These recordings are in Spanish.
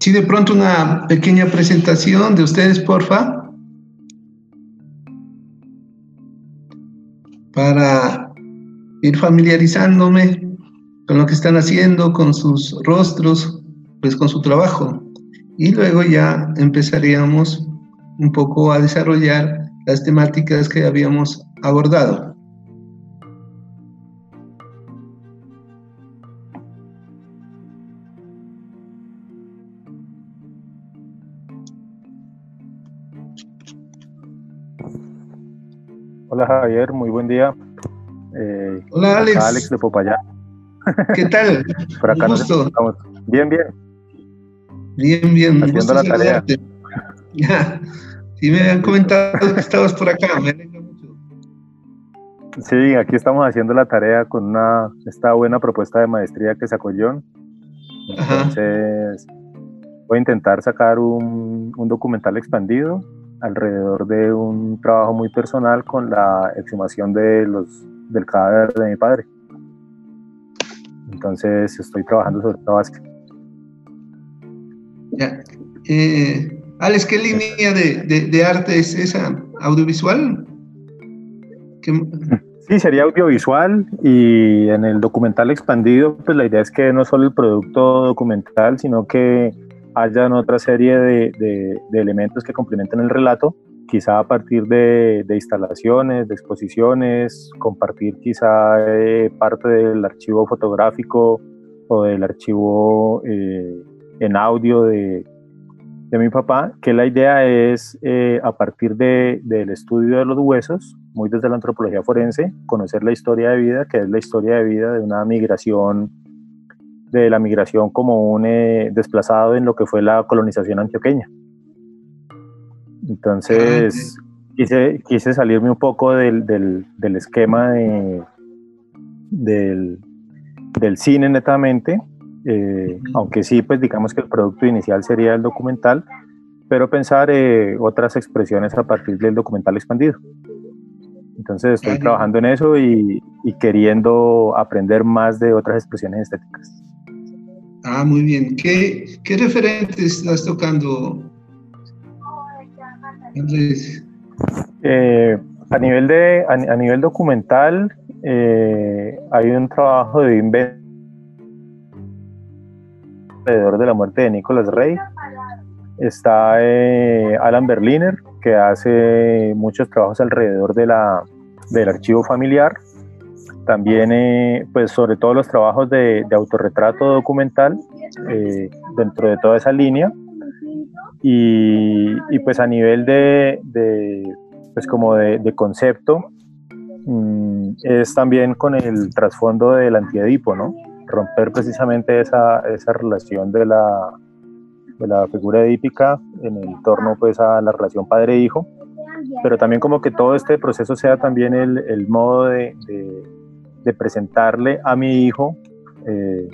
Sí, de pronto una pequeña presentación de ustedes, porfa. Para ir familiarizándome con lo que están haciendo, con sus rostros, pues con su trabajo. Y luego ya empezaríamos un poco a desarrollar las temáticas que habíamos abordado. Hola Javier, muy buen día. Eh, Hola Alex. Alex de Popayán. ¿Qué tal? Por acá nos estamos. Bien, bien. Bien, bien. Haciendo la tarea. Sí, me habían comentado que estabas por acá. Me mucho. Sí, aquí estamos haciendo la tarea con una esta buena propuesta de maestría que sacó John. Entonces, voy a intentar sacar un, un documental expandido alrededor de un trabajo muy personal con la exhumación de los, del cadáver de mi padre. Entonces estoy trabajando sobre esta base. Ya. Eh, Alex, ¿qué línea de, de, arte es esa? ¿Audiovisual? Sí, sería audiovisual y en el documental expandido, pues la idea es que no solo el producto documental, sino que hayan otra serie de, de, elementos que complementen el relato, quizá a partir de, instalaciones, de exposiciones, compartir quizá eh, parte del archivo fotográfico o del archivo eh, en audio de, mi papá, que la idea es eh, a partir del estudio de los huesos, muy desde la antropología forense, conocer la historia de vida, que es la historia de vida de una migración de la migración como un eh, desplazado en lo que fue la colonización antioqueña. Entonces, quise, quise salirme un poco del, del, esquema de, del, del, cine netamente, eh, aunque sí, pues digamos que el producto inicial sería el documental, pero pensar eh, otras expresiones a partir del documental expandido. Entonces estoy trabajando en eso y, y queriendo aprender más de otras expresiones estéticas. Ah, muy bien. ¿Qué, qué referentes estás tocando? Eh, a, nivel de, a, nivel documental, eh, hay un trabajo de invento alrededor de la muerte de Nicolás Rey. Está eh, Alan Berliner, que hace muchos trabajos alrededor de la, del archivo familiar también eh, pues sobre todo los trabajos de, autorretrato documental eh, dentro de toda esa línea y, pues a nivel de, pues como de, concepto mm, es también con el trasfondo del antiedipo, ¿no? Romper precisamente esa, esa relación de la, de la figura edípica en el torno pues a la relación padre-hijo, pero también como que todo este proceso sea también el, el modo de, de presentarle a mi hijo eh,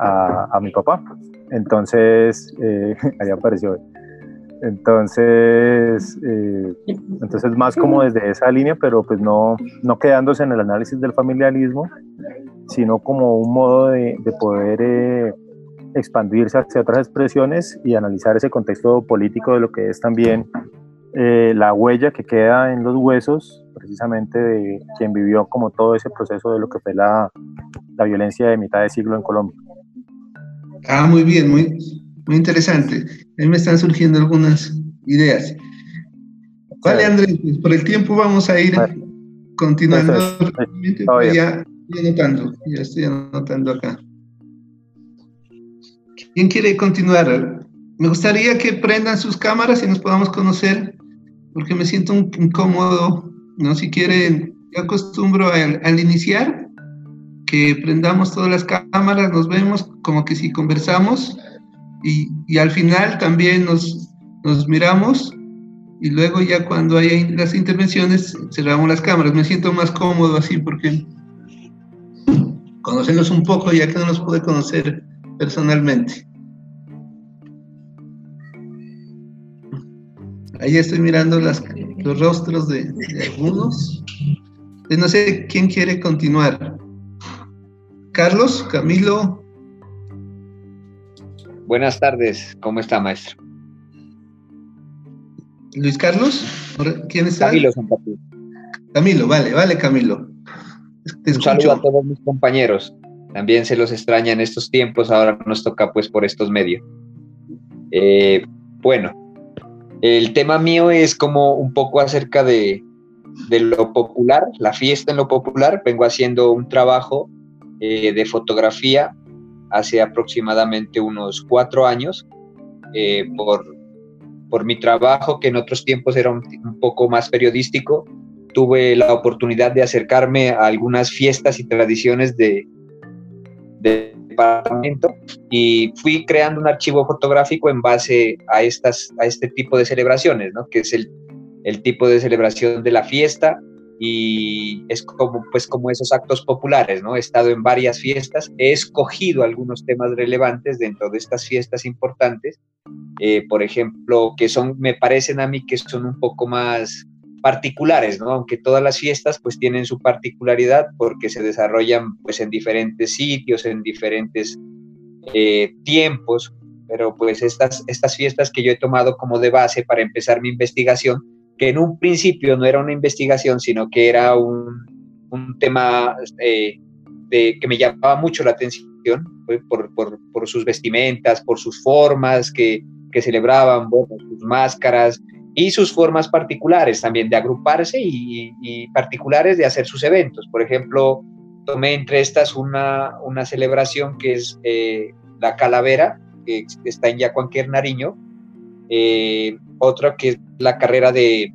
a, mi papá. Entonces, eh, ahí apareció. Entonces, eh, entonces más como desde esa línea, pero pues no, no quedándose en el análisis del familiarismo, sino como un modo de, de poder expandirse hacia otras expresiones y analizar ese contexto político de lo que es también la huella que queda en los huesos precisamente de quien vivió como todo ese proceso de lo que fue la, la violencia de mitad de siglo en Colombia. Ah, muy bien, muy, muy interesante. Ahí me están surgiendo algunas ideas. Vale, Andrés, pues por el tiempo vamos a ir continuando. ya estoy anotando, ya estoy anotando acá. ¿Quién quiere continuar? Me gustaría que prendan sus cámaras y nos podamos conocer, porque me siento un, incómodo ¿no? Si quieren, yo acostumbro al, iniciar que prendamos todas las cámaras, nos vemos como que si conversamos y, al final también nos, nos, miramos y luego ya cuando hay las intervenciones cerramos las cámaras. Me siento más cómodo así porque conocernos un poco ya que no nos puede conocer personalmente. Ahí estoy mirando las, los rostros de, algunos. Eh, no sé quién quiere continuar. Carlos, Camilo. Buenas tardes, ¿cómo está, maestro? Luis Carlos, ¿quién está? Camilo Camilo, vale, vale, Camilo. Un saludo a todos mis compañeros. También se los extraña en estos tiempos, ahora nos toca pues por estos medios. Eh, bueno, el tema mío es como un poco acerca de, de, lo popular, la fiesta en lo popular. Vengo haciendo un trabajo eh, de fotografía hace aproximadamente unos cuatro años eh, por, por mi trabajo, que en otros tiempos era un, poco más periodístico. Tuve la oportunidad de acercarme a algunas fiestas y tradiciones de, de departamento y fui creando un archivo fotográfico en base a, estas, a este tipo de celebraciones, ¿no? que es el, el tipo de celebración de la fiesta y es como, pues, como esos actos populares, ¿no? He estado en varias fiestas, he escogido algunos temas relevantes dentro de estas fiestas importantes, eh, por ejemplo, que son, me parecen a mí que son un poco más particulares, ¿no? Aunque todas las fiestas pues tienen su particularidad porque se desarrollan pues en diferentes sitios, en diferentes eh, tiempos, pero pues estas, estas fiestas que yo he tomado como de base para empezar mi investigación que en un principio no era una investigación, sino que era un, un tema eh, que me llamaba mucho la atención por, por, por, sus vestimentas, por sus formas que, que celebraban, bueno, sus máscaras y sus formas particulares también de agruparse y, particulares de hacer sus eventos. Por ejemplo, tomé entre estas una, una celebración que es eh, la calavera, que está en Yacuanquer, Nariño, eh, otra que es la carrera de,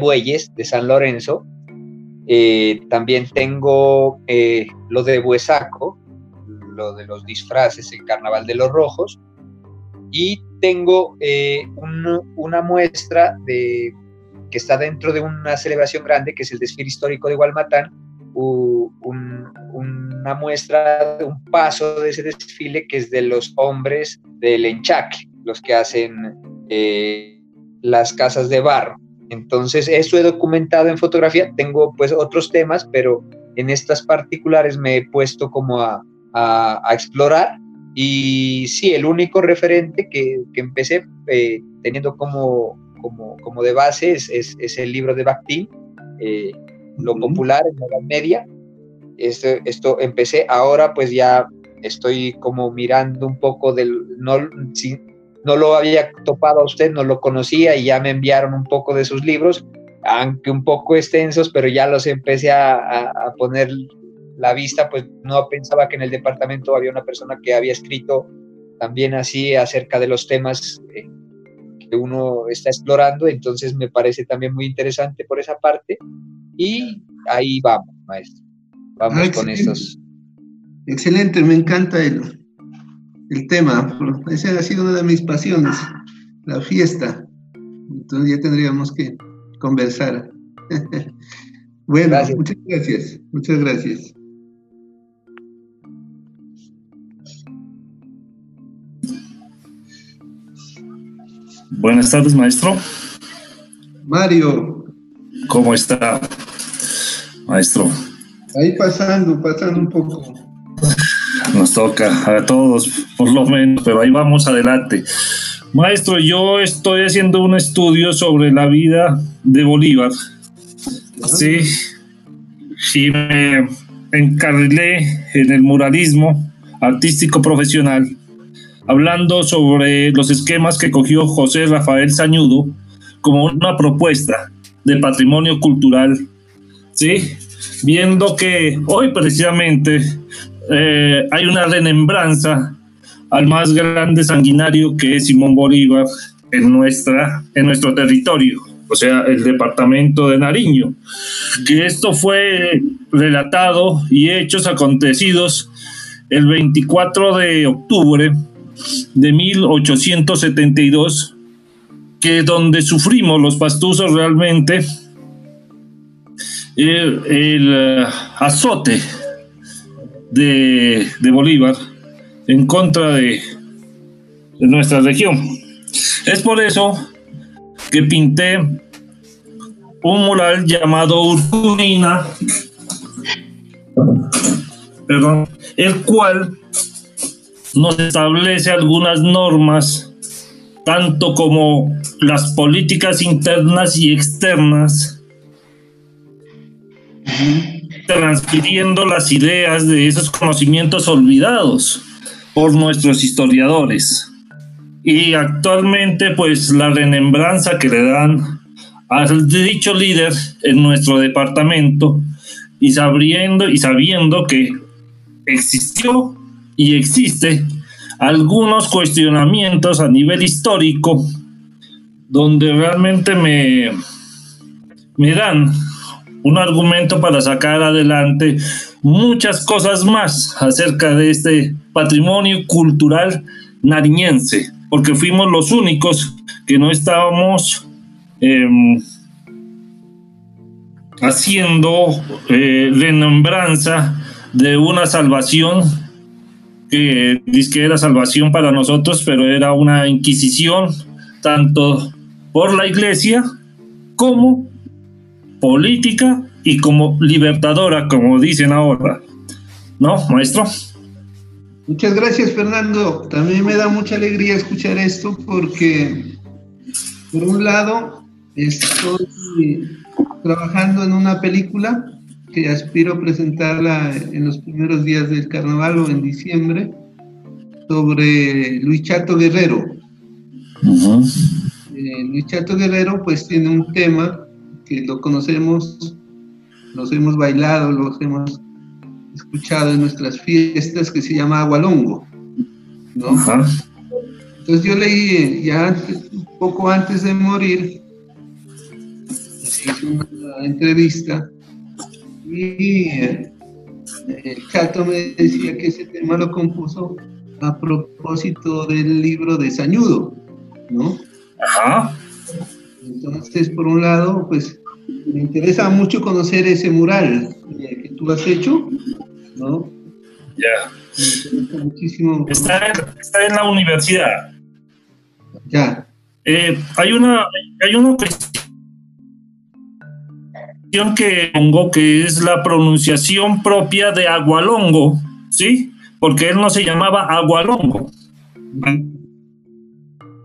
bueyes de San Lorenzo. Eh, también tengo lo de Buesaco, lo de los disfraces, el Carnaval de los Rojos. Y tengo una muestra de, que está dentro de una celebración grande, que es el desfile histórico de Gualmatán, una muestra de un paso de ese desfile que es de los hombres del enchaque, los que hacen eh, las casas de barro. Entonces, eso he documentado en fotografía. Tengo pues otros temas, pero en estas particulares me he puesto como a, explorar. Y sí, el único referente que, que empecé eh, teniendo como, como, como, de base es, es, el libro de Bakhtin, eh, Lo Popular en la Edad Media. Esto, esto empecé, ahora pues ya estoy como mirando un poco del, no, no lo había topado a usted, no lo conocía y ya me enviaron un poco de sus libros, aunque un poco extensos, pero ya los empecé a, poner la vista, pues no pensaba que en el departamento había una persona que había escrito también así acerca de los temas eh, que uno está explorando, entonces me parece también muy interesante por esa parte y ahí vamos, maestro. Vamos con estos. Excelente, me encanta el, el tema. Esa ha sido una de mis pasiones, la fiesta. Entonces ya tendríamos que conversar. bueno, muchas gracias. Muchas gracias. Buenas tardes, maestro. Mario. ¿Cómo está, maestro? Ahí pasando, pasando un poco nos toca a todos, por lo menos, pero ahí vamos adelante. Maestro, yo estoy haciendo un estudio sobre la vida de Bolívar. Sí, y me encarrilé en el muralismo artístico profesional, hablando sobre los esquemas que cogió José Rafael Sañudo como una propuesta de patrimonio cultural. Sí, viendo que hoy precisamente eh, hay una remembranza al más grande sanguinario que es Simón Bolívar en, nuestra, en nuestro territorio, o sea, el departamento de Nariño. Que esto fue relatado y hechos acontecidos el 24 de octubre de 1872, que donde sufrimos los pastuzos realmente el, el eh, azote de, Bolívar en contra de, nuestra región. Es por eso que pinté un mural llamado Urcunina, perdón, el cual nos establece algunas normas, tanto como las políticas internas y externas, transfiriendo las ideas de esos conocimientos olvidados por nuestros historiadores. Y actualmente, pues la remembranza que le dan al dicho líder en nuestro departamento y sabiendo, y sabiendo que existió y existe algunos cuestionamientos a nivel histórico donde realmente me, me dan un argumento para sacar adelante muchas cosas más acerca de este patrimonio cultural nariñense, porque fuimos los únicos que no estábamos em, haciendo eh, remembranza de una salvación que dice que era salvación para nosotros, pero era una inquisición tanto por la iglesia como política y como libertadora, como dicen ahora. ¿No, maestro? Muchas gracias, Fernando. También me da mucha alegría escuchar esto porque, por un lado, estoy trabajando en una película que aspiro a presentarla en los primeros días del carnaval o en diciembre sobre Luis Chato Guerrero. Eh, Luis Chato Guerrero pues tiene un tema que lo conocemos, los hemos bailado, los hemos escuchado en nuestras fiestas que se llama Agualongo. ¿no? Entonces yo leí ya un poco antes de morir, hice una entrevista y eh, el Chato me decía que ese tema lo compuso a propósito del libro de Sañudo, ¿no? Ajá. Entonces, por un lado, pues me interesa mucho conocer ese mural eh, que tú has hecho, ¿no? Ya. Me interesa muchísimo. Está en, está en la universidad. Ya. Eh, hay una hay una cuestión que pongo que es la pronunciación propia de Agualongo, ¿sí? Porque él no se llamaba Agualongo.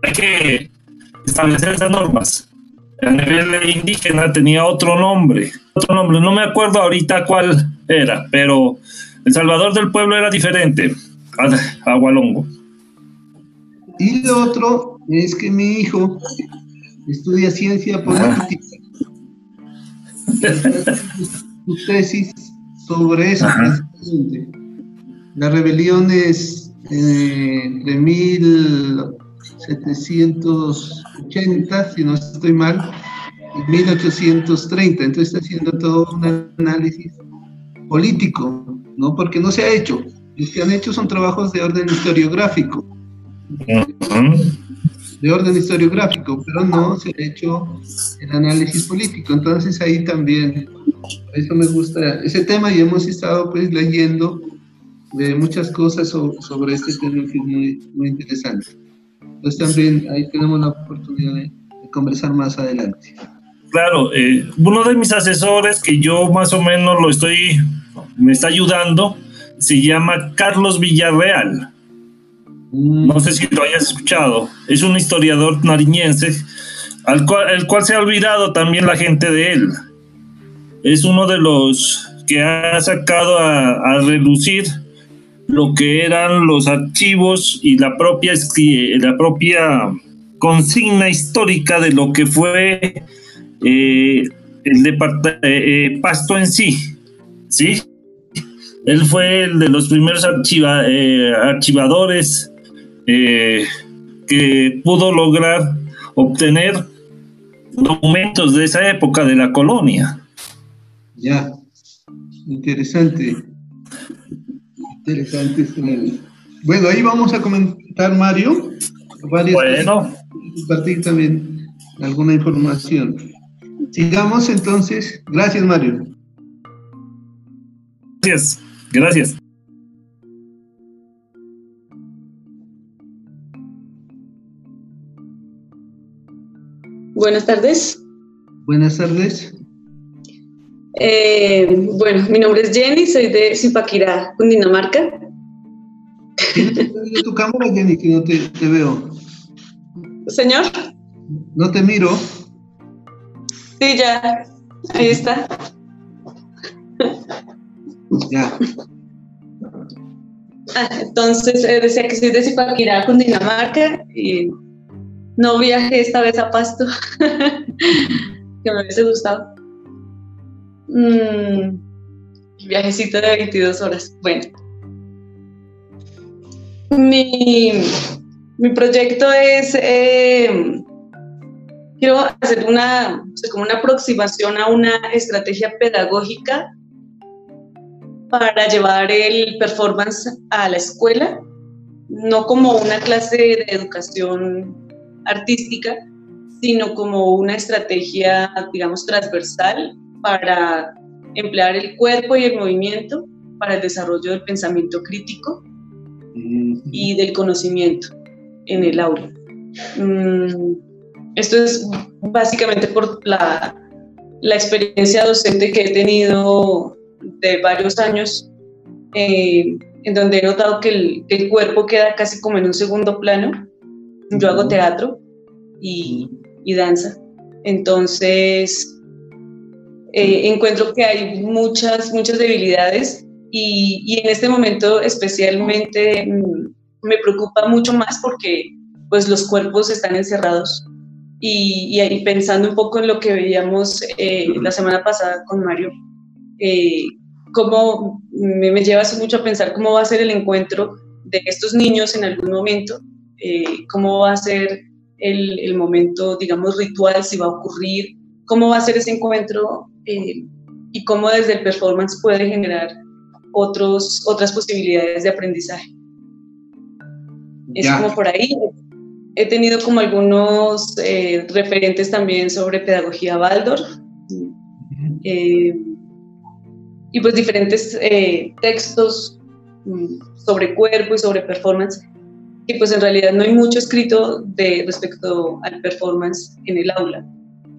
Hay que establecer esas normas. A nivel indígena tenía otro nombre, otro nombre, no me acuerdo ahorita cuál era, pero El Salvador del Pueblo era diferente, Agualongo. Y lo otro es que mi hijo estudia ciencia política su tesis sobre eso. Las rebeliones eh, de 1780, si no estoy mal, y 1830. Entonces está haciendo todo un análisis político, ¿no? Porque no se ha hecho. Los que han hecho son trabajos de orden historiográfico de orden historiográfico, pero no se ha hecho el análisis político. Entonces ahí también, eso me gusta ese tema y hemos estado pues leyendo de muchas cosas sobre, este tema que es muy, muy interesante. Entonces también ahí tenemos la oportunidad de, conversar más adelante. Claro, eh, uno de mis asesores que yo más o menos lo estoy, me está ayudando, se llama Carlos Villarreal. No sé si lo hayas escuchado. Es un historiador nariñense, al cual, el cual se ha olvidado también la gente de él. Es uno de los que ha sacado a, relucir lo que eran los archivos y la propia, la propia consigna histórica de lo que fue eh, el eh, eh, Pasto en sí. ¿sí? Él fue el de los primeros archivadores eh, que pudo lograr obtener documentos de esa época de la colonia. Ya, interesante. Interesante. Bueno, ahí vamos a comentar, Mario. bueno. Compartir también alguna información. Sigamos entonces. Gracias, Mario. Gracias, gracias. Buenas tardes. Buenas tardes. Eh, bueno, mi nombre es Jenny, soy de Zipaquirá, Cundinamarca. ¿Tienes tu cámara, Jenny, que no te, te veo? Señor. No te miro. Sí, ya. Ahí está. Ya. Ah, entonces, eh, decía que soy de Zipaquirá, Cundinamarca, y no viajé esta vez a Pasto, que me hubiese gustado. Mm, viajecito de 22 horas. Bueno. Mi, mi proyecto es, eh, quiero hacer una, como una aproximación a una estrategia pedagógica para llevar el performance a la escuela, no como una clase de educación artística, sino como una estrategia, digamos, transversal para emplear el cuerpo y el movimiento para el desarrollo del pensamiento crítico y del conocimiento en el aula. Mm, esto es básicamente por la, la experiencia docente que he tenido de varios años, eh, en donde he notado que el, el, cuerpo queda casi como en un segundo plano. Yo hago teatro y, y danza, entonces eh, encuentro que hay muchas, muchas debilidades y, y en este momento especialmente mm, me preocupa mucho más porque pues los cuerpos están encerrados y, y ahí pensando un poco en lo que veíamos eh, la semana pasada con Mario, eh, cómo me, me, lleva mucho a pensar cómo va a ser el encuentro de estos niños en algún momento, eh, cómo va a ser el, el, momento, digamos, ritual, si va a ocurrir, cómo va a ser ese encuentro eh, y cómo desde el performance puede generar otros, otras posibilidades de aprendizaje. Es como por ahí. He tenido como algunos eh, referentes también sobre pedagogía Waldorf. Eh, y pues diferentes eh, textos mm, sobre cuerpo y sobre performance, y pues en realidad no hay mucho escrito de respecto al performance en el aula.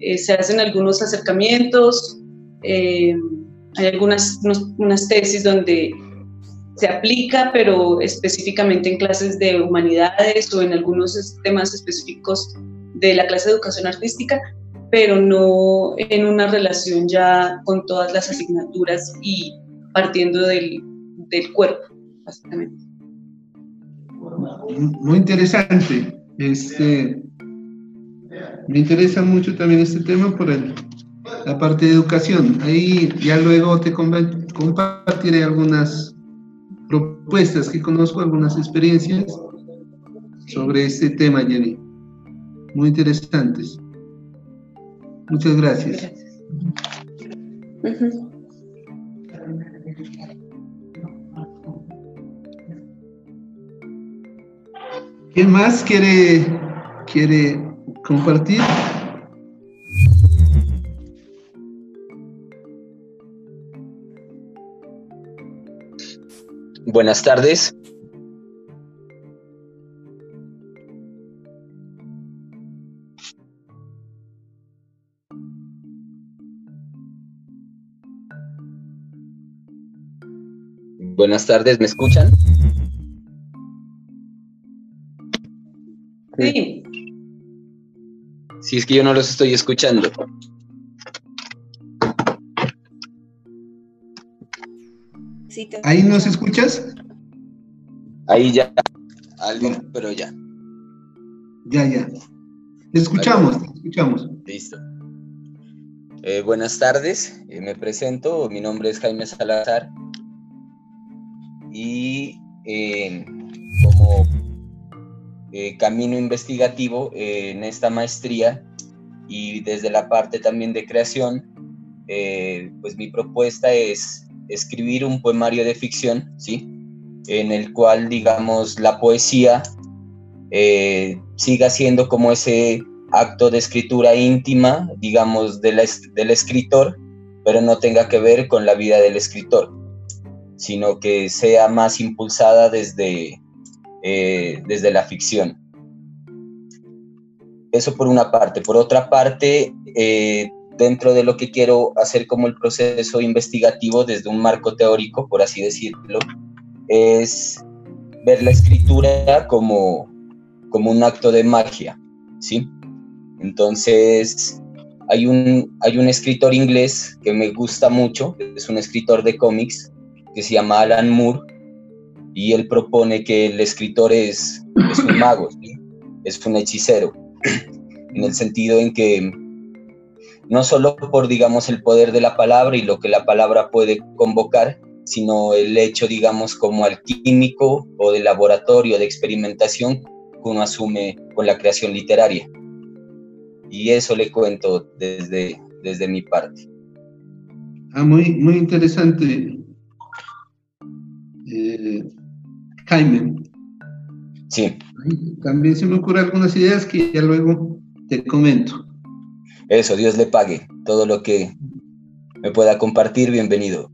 Eh, se hacen algunos acercamientos, eh, hay algunas unas tesis donde se aplica, pero específicamente en clases de humanidades o en algunos temas específicos de la clase de educación artística, pero no en una relación ya con todas las asignaturas y partiendo del, del cuerpo, básicamente. Muy interesante. Este, me interesa mucho también este tema por el, la parte de educación. Ahí ya luego te compartiré algunas propuestas que conozco, algunas experiencias sobre este tema, Jenny. Muy interesantes. Muchas gracias. gracias. ¿Quién más quiere, quiere compartir? Buenas tardes. Buenas tardes, ¿me escuchan? Sí. Si es que yo no los estoy escuchando. ¿Ahí nos escuchas? Ahí ya. Algo, pero ya. Ya, ya. Te escuchamos, te escuchamos. Listo. Eh, buenas tardes, eh, me presento, mi nombre es Jaime Salazar y eh, como eh, camino investigativo eh, en esta maestría y desde la parte también de creación, eh, pues mi propuesta es escribir un poemario de ficción, ¿sí? En el cual, digamos, la poesía siga siendo como ese acto de escritura íntima, digamos, del, del escritor, pero no tenga que ver con la vida del escritor, sino que sea más impulsada desde, eh, desde la ficción. Eso por una parte. Por otra parte, eh, dentro de lo que quiero hacer como el proceso investigativo desde un marco teórico, por así decirlo, es ver la escritura como, como un acto de magia, ¿sí? Entonces, hay un, hay un escritor inglés que me gusta mucho, es un escritor de cómics que se llama Alan Moore, y él propone que el escritor es, es un mago, es un hechicero, en el sentido en que no solo por, digamos, el poder de la palabra y lo que la palabra puede convocar, sino el hecho, digamos, como alquímico o de laboratorio, de experimentación que uno asume con la creación literaria. Y eso le cuento desde, desde mi parte. Ah, muy, muy interesante. Eh, Jaime. Sí. También se me ocurren algunas ideas que ya luego te comento. Eso, Dios le pague. Todo lo que me pueda compartir, bienvenido.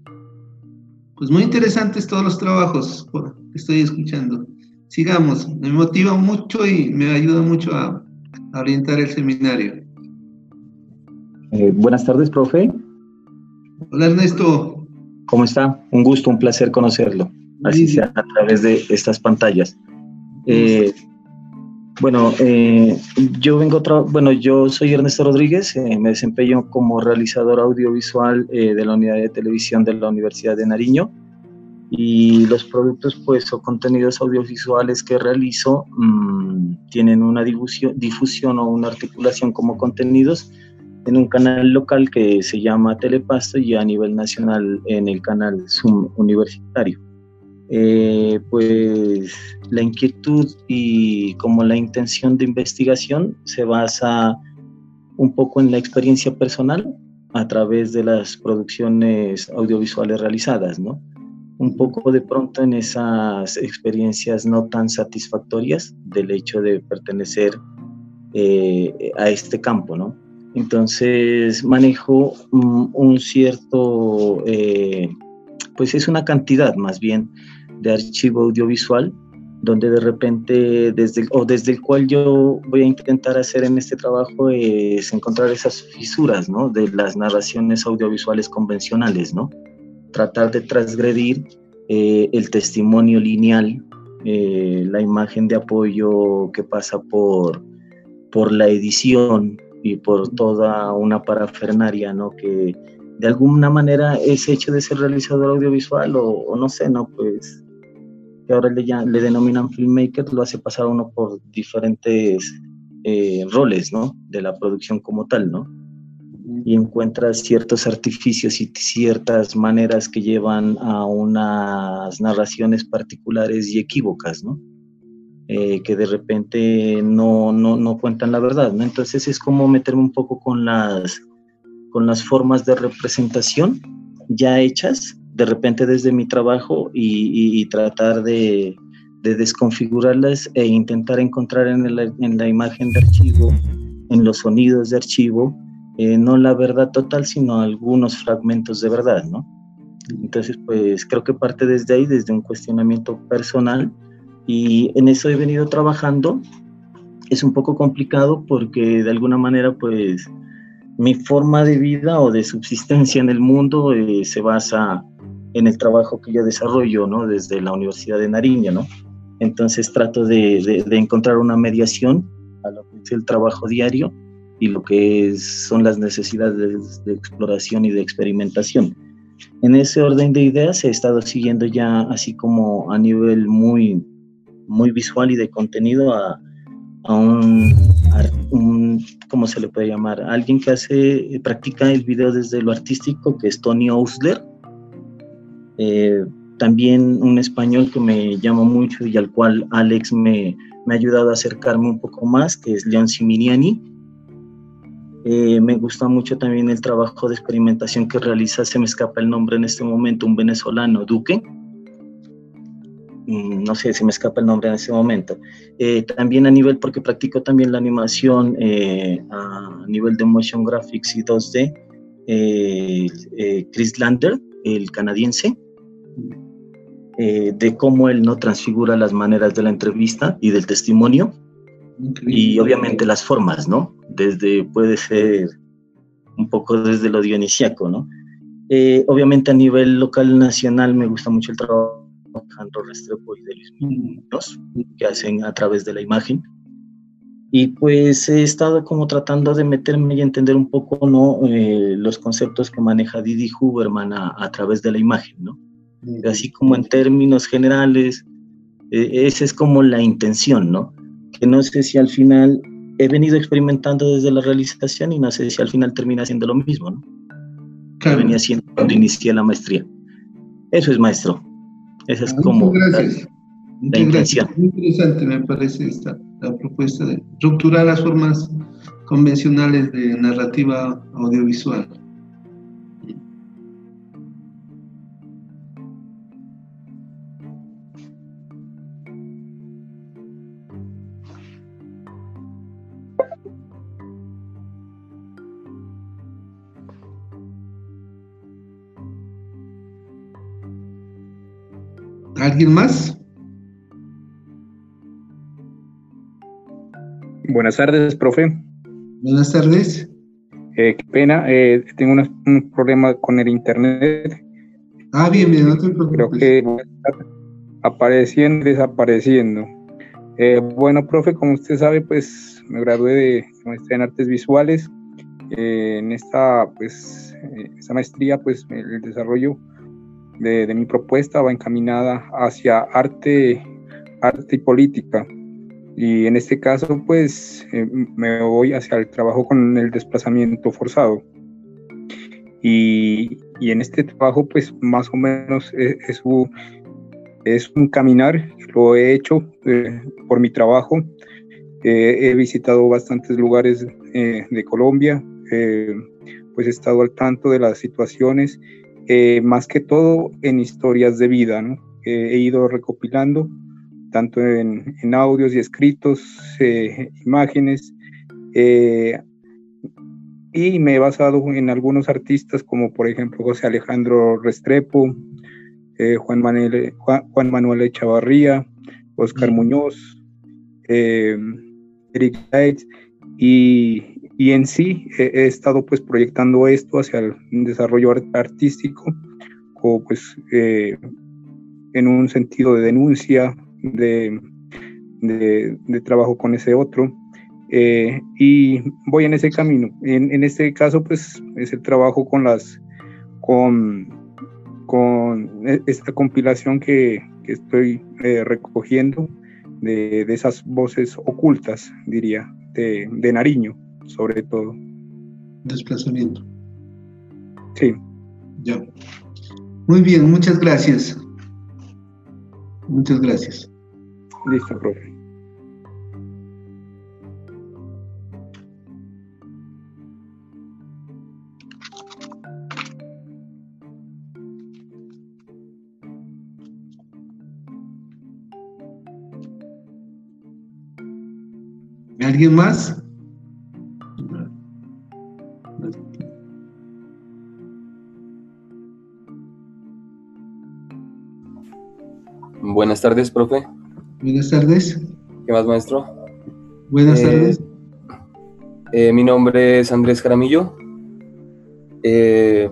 Pues muy interesantes todos los trabajos que estoy escuchando. Sigamos, me motiva mucho y me ayuda mucho a, orientar el seminario. Eh, buenas tardes, profe. Hola, Ernesto. ¿Cómo está? Un gusto, un placer conocerlo, así sea a través de estas pantallas. Eh, bueno, eh, yo vengo, bueno, yo soy Ernesto Rodríguez, eh, me desempeño como realizador audiovisual eh, de la unidad de televisión de la Universidad de Nariño y los productos pues o contenidos audiovisuales que realizo mmm, tienen una difusión, difusión o una articulación como contenidos en un canal local que se llama Telepasto y a nivel nacional en el canal Zoom Universitario. Eh, pues la inquietud y como la intención de investigación se basa un poco en la experiencia personal a través de las producciones audiovisuales realizadas, ¿no? Un poco de pronto en esas experiencias no tan satisfactorias del hecho de pertenecer eh, a este campo, ¿no? Entonces manejo un, un cierto, eh, pues es una cantidad más bien de archivo audiovisual, donde de repente, desde, o desde el cual yo voy a intentar hacer en este trabajo es encontrar esas fisuras, ¿no? De las narraciones audiovisuales convencionales, ¿no? Tratar de transgredir eh, el testimonio lineal, eh, la imagen de apoyo que pasa por, por la edición y por toda una parafernaria, ¿no? Que de alguna manera es hecho de ser realizador audiovisual o, o no sé, ¿no? Pues que ahora le, le denominan filmmaker, lo hace pasar uno por diferentes eh, roles, ¿no? De la producción como tal, ¿no? Y encuentra ciertos artificios y ciertas maneras que llevan a unas narraciones particulares y equívocas, ¿no? Eh, que de repente no, no, no, cuentan la verdad, ¿no? Entonces es como meterme un poco con las, con las formas de representación ya hechas de repente desde mi trabajo y, tratar de, desconfigurarlas e intentar encontrar en, la imagen de archivo, en los sonidos de archivo, eh, no la verdad total, sino algunos fragmentos de verdad, ¿no? Entonces, pues creo que parte desde ahí, desde un cuestionamiento personal, y en eso he venido trabajando. Es un poco complicado porque de alguna manera, pues, mi forma de vida o de subsistencia en el mundo eh, se basa en el trabajo que yo desarrollo, ¿no? Desde la Universidad de Nariño, ¿no? Entonces trato de, de, encontrar una mediación a lo que es el trabajo diario y lo que son las necesidades de, exploración y de experimentación. En ese orden de ideas he estado siguiendo ya así como a nivel muy, muy visual y de contenido a, a un, un, ¿cómo se le puede llamar? alguien que hace, practica el video desde lo artístico, que es Tony Osler eh, también un español que me llama mucho y al cual Alex me, ha ayudado a acercarme un poco más, que es Leon Siminiani. Eh, me gusta mucho también el trabajo de experimentación que realiza, se me escapa el nombre en este momento, un venezolano, Duque. Mm, no sé si me escapa el nombre en este momento. Eh, también a nivel, porque practico también la animación a nivel de motion graphics y 2D, Chris Lander, el canadiense, eh, de cómo él no transfigura las maneras de la entrevista y del testimonio y obviamente las formas, ¿no? Desde, puede ser un poco desde lo dionisiaco, ¿no? Eh, obviamente a nivel local nacional me gusta mucho el trabajo Alejandro Restrepo y de Luis Muñoz, que hacen a través de la imagen. Y pues he estado como tratando de meterme y entender un poco ¿no? Eh, los conceptos que maneja Didi Huberman a, a, través de la imagen, ¿no? Así como en términos generales, eh, esa es como la intención, ¿no? Que no sé si al final he venido experimentando desde la realización y no sé si al final termina siendo lo mismo, ¿no? Que venía haciendo cuando inicié la maestría. Eso es maestro. Esa es ah, como gracias. la, intención. Muy interesante me parece esta la propuesta de rupturar las formas convencionales de narrativa audiovisual. ¿Alguien más? Buenas tardes, profe. Buenas tardes. Eh, qué pena, eh, tengo un problema con el internet. Ah, bien, bien, no te preocupes. Creo que voy a estar apareciendo y desapareciendo. Eh, bueno, profe, como usted sabe, pues me gradué de maestría en artes visuales. en esta, pues, esta maestría, pues, el desarrollo de, de mi propuesta va encaminada hacia arte, arte y política. Y en este caso, pues eh, me voy hacia el trabajo con el desplazamiento forzado. Y, y en este trabajo, pues más o menos es, es, un, es un caminar, lo he hecho eh, por mi trabajo. Eh, he visitado bastantes lugares de Colombia, pues he estado al tanto de las situaciones, más que todo en historias de vida, he ido recopilando tanto en, audios y escritos, eh, imágenes, eh, y me he basado en algunos artistas como por ejemplo José Alejandro Restrepo, eh, Juan, Manuel, Juan, Manuel Echavarría, Oscar Muñoz, Eric Gates, y, y, en sí he, estado pues proyectando esto hacia el desarrollo artístico o pues en un sentido de denuncia de, de, trabajo con ese otro. Eh, y voy en ese camino. En, en, este caso, pues es el trabajo con las con, con e, esta compilación que, que estoy eh, recogiendo de, de, esas voces ocultas, diría, de, de Nariño, sobre todo. Desplazamiento. Sí. Ya. Muy bien, muchas gracias. Muchas gracias. Listo, profe. ¿Alguien más? Buenas tardes, profe. Buenas tardes. ¿Qué más, maestro? Buenas eh, tardes. Eh, mi nombre es Andrés Jaramillo eh,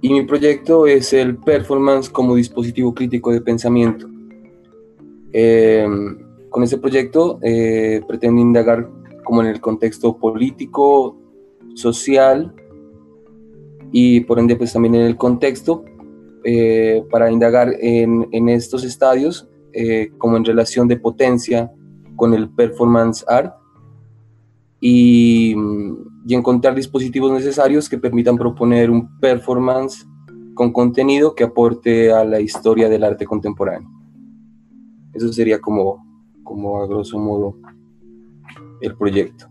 y mi proyecto es el performance como dispositivo crítico de pensamiento. con este proyecto pretendo indagar como en el contexto político, social y por ende pues también en el contexto para indagar en, en estos estadios eh, como en relación de potencia con el performance art y, y, encontrar dispositivos necesarios que permitan proponer un performance con contenido que aporte a la historia del arte contemporáneo. Eso sería como, como a grosso modo el proyecto.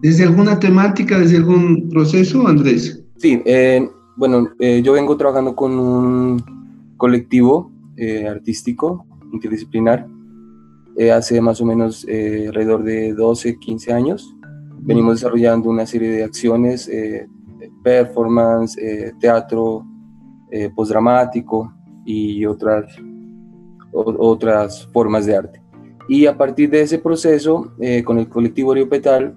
¿Desde alguna temática, desde algún proceso, Andrés? Sí, eh, bueno, eh, yo vengo trabajando con un colectivo artístico interdisciplinar eh, hace más o menos eh, alrededor de 12, 15 años. Venimos desarrollando una serie de acciones, eh, performance, teatro postdramático y otras, otras formas de arte. Y a partir de ese proceso, con el colectivo Petal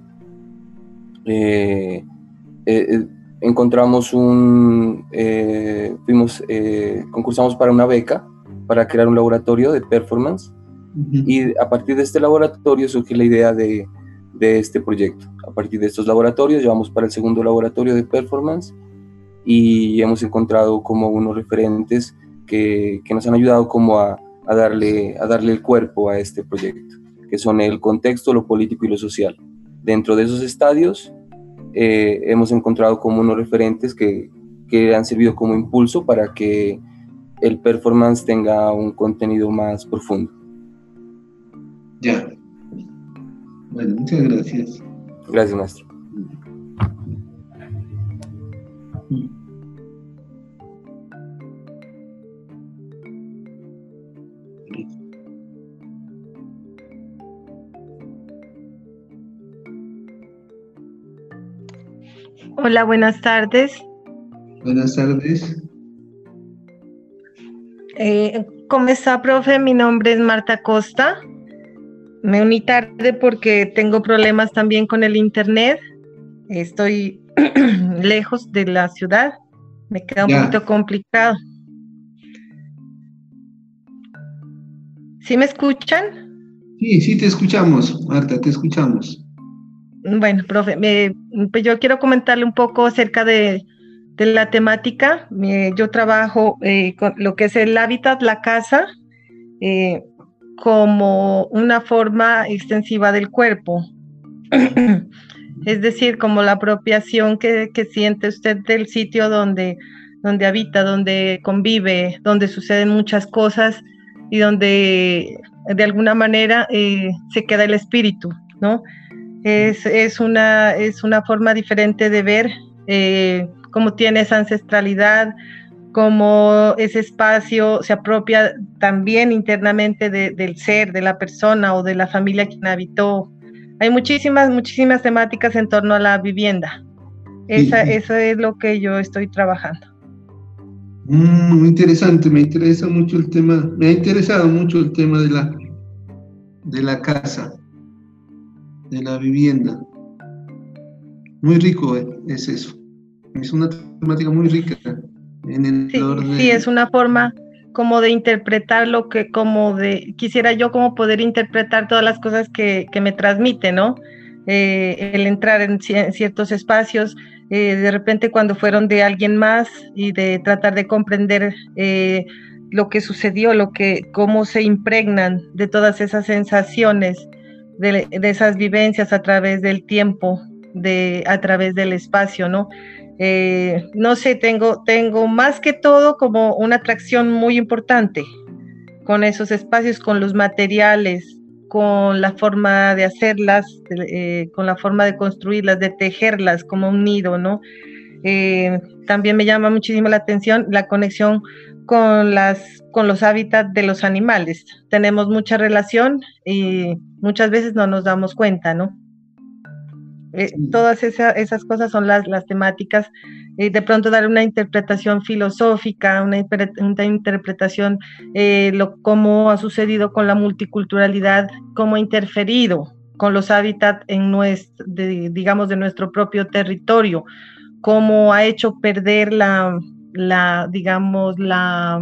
encontramos un, fuimos, concursamos para una beca para crear un laboratorio de performance y a partir de este laboratorio surge la idea de, de, este proyecto. A partir de estos laboratorios llevamos para el segundo laboratorio de performance y hemos encontrado como unos referentes que, que nos han ayudado como a, a, darle, a darle el cuerpo a este proyecto, que son el contexto, lo político y lo social. Dentro de esos estadios eh, hemos encontrado como unos referentes que, que han servido como impulso para que el performance tenga un contenido más profundo. Ya. Bueno, muchas gracias. Gracias, maestro. Hola, buenas tardes. Buenas tardes. Eh, ¿Cómo está, profe? Mi nombre es Marta Costa. Me uní tarde porque tengo problemas también con el internet. Estoy lejos de la ciudad. Me queda un poquito complicado. ¿Sí me escuchan? Sí, sí, te escuchamos, Marta, te escuchamos. Bueno, profe, pues yo quiero comentarle un poco acerca de, de la temática. yo trabajo eh, con lo que es el hábitat, la casa, eh, como una forma extensiva del cuerpo. es decir, como la apropiación que, siente usted del sitio donde, donde habita, donde convive, donde suceden muchas cosas y donde de alguna manera eh, se queda el espíritu, ¿no? Es, una, es una forma diferente de ver cómo tiene esa ancestralidad, cómo ese espacio se apropia también internamente del ser, de la persona o de la familia quien habitó. Hay muchísimas, muchísimas temáticas en torno a la vivienda. Esa, Eso es lo que yo estoy trabajando. Mm, muy interesante, me interesa mucho el tema, me ha interesado mucho el tema de la, de la casa, de la vivienda. Muy rico eh, es eso es una temática muy rica en el sí, sí, es una forma como de interpretar lo que, como de, quisiera yo como poder interpretar todas las cosas que, que me transmite, ¿no? Eh, el entrar en, ciertos espacios, eh, de repente cuando fueron de alguien más y de tratar de comprender eh, lo que sucedió, lo que, cómo se impregnan de todas esas sensaciones, de, de esas vivencias a través del tiempo, de, a través del espacio, ¿no? Eh, no sé, tengo, tengo más que todo como una atracción muy importante con esos espacios, con los materiales, con la forma de hacerlas, eh, con la forma de construirlas, de tejerlas como un nido, ¿no? Eh, también me llama muchísimo la atención la conexión con, las, con los hábitats de los animales. Tenemos mucha relación y muchas veces no nos damos cuenta, ¿no? Eh, todas esas cosas son las, las temáticas. Eh, de pronto dar una interpretación filosófica, una, interpretación, eh, lo, cómo ha sucedido con la multiculturalidad, cómo ha interferido con los hábitats en nuestro, digamos, de nuestro propio territorio, cómo ha hecho perder la, la, digamos, la,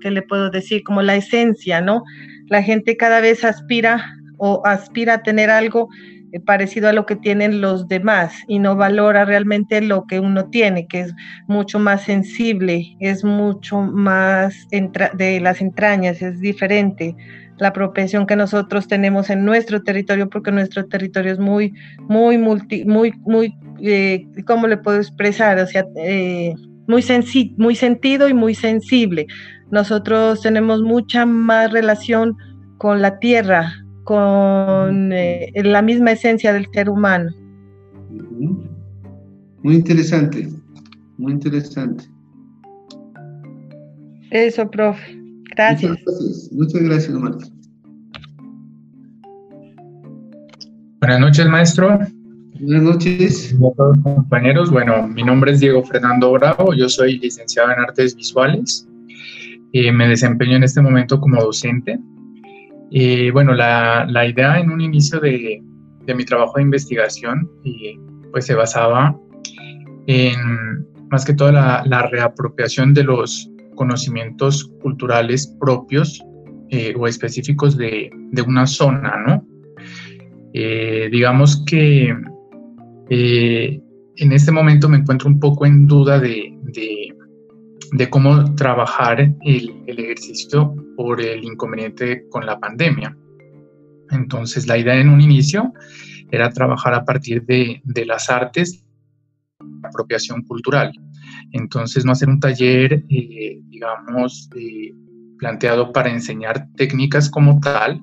¿qué le puedo decir? Como la esencia, ¿no? La gente cada vez aspira o aspira a tener algo parecido a lo que tienen los demás y no valora realmente lo que uno tiene, que es mucho más sensible, es mucho más de las entrañas, es diferente la propensión que nosotros tenemos en nuestro territorio, porque nuestro territorio es muy, muy, multi, muy, muy, eh, ¿cómo le puedo expresar? O sea, eh, muy, sensi muy sentido y muy sensible. Nosotros tenemos mucha más relación con la tierra, con eh, la misma esencia del ser humano. Muy interesante, muy interesante. Eso, profe. Gracias. Muchas gracias, Marta. Buenas noches, maestro. Buenas noches. a todos compañeros. Bueno, mi nombre es Diego Fernando Bravo, yo soy licenciado en Artes Visuales. y me desempeño en este momento como docente y bueno, la, idea en un inicio de, mi trabajo de investigación pues se basaba en más que todo la, la reapropiación de los, conocimientos culturales propios eh, o específicos de, una zona, ¿no? Eh, digamos que en este momento me encuentro un poco en duda de, cómo trabajar el, ejercicio por el inconveniente con la pandemia. Entonces, la idea en un inicio era trabajar a partir de, de las artes, apropiación cultural. Entonces, no hacer un taller, eh, digamos, eh, planteado para enseñar técnicas como tal,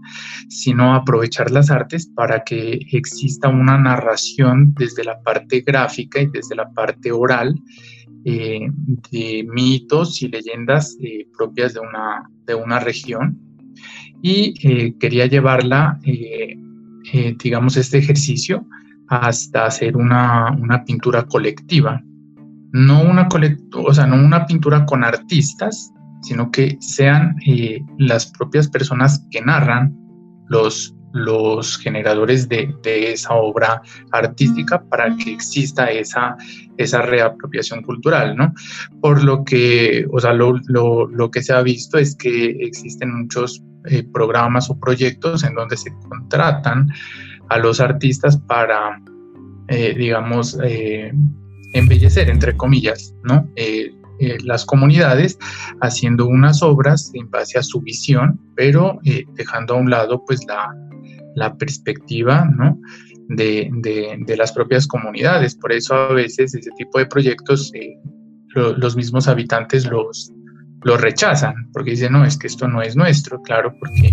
sino aprovechar las artes para que exista una narración desde la parte gráfica y desde la parte oral eh, de mitos y leyendas propias de una, de una región. Y quería llevarla, digamos, este ejercicio hasta hacer una, una pintura colectiva no una, o sea, no una pintura con artistas, sino que sean eh, las propias personas que narran los, los generadores de, esa obra artística para que exista esa, esa reapropiación cultural, ¿no? Por lo que, o sea, lo, que se ha visto es que existen muchos eh, programas o proyectos en donde se contratan a los artistas para, eh, digamos, embellecer, entre comillas, ¿no? Eh, eh, las comunidades haciendo unas obras en base a su visión, pero eh, dejando a un lado pues la, perspectiva, ¿no? De, las propias comunidades. Por eso a veces ese tipo de proyectos los mismos habitantes los, los rechazan, porque dicen, no, es que esto no es nuestro, claro, porque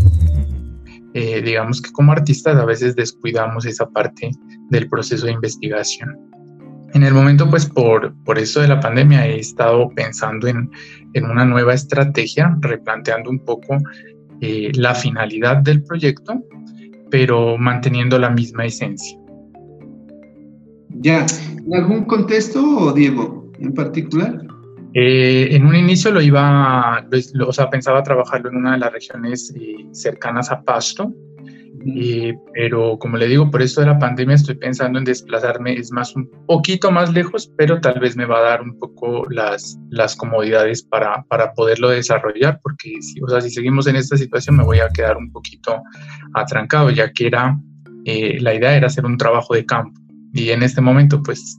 digamos que como artistas a veces descuidamos esa parte del proceso de investigación. En el momento, pues por, por eso de la pandemia, he estado pensando en, una nueva estrategia, replanteando un poco eh, la finalidad del proyecto, pero manteniendo la misma esencia. Ya, ¿en algún contexto, Diego, en particular? Eh, en un inicio lo iba, o sea, pensaba trabajarlo en una de las regiones eh, cercanas a Pasto, pero como le digo, por esto de la pandemia estoy pensando en desplazarme, es más un poquito más lejos, pero tal vez me va a dar un poco las, las comodidades para, para poderlo desarrollar, porque si, o sea, si seguimos en esta situación me voy a quedar un poquito atrancado, ya que era, eh, la idea era hacer un trabajo de campo. Y en este momento, pues,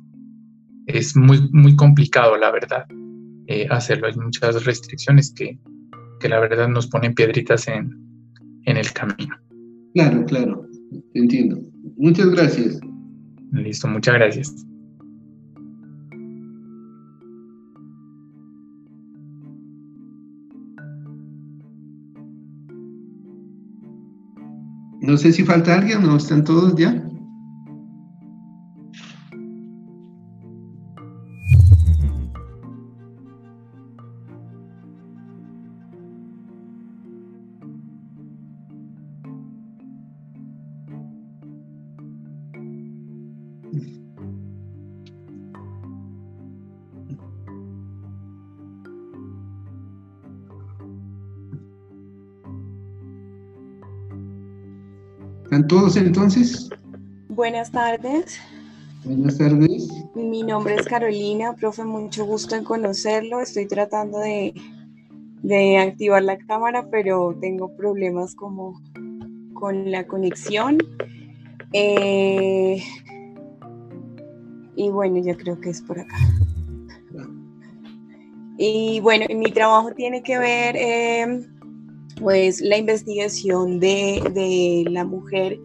es muy, muy complicado, la verdad, eh, hacerlo. Hay muchas restricciones que, que la verdad nos ponen piedritas en, en el camino. Claro, claro, entiendo. Muchas gracias. Listo, muchas gracias. No sé si falta alguien o están todos ya. ¿Están todos entonces? Buenas tardes. Buenas tardes. Mi nombre es Carolina, profe, mucho gusto en conocerlo. Estoy tratando de, activar la cámara, pero tengo problemas como con la conexión. Eh, y bueno, ya creo que es por acá. Y bueno, mi trabajo tiene que ver eh, pues la investigación de, la mujer,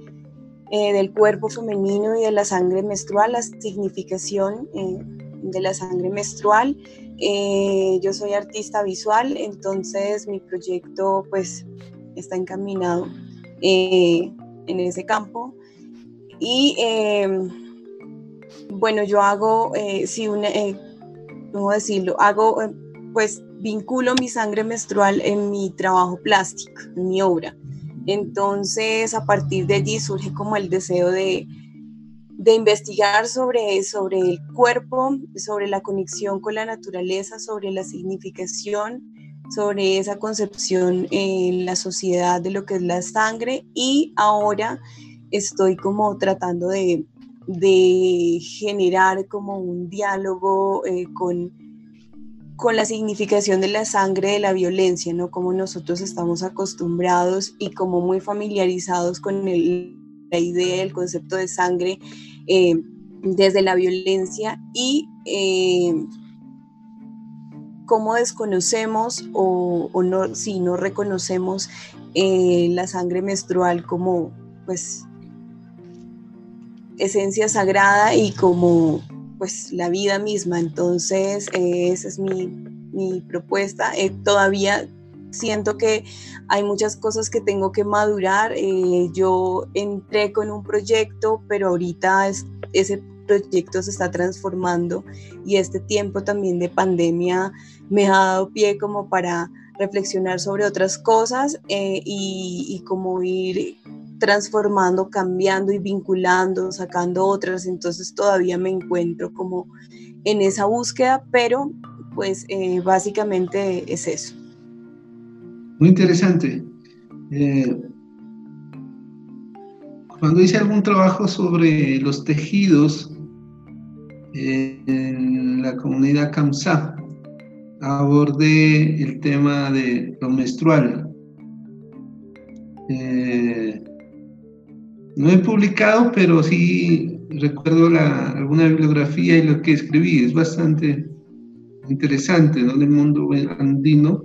eh, del cuerpo femenino y de la sangre menstrual, la significación eh, de la sangre menstrual. Eh, yo soy artista visual, entonces mi proyecto pues está encaminado en ese campo. Y bueno, yo hago, sí, una, ¿cómo decirlo? Hago pues vinculo mi sangre menstrual en mi trabajo plástico, en mi obra. Entonces, a partir de allí surge como el deseo de, investigar sobre, sobre el cuerpo, sobre la conexión con la naturaleza, sobre la significación, sobre esa concepción en la sociedad de lo que es la sangre y ahora estoy como tratando de, generar como un diálogo eh, con con la significación de la sangre de la violencia, ¿no? Como nosotros estamos acostumbrados y como muy familiarizados con la idea, el concepto de sangre eh, desde la violencia y eh, cómo desconocemos o, no, si no reconocemos eh, la sangre menstrual como, pues, esencia sagrada y como pues la vida misma. Entonces, eh, esa es mi, propuesta. Eh, todavía siento que hay muchas cosas que tengo que madurar. Eh, yo entré con un proyecto, pero ahorita ese proyecto se está transformando y este tiempo también de pandemia me ha dado pie como para reflexionar sobre otras cosas y, y como ir transformando, cambiando y vinculando, sacando otras, entonces todavía me encuentro como en esa búsqueda, pero pues eh, básicamente es eso. Muy interesante. Eh, cuando hice algún trabajo sobre los tejidos en la comunidad Kamsa, abordé el tema de lo menstrual. Eh, no he publicado, pero sí recuerdo alguna bibliografía y lo que escribí. Es bastante interesante, ¿no? En el mundo andino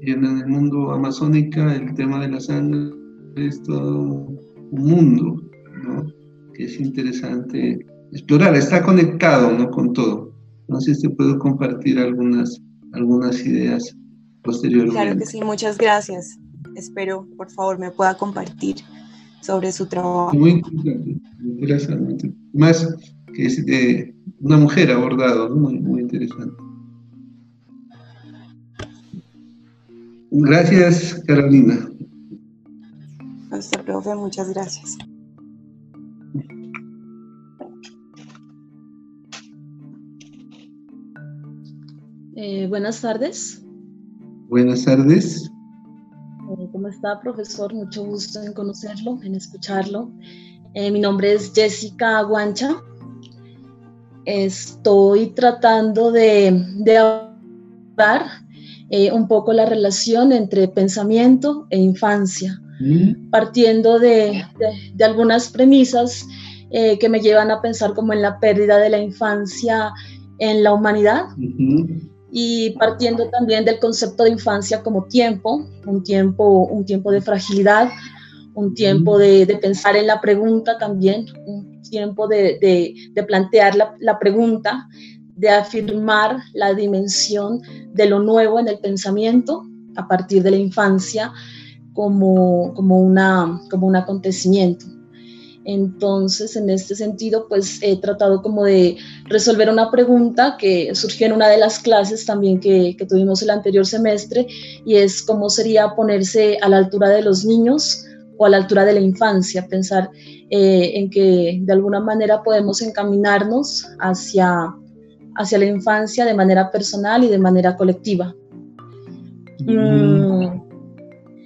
y en el mundo amazónica el tema de la sangre es todo un mundo, ¿no? Que es interesante explorar. Está conectado, ¿no? Con todo. Entonces te puedo compartir algunas, algunas ideas posteriormente. Claro que sí, muchas gracias. Espero, por favor, me pueda compartir sobre su trabajo. Muy interesante, interesante. Más que es de una mujer abordado, muy, muy interesante. Gracias, Carolina. Hasta profe, muchas gracias. Eh, buenas tardes. Buenas tardes. ¿Cómo está, profesor? Mucho gusto en conocerlo, en escucharlo. Eh, mi nombre es Jessica Aguancha. Estoy tratando de, de abordar eh, un poco la relación entre pensamiento e infancia, mm. partiendo de, de, algunas premisas eh, que me llevan a pensar como en la pérdida de la infancia en la humanidad y partiendo también del concepto de infancia como tiempo, un tiempo, un tiempo de fragilidad, un tiempo de, de pensar en la pregunta también, un tiempo de, de, plantear la, la, pregunta, de afirmar la dimensión de lo nuevo en el pensamiento a partir de la infancia como, como, una, como un acontecimiento. Entonces, en este sentido, pues he tratado como de resolver una pregunta que surgió en una de las clases también que, tuvimos el anterior semestre y es cómo sería ponerse a la altura de los niños o a la altura de la infancia, pensar eh, en que de alguna manera podemos encaminarnos hacia, hacia la infancia de manera personal y de manera colectiva. Mm,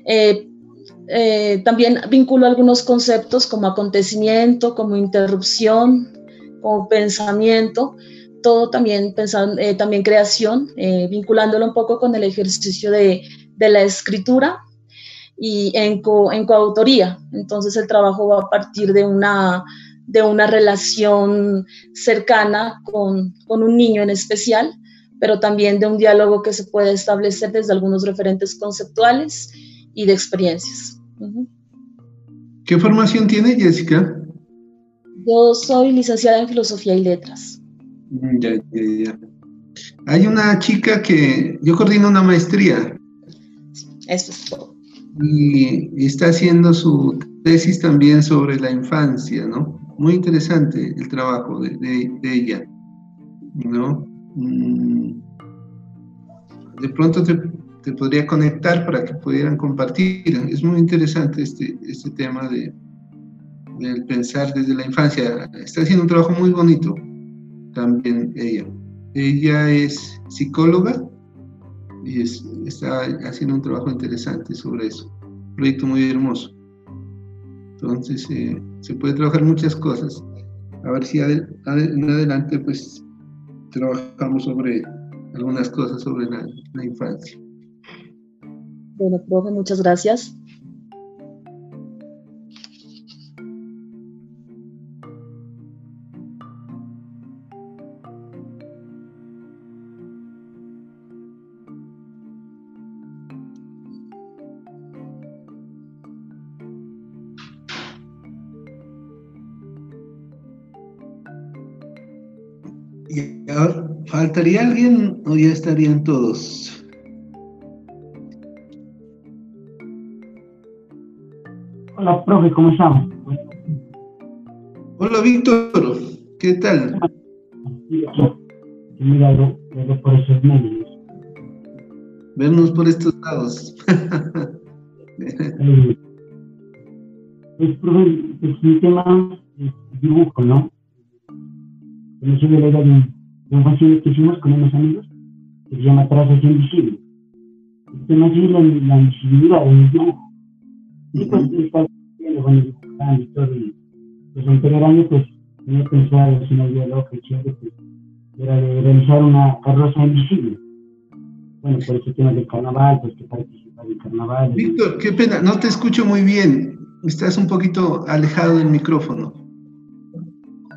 eh, eh, también vinculo algunos conceptos como acontecimiento, como interrupción, como pensamiento, todo también pensando, eh, también creación, eh, vinculándolo un poco con el ejercicio de, la escritura y en, coautoría. Entonces el trabajo va a partir de una, relación cercana con un niño en especial, pero también de un diálogo que se puede establecer desde algunos referentes conceptuales y de experiencias. ¿Qué formación tiene Jessica? Yo soy licenciada en Filosofía y Letras. Mm, ya, ya, ya. Hay una chica que yo coordino una maestría. Eso es todo. Y, está haciendo su tesis también sobre la infancia, ¿no? Muy interesante el trabajo de, ella, ¿no? Mm. De pronto te te podría conectar para que pudieran compartir. Es muy interesante este, este tema de, del pensar desde la infancia. Está haciendo un trabajo muy bonito también ella. Ella es psicóloga y está haciendo un trabajo interesante sobre eso. Un proyecto muy hermoso. Entonces eh, se puede trabajar muchas cosas. A ver si en adelante pues trabajamos sobre algunas cosas sobre la infancia. Bueno, profe, muchas gracias. ¿Faltaría alguien o ya estarían todos? Hola, profe, ¿cómo estamos? Hola, Víctor, ¿qué tal? Mira, por esos medios. Vernos por estos lados. pues, profe, pues, mi tema es dibujo, ¿no? Yo soy de edad de un fácil que hicimos con unos amigos que se llama Trazos Invisibles. El tema es la, la invisibilidad del dibujo. Y pues está viendo, bueno, y todo. Y pues en primer año, pues tenía pensado, si no había loca y chévere, pues era de realizar una carroza invisible. Bueno, por ese tema del carnaval, pues que participa del carnaval. Víctor, qué pena, no te escucho muy bien. Estás un poquito alejado del micrófono.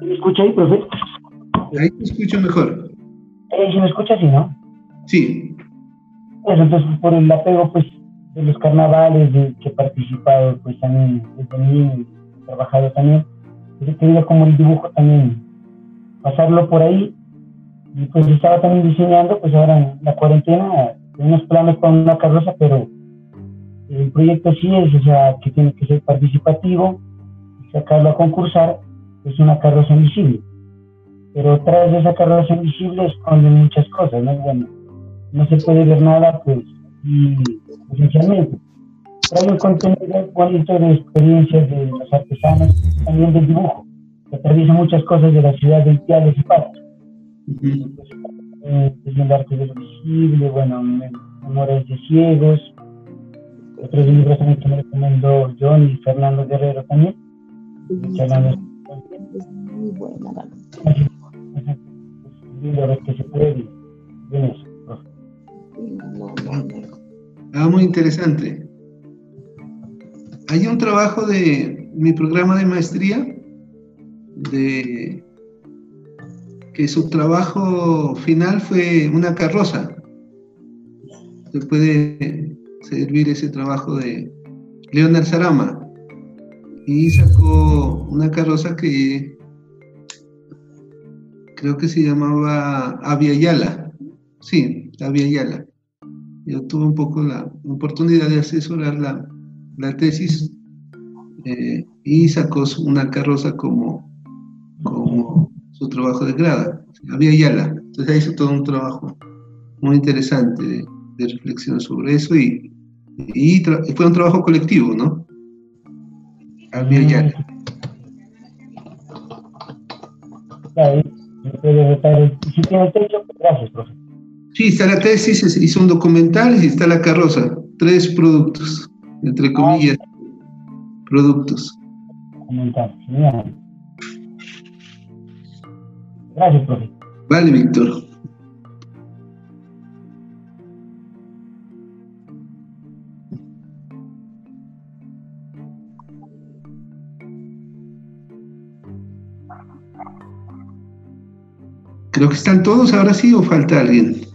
¿Me escucha ahí, profe? Ahí te escucho mejor. Eh, ¿Se me escucha así, no? Sí. Pues entonces por el apego pues de los carnavales de que he participado pues también desde mí he trabajado también. Pues he querido como el dibujo también pasarlo por ahí. Y pues estaba también diseñando pues ahora en la cuarentena unos planes con una carroza pero el proyecto sí es o sea que tiene que ser participativo sacarlo a concursar es una carroza invisible. Pero tras de esa carroza invisible esconden muchas cosas, ¿no? Bueno, no se puede ver nada, pues, y esencialmente. Trae un contenido bonito de experiencias de los artesanos, también del dibujo, que atraviesa muchas cosas de la ciudad de Itiales y Patos. Eh, el arte de lo visible, bueno, Memorias de Ciegos, otros libros también que me recomendó John y Fernando Guerrero también. Es muy buena, Ah, muy interesante. Hay un trabajo de mi programa de maestría de que su trabajo final fue una carroza. Se puede servir ese trabajo de Leonard Sarama y sacó una carroza que creo que se llamaba Avia Yala. Sí, Avia Yala. Yo tuve un poco la oportunidad de asesorar la, la tesis eh, y sacó una carroza como, como su trabajo de grada, Avia Yala. Entonces hizo todo un trabajo muy interesante de, reflexión sobre eso y, y, fue un trabajo colectivo, ¿no? Avia Yala. Pues gracias, profe. Sí, está la tesis, hizo un documental y está la carroza. Tres productos, entre ah, comillas, productos. Documental, Gracias, profe. Vale, Víctor. Creo que están todos ahora sí o falta alguien.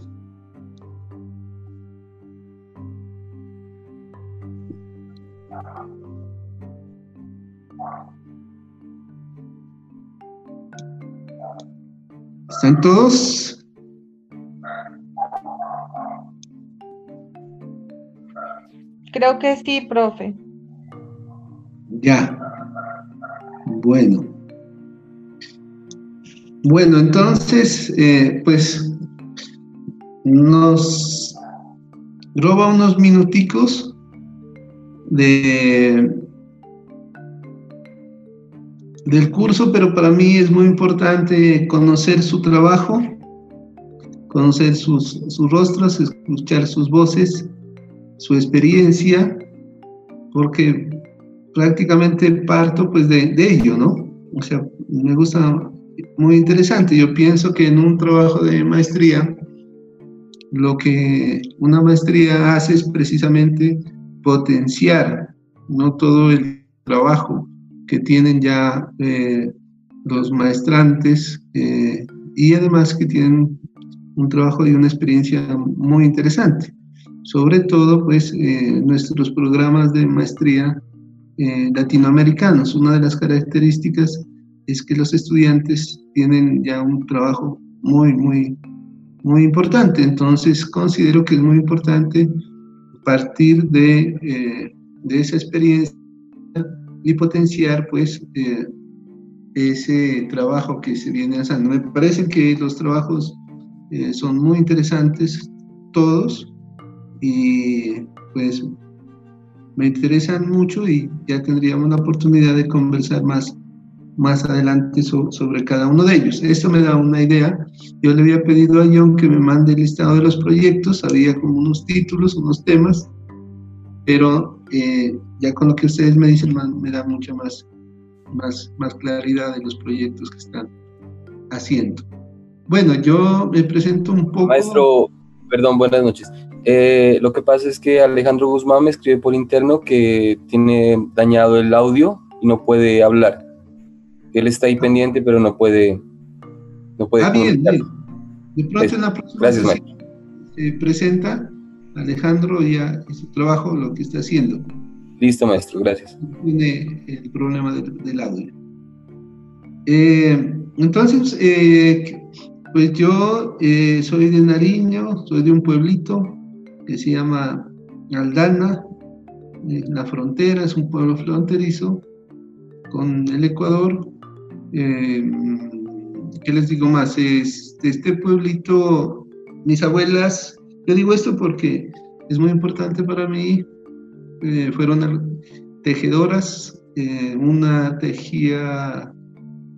¿Están todos? Creo que sí, profe. Ya. Bueno. Bueno, entonces, eh, pues nos roba unos minuticos de del curso, pero para mí es muy importante conocer su trabajo, conocer sus, sus rostros, escuchar sus voces, su experiencia, porque prácticamente parto pues de, de ello, ¿no? O sea, me gusta muy interesante. Yo pienso que en un trabajo de maestría lo que una maestría hace es precisamente potenciar no todo el trabajo que tienen ya eh, los maestrantes eh, y además que tienen un trabajo y una experiencia muy interesante. Sobre todo, pues, eh, nuestros programas de maestría latinoamericanos. Una de las características es que los estudiantes tienen ya un trabajo muy, muy, muy importante. Entonces, considero que es muy importante partir de, de esa experiencia y potenciar pues eh, ese trabajo que se viene haciendo. Me parece que los trabajos eh, son muy interesantes todos y pues me interesan mucho y ya tendríamos la oportunidad de conversar más más adelante sobre cada uno de ellos. Esto me da una idea. Yo le había pedido a John que me mande el listado de los proyectos, había como unos títulos, unos temas, pero eh, ya con lo que ustedes me dicen me da mucha más, más, más claridad de los proyectos que están haciendo. Bueno, yo me presento un poco. Maestro, perdón, buenas noches. Eh, lo que pasa es que Alejandro Guzmán me escribe por interno que tiene dañado el audio y no puede hablar. Él está ahí pendiente, pero no puede. No puede ah, bien, bien. De pronto en la próxima Gracias, se presenta Alejandro ya en su trabajo lo que está haciendo. Listo, maestro, gracias. Tiene el problema del, audio. Eh, entonces, eh, pues yo eh, soy de Nariño, soy de un pueblito que se llama Aldana, la frontera, es un pueblo fronterizo con el Ecuador. ¿Qué les digo más? De este pueblito, mis abuelas yo digo esto porque es muy importante para mí. Eh, fueron tejedoras, eh, una tejía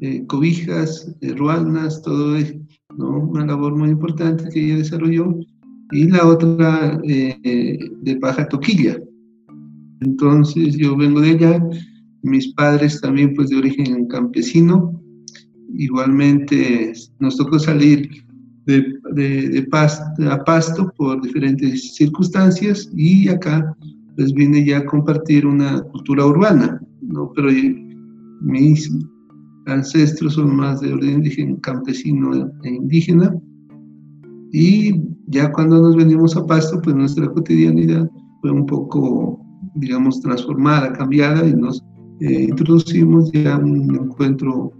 eh, cobijas, ruanas, todo eso, una labor muy importante que ella desarrolló, y la otra de paja toquilla. Entonces yo vengo de allá, mis padres también pues de origen campesino, igualmente nos tocó salir de, pasto, a pasto por diferentes circunstancias. Y acá pues vine ya a compartir una cultura urbana, ¿no? Pero mis ancestros son más de orden indígena, campesino e indígena y ya cuando nos venimos a pasto pues nuestra cotidianidad fue un poco digamos transformada, cambiada y nos eh, introducimos ya un encuentro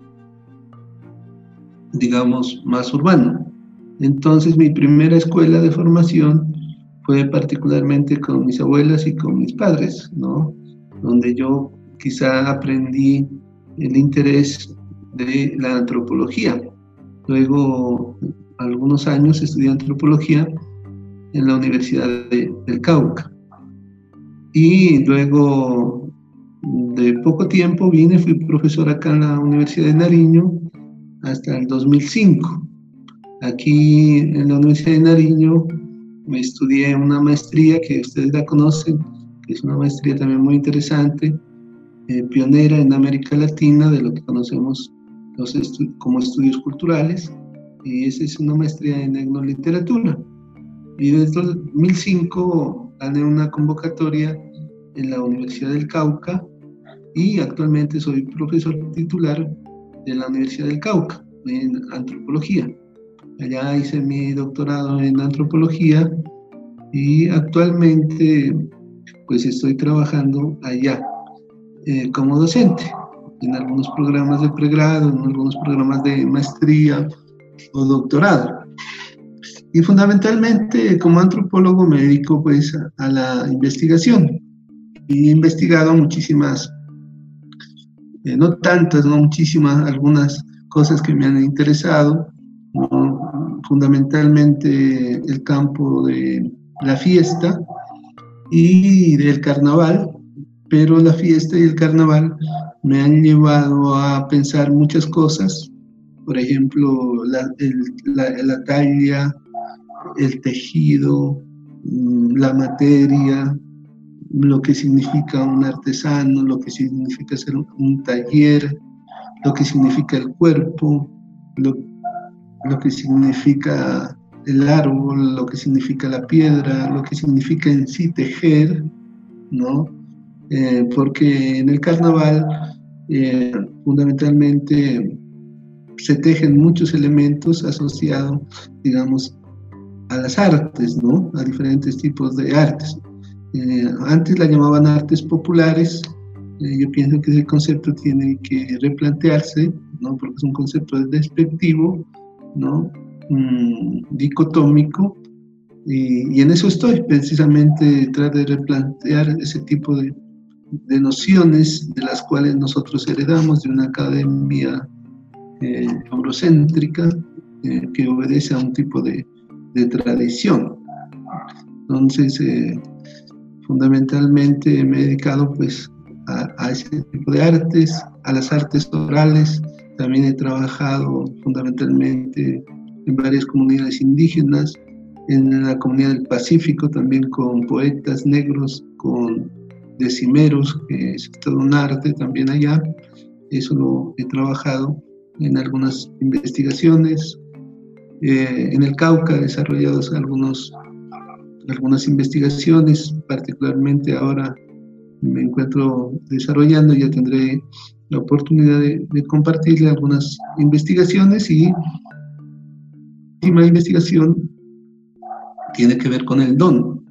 digamos más urbano. Entonces mi primera escuela de formación fue particularmente con mis abuelas y con mis padres, ¿no? Donde yo quizá aprendí el interés de la antropología. Luego, algunos años estudié antropología en la Universidad del Cauca. Y luego de poco tiempo vine, fui profesor acá en la Universidad de Nariño hasta el 2005. Aquí en la Universidad de Nariño me estudié una maestría que ustedes la conocen, que es una maestría también muy interesante, eh, pionera en América Latina de lo que conocemos los como estudios culturales, y esa es una maestría en etnoliteratura. Y desde 2005 gané una convocatoria en la Universidad del Cauca y actualmente soy profesor titular de la Universidad del Cauca en antropología. Allá hice mi doctorado en antropología y actualmente pues estoy trabajando allá eh, como docente en algunos programas de pregrado, en algunos programas de maestría o doctorado. Y fundamentalmente como antropólogo me dedico pues a, la investigación. He investigado muchísimas, eh, no tantas, no muchísimas, algunas cosas que me han interesado, fundamentalmente el campo de la fiesta y del carnaval, pero la fiesta y el carnaval me han llevado a pensar muchas cosas, por ejemplo, la, la talla, el tejido, mm, la materia, lo que significa un artesano, lo que significa ser un taller, lo que significa el cuerpo, lo, lo que significa el árbol, lo que significa la piedra, lo que significa en sí tejer, ¿no? Eh, porque en el carnaval eh, fundamentalmente se tejen muchos elementos asociados, digamos, a las artes, ¿no? A diferentes tipos de artes. Eh, antes la llamaban artes populares, yo pienso que ese concepto tiene que replantearse, ¿no? Porque es un concepto despectivo, ¿no? Mm, dicotómico, y, en eso estoy, precisamente tratar de replantear ese tipo de, nociones de las cuales nosotros heredamos de una academia eh, eurocéntrica eh, que obedece a un tipo de, tradición. Entonces, eh, fundamentalmente me he dedicado pues a, ese tipo de artes, a las artes orales, también he trabajado fundamentalmente en varias comunidades indígenas, en la comunidad del Pacífico también con poetas negros, con decimeros, que es todo un arte también allá. Eso lo he trabajado en algunas investigaciones. Eh, en el Cauca he desarrollado algunos, algunas investigaciones, particularmente ahora me encuentro desarrollando, ya tendré la oportunidad de, de compartirle algunas investigaciones y última investigación tiene que ver con el don,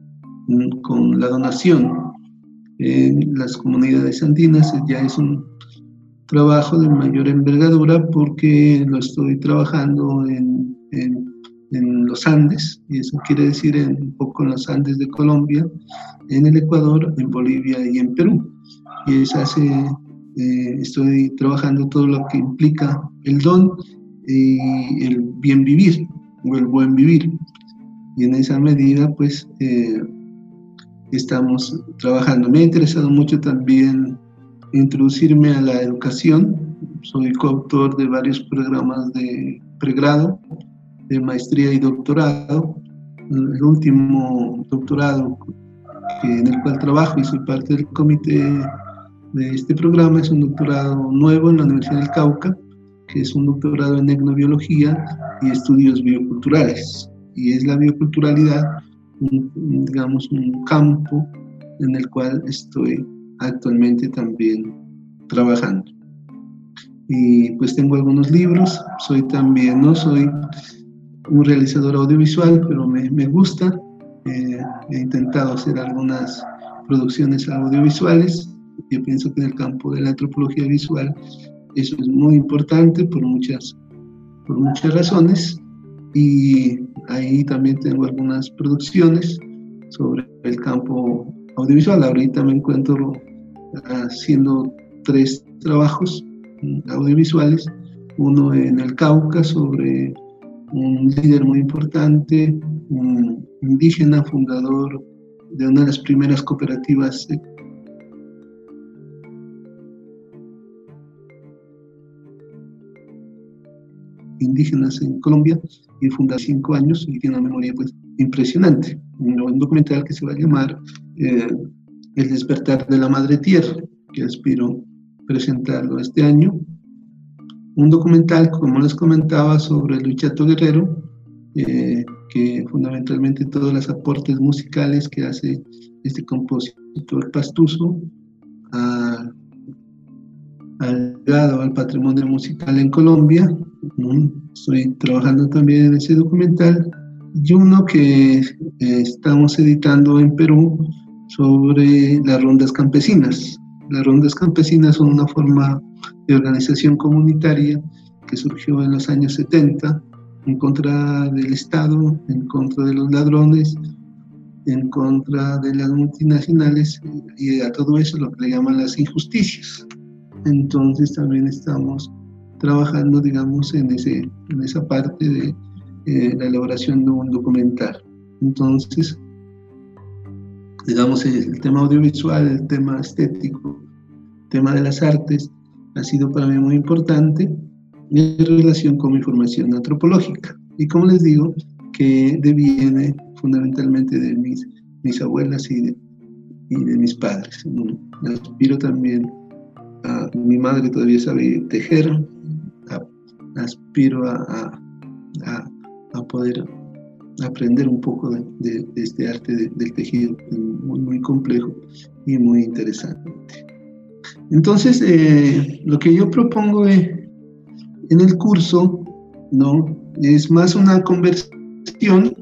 con la donación. En las comunidades andinas ya es un trabajo de mayor envergadura porque lo estoy trabajando en, en, los Andes, y eso quiere decir en, un poco en los Andes de Colombia, en el Ecuador, en Bolivia y en Perú. Y eso hace, eh, estoy trabajando todo lo que implica el don y el bien vivir o el buen vivir. Y en esa medida, pues, eh, estamos trabajando. Me ha interesado mucho también introducirme a la educación. Soy coautor de varios programas de pregrado, de maestría y doctorado. El último doctorado en el cual trabajo y soy parte del comité de este programa es un doctorado nuevo en la Universidad del Cauca, que es un doctorado en etnobiología y estudios bioculturales. Y es la bioculturalidad, digamos, un campo en el cual estoy actualmente también trabajando. Y pues tengo algunos libros, soy también, no soy un realizador audiovisual, pero me, me gusta. Eh, he intentado hacer algunas producciones audiovisuales. Yo pienso que en el campo de la antropología visual eso es muy importante por muchas, por muchas razones y ahí también tengo algunas producciones sobre el campo audiovisual. Ahorita me encuentro haciendo tres trabajos audiovisuales, uno en el Cauca sobre un líder muy importante, un indígena fundador de una de las primeras cooperativas indígenas en Colombia y funda cinco años y tiene una memoria pues impresionante. Un documental que se va a llamar eh, El despertar de la madre tierra, que aspiro presentarlo este año. Un documental, como les comentaba, sobre el Luchato Guerrero, eh, que fundamentalmente todos los aportes musicales que hace este compositor pastuso al legado al patrimonio musical en Colombia Estoy trabajando también en ese documental y uno que eh, estamos editando en Perú sobre las rondas campesinas. Las rondas campesinas son una forma de organización comunitaria que surgió en los años 70 en contra del Estado, en contra de los ladrones, en contra de las multinacionales y a todo eso lo que le llaman las injusticias. Entonces también estamos trabajando, digamos, en, ese, en esa parte de eh, la elaboración de un documental. Entonces, digamos, el tema audiovisual, el tema estético, el tema de las artes, ha sido para mí muy importante en relación con mi formación antropológica. Y como les digo, que deviene fundamentalmente de mis, mis abuelas y de, y de mis padres. Aspiro también a mi madre todavía sabe tejer, aspiro a, a, a, poder aprender un poco de, este arte del tejido, muy, muy complejo y muy interesante. Entonces, eh, lo que yo propongo en el curso, ¿no? Es más una conversación.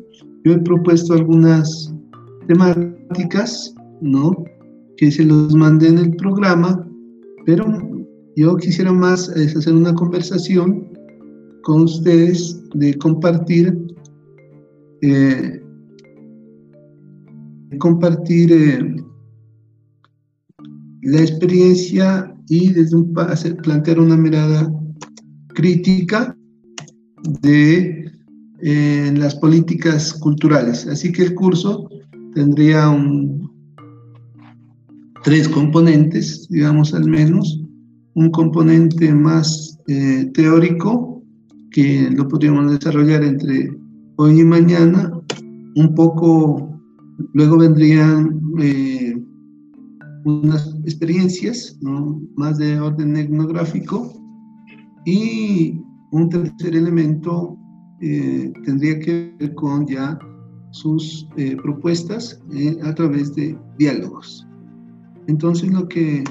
Yo he propuesto algunas temáticas, ¿no? Que se los mandé en el programa, pero yo quisiera más hacer una conversación con ustedes de compartir eh, compartir eh, la experiencia y desde un hacer, plantear una mirada crítica de eh, las políticas culturales. Así que el curso tendría un, tres componentes, digamos al menos, un componente más eh, teórico que lo podríamos desarrollar entre hoy y mañana, un poco, luego vendrían eh, unas experiencias más de orden etnográfico. Y un tercer elemento eh, tendría que ver con ya sus propuestas a través de diálogos. Entonces lo que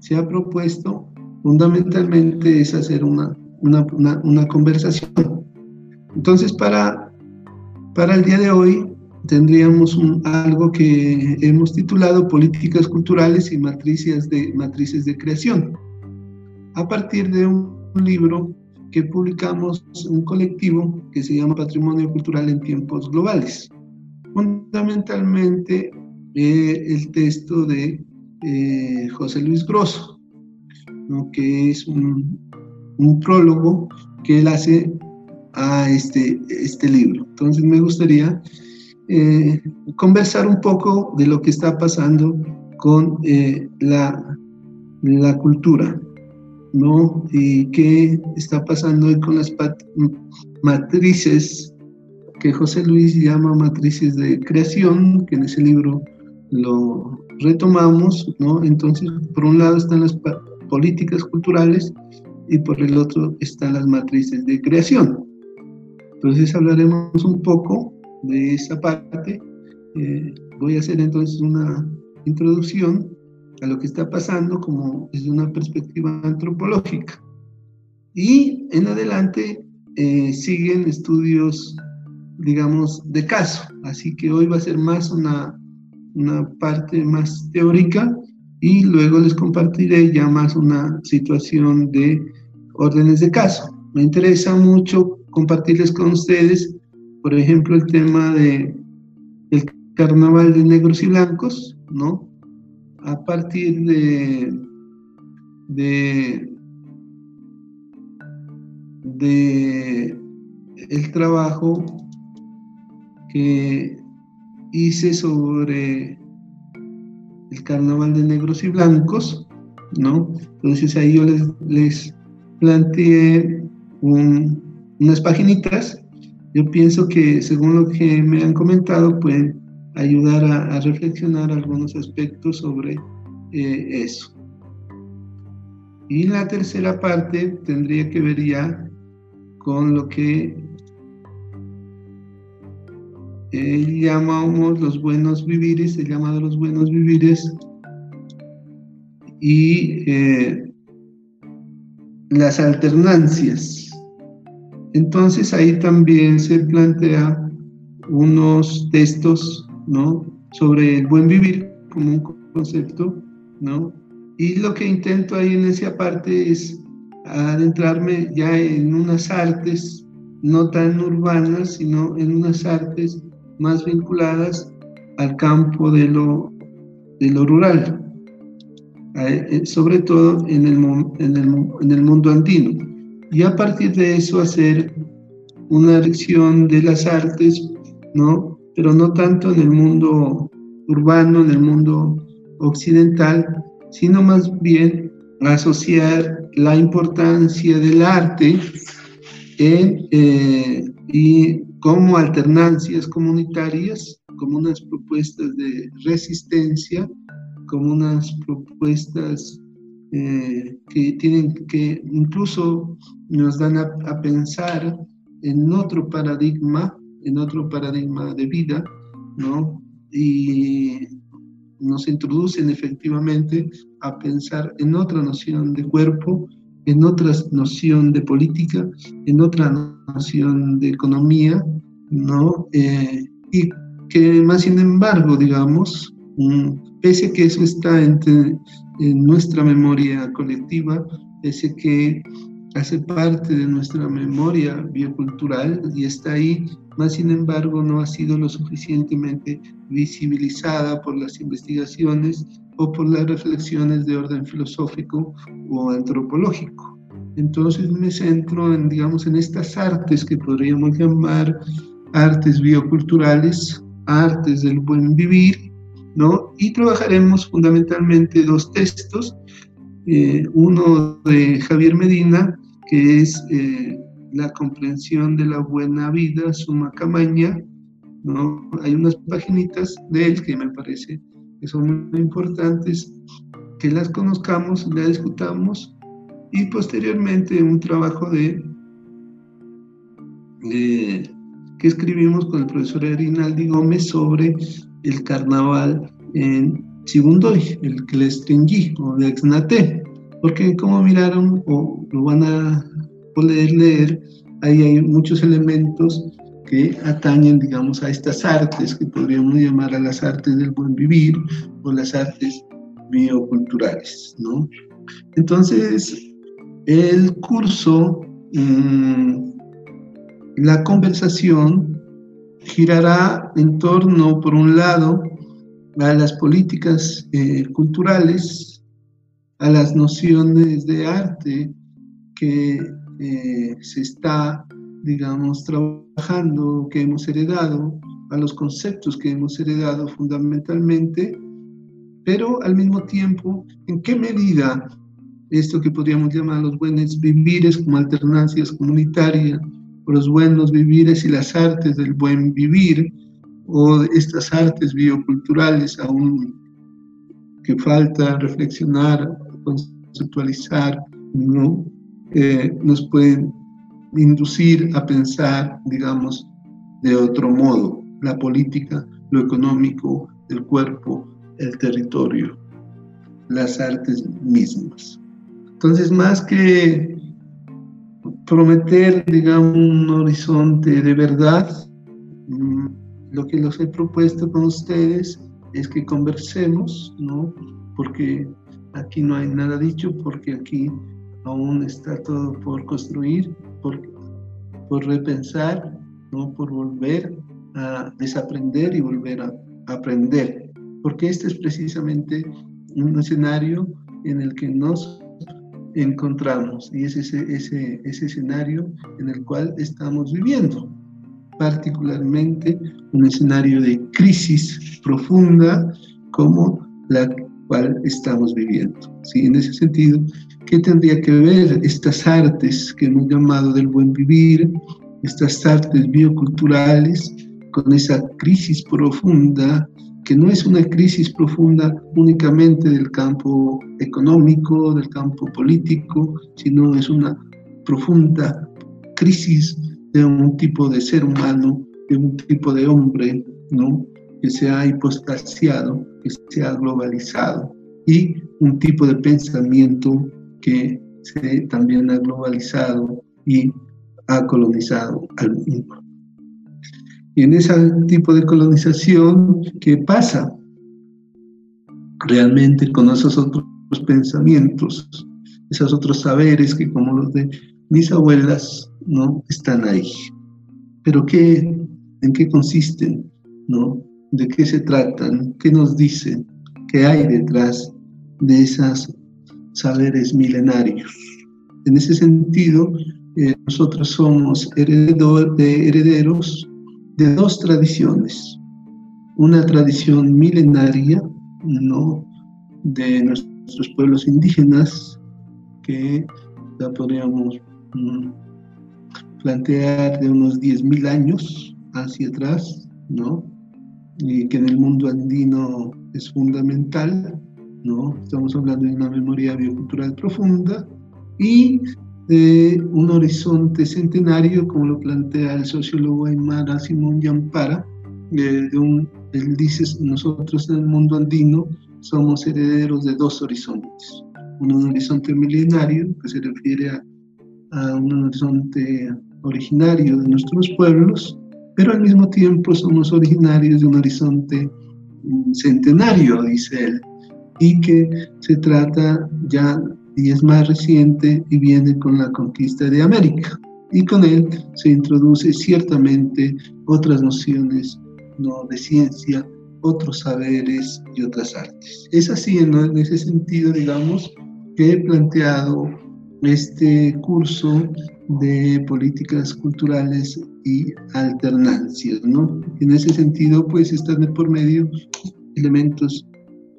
se ha propuesto fundamentalmente es hacer una, una, una conversación entonces, para, para el día de hoy tendríamos algo que hemos titulado Políticas Culturales y Matrices de, Matrices de Creación, a partir de un libro que publicamos un colectivo que se llama Patrimonio Cultural en Tiempos Globales. Fundamentalmente eh, el texto de eh, José Luis Grosso, que es un, prólogo que él hace a este, este libro. Entonces me gustaría eh, conversar un poco de lo que está pasando con la, la cultura, ¿no? Y qué está pasando con las matrices que José Luis llama matrices de creación, que en ese libro lo retomamos, ¿no? Entonces, por un lado están las políticas culturales y por el otro están las matrices de creación. Entonces hablaremos un poco de esa parte. Eh, voy a hacer entonces una introducción a lo que está pasando como desde una perspectiva antropológica. Y en adelante eh, siguen estudios, digamos, de caso. Así que hoy va a ser más una, una parte más teórica y luego les compartiré ya más una situación de órdenes de caso. Me interesa mucho compartirles con ustedes, por ejemplo, el tema de el carnaval de negros y blancos, ¿no? A partir de, de, de el trabajo que hice sobre el carnaval de negros y blancos, ¿no? Entonces ahí yo les, les planteé un, unas paginitas. Yo pienso que según lo que me han comentado pueden ayudar a, reflexionar algunos aspectos sobre eh, eso. Y la tercera parte tendría que ver ya con lo que eh, llamamos los buenos vivires, el llamado los buenos vivires, y eh, las alternancias. Entonces ahí también se plantea unos textos, ¿no? Sobre el buen vivir como un concepto, ¿no? Y lo que intento ahí en esa parte es adentrarme ya en unas artes no tan urbanas, sino en unas artes más vinculadas al campo de lo, de lo rural, eh, sobre todo en el, en el, en el mundo andino y a partir de eso hacer una lección de las artes, ¿no? Pero no tanto en el mundo urbano, en el mundo occidental, sino más bien asociar la importancia del arte en, eh, y como alternancias comunitarias, como unas propuestas de resistencia, como unas propuestas eh, que tienen que incluso nos dan a, pensar en otro paradigma en otro paradigma de vida, ¿no? Y nos introducen efectivamente a pensar en otra noción de cuerpo, en otra noción de política, en otra noción de economía, ¿no? Eh, y que más sin embargo, digamos, mm, pese a que eso está en nuestra memoria colectiva, pese que hace parte de nuestra memoria biocultural y está ahí, más sin embargo no ha sido lo suficientemente visibilizada por las investigaciones o por las reflexiones de orden filosófico o antropológico. Entonces me centro en, digamos, en estas artes que podríamos llamar artes bioculturales, artes del buen vivir, ¿no? Y trabajaremos fundamentalmente dos textos, eh, uno de Javier Medina, que es eh, la comprensión de la buena vida, suma camaña, ¿no? Hay unas paginitas de él que me parece que son muy importantes, que las conozcamos, las discutamos y posteriormente un trabajo de, que escribimos con el profesor Erinaldi Gómez sobre el carnaval en Chigundoy, el que le stringí o de Exnate, porque como miraron o lo van a poder leer, ahí hay muchos elementos atañen, digamos, a estas artes que podríamos llamar a las artes del buen vivir o las artes bioculturales, ¿no? Entonces, el curso, mm, la conversación girará en torno, por un lado, a las políticas eh, culturales, a las nociones de arte que eh, se está, digamos, trabajando, que hemos heredado, a los conceptos que hemos heredado fundamentalmente, pero al mismo tiempo, ¿en qué medida esto que podríamos llamar los buenos vivires como alternancias comunitarias, o los buenos vivires y las artes del buen vivir, o estas artes bioculturales aún que falta reflexionar, conceptualizar, ¿no? Eh, nos pueden inducir a pensar, digamos, de otro modo, la política, lo económico, el cuerpo, el territorio, las artes mismas. Entonces, más que prometer, digamos, un horizonte de verdad, mm, lo que los he propuesto con ustedes es que conversemos, ¿no? Porque aquí no hay nada dicho, porque aquí aún está todo por construir, por, por repensar, ¿no? por volver a desaprender y volver a aprender, porque este es precisamente un escenario en el que nos encontramos y es ese, ese, ese escenario en el cual estamos viviendo, particularmente un escenario de crisis profunda como la cual estamos viviendo. ¿sí? En ese sentido, ¿qué tendría que ver estas artes que hemos llamado del buen vivir, estas artes bioculturales, con esa crisis profunda, que no es una crisis profunda únicamente del campo económico, del campo político, sino es una profunda crisis de un tipo de ser humano, de un tipo de hombre, ¿no? que se ha hipostasiado, que se ha globalizado, y un tipo de pensamiento que se también ha globalizado y ha colonizado al mundo. Y en ese tipo de colonización, ¿qué pasa? Realmente con esos otros pensamientos, esos otros saberes que como los de mis abuelas, ¿no? Están ahí. Pero ¿qué, ¿en qué consisten? ¿No? de qué se tratan, qué nos dicen, qué hay detrás de esos saberes milenarios. En ese sentido, eh, nosotros somos de herederos de dos tradiciones. Una tradición milenaria, ¿no? De nuestros pueblos indígenas, que ya podríamos mm, plantear de unos 10.000 años hacia atrás, ¿no? y que en el mundo andino es fundamental, ¿no? Estamos hablando de una memoria biocultural profunda y de un horizonte centenario, como lo plantea el sociólogo Aymara Simón Yampara, un, él dice, nosotros en el mundo andino somos herederos de dos horizontes. Uno, un horizonte milenario, que se refiere a, a un horizonte originario de nuestros pueblos, pero al mismo tiempo somos originarios de un horizonte mm, centenario, dice él, y que se trata ya y es más reciente y viene con la conquista de América. Y con él se introduce ciertamente otras nociones ¿no? de ciencia, otros saberes y otras artes. Es así en, en ese sentido, digamos, que he planteado este curso de políticas culturales y alternancias, ¿no? En ese sentido, pues están de por medio elementos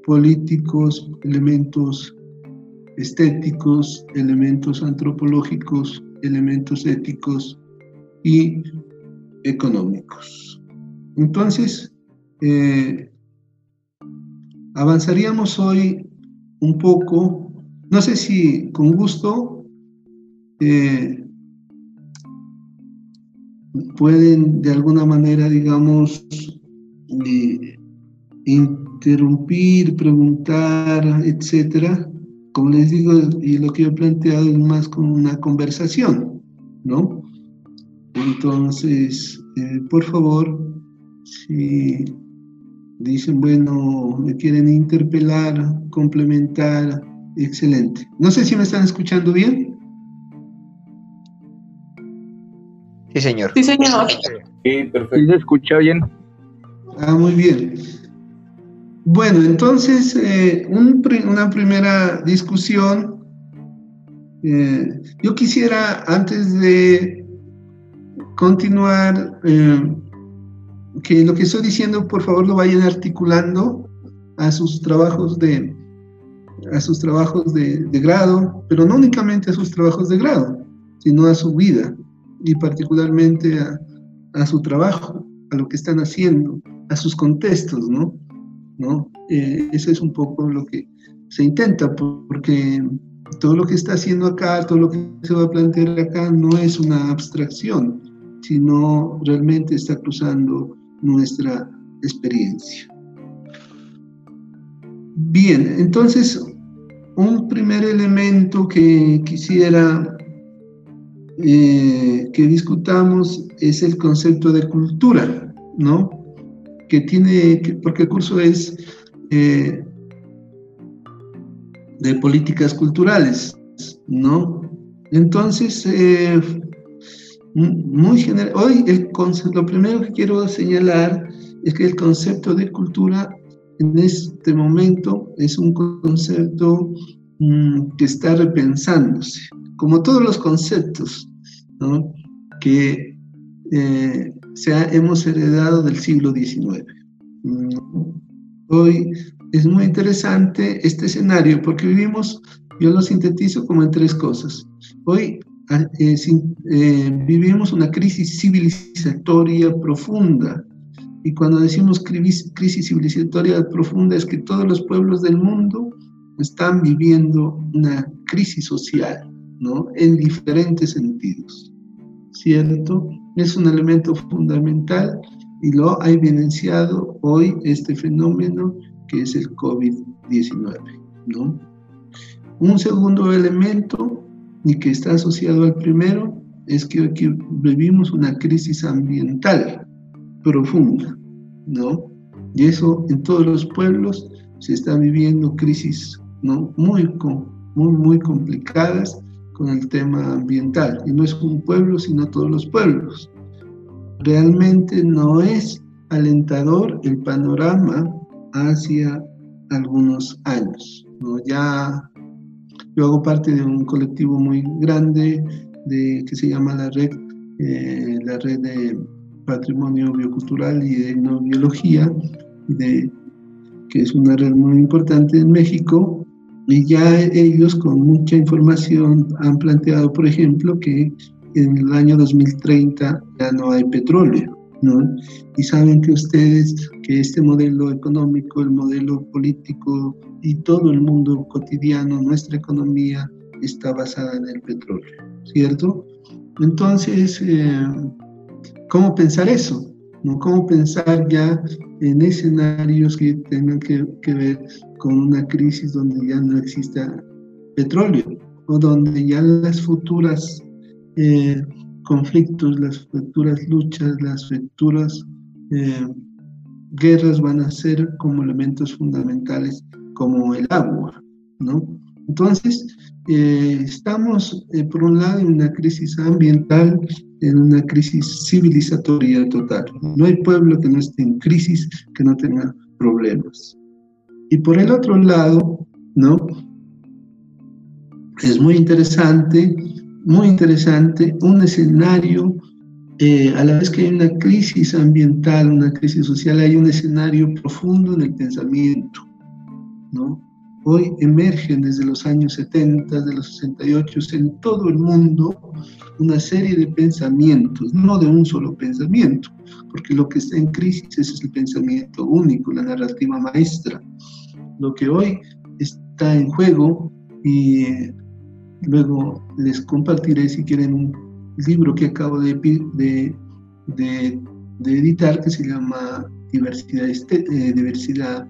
políticos, elementos estéticos, elementos antropológicos, elementos éticos y económicos. Entonces, eh, avanzaríamos hoy un poco, no sé si con gusto eh, pueden de alguna manera, digamos, eh, interrumpir, preguntar, etcétera. Como les digo, y lo que yo he planteado es más como una conversación, ¿no? Entonces, eh, por favor, si dicen, bueno, me quieren interpelar, complementar, excelente. No sé si me están escuchando bien. Sí, señor. Sí, señor. Sí, perfecto. se escucha bien. Ah, muy bien. Bueno, entonces, eh, una primera discusión. Eh, yo quisiera, antes de continuar, eh, que lo que estoy diciendo, por favor, lo vayan articulando a sus trabajos de, a sus trabajos de grado, pero no únicamente a sus trabajos de grado, sino a su vida y particularmente a, su trabajo, a lo que están haciendo, a sus contextos, ¿no? ¿No? Eh, eso es un poco lo que se intenta, porque todo lo que está haciendo acá, todo lo que se va a plantear acá, no es una abstracción, sino realmente está cruzando nuestra experiencia. Bien, entonces, un primer elemento que quisiera eh, que discutamos es el concepto de cultura, ¿no? Que tiene, porque el curso es eh, de políticas culturales, ¿no? Entonces, eh, muy general, hoy el concepto, lo primero que quiero señalar es que el concepto de cultura en este momento es un concepto mm, que está repensándose, como todos los conceptos que eh, hemos heredado del siglo XIX. Mm, hoy es muy interesante este escenario porque vivimos, yo lo sintetizo como en tres cosas. Hoy ah, eh, eh, vivimos una crisis civilizatoria profunda. Y cuando decimos crisis, crisis civilizatoria profunda es que todos los pueblos del mundo están viviendo una crisis social ¿no? en diferentes sentidos. ¿Cierto? Es un elemento fundamental y lo ha evidenciado hoy este fenómeno que es el COVID-19. ¿no? Un segundo elemento, y que está asociado al primero, es que aquí vivimos una crisis ambiental profunda, ¿no? Y eso en todos los pueblos se está viviendo crisis, ¿no? Muy, muy, muy complicadas con el tema ambiental. Y no es un pueblo, sino todos los pueblos. Realmente no es alentador el panorama hacia algunos años. ¿no? Ya yo hago parte de un colectivo muy grande de, que se llama la red, eh, la red de patrimonio biocultural y de biología, de, que es una red muy importante en México, y ya ellos con mucha información han planteado, por ejemplo, que en el año 2030 ya no hay petróleo, ¿no? Y saben que ustedes, que este modelo económico, el modelo político y todo el mundo cotidiano, nuestra economía, está basada en el petróleo, ¿cierto? Entonces, eh, ¿cómo pensar eso? ¿No? ¿Cómo pensar ya en escenarios que tengan que, que ver con una crisis donde ya no exista petróleo o donde ya las futuras eh, conflictos, las futuras luchas, las futuras eh, guerras van a ser como elementos fundamentales como el agua, ¿no? Entonces, eh, estamos, por un lado, en una crisis ambiental, en una crisis civilizatoria total. No hay pueblo que no esté en crisis, que no tenga problemas. Y por el otro lado, ¿no? Es muy interesante, muy interesante un escenario, eh, a la vez que hay una crisis ambiental, una crisis social, hay un escenario profundo en el pensamiento, ¿no? Hoy emergen desde los años 70, de los 68, en todo el mundo una serie de pensamientos, no de un solo pensamiento, porque lo que está en crisis es el pensamiento único, la narrativa maestra. Lo que hoy está en juego y luego les compartiré si quieren un libro que acabo de, de, de, editar que se llama Diversidad, eh, Diversidad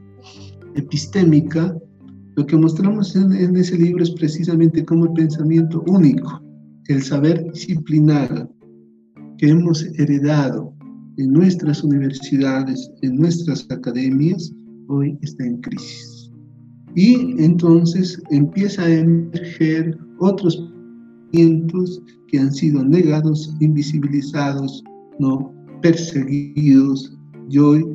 Epistémica, lo que mostramos en, ese libro es precisamente cómo el pensamiento único, el saber disciplinar que hemos heredado en nuestras universidades, en nuestras academias, hoy está en crisis. Y entonces empieza a emerger otros pensamientos que han sido negados, invisibilizados, no perseguidos, y hoy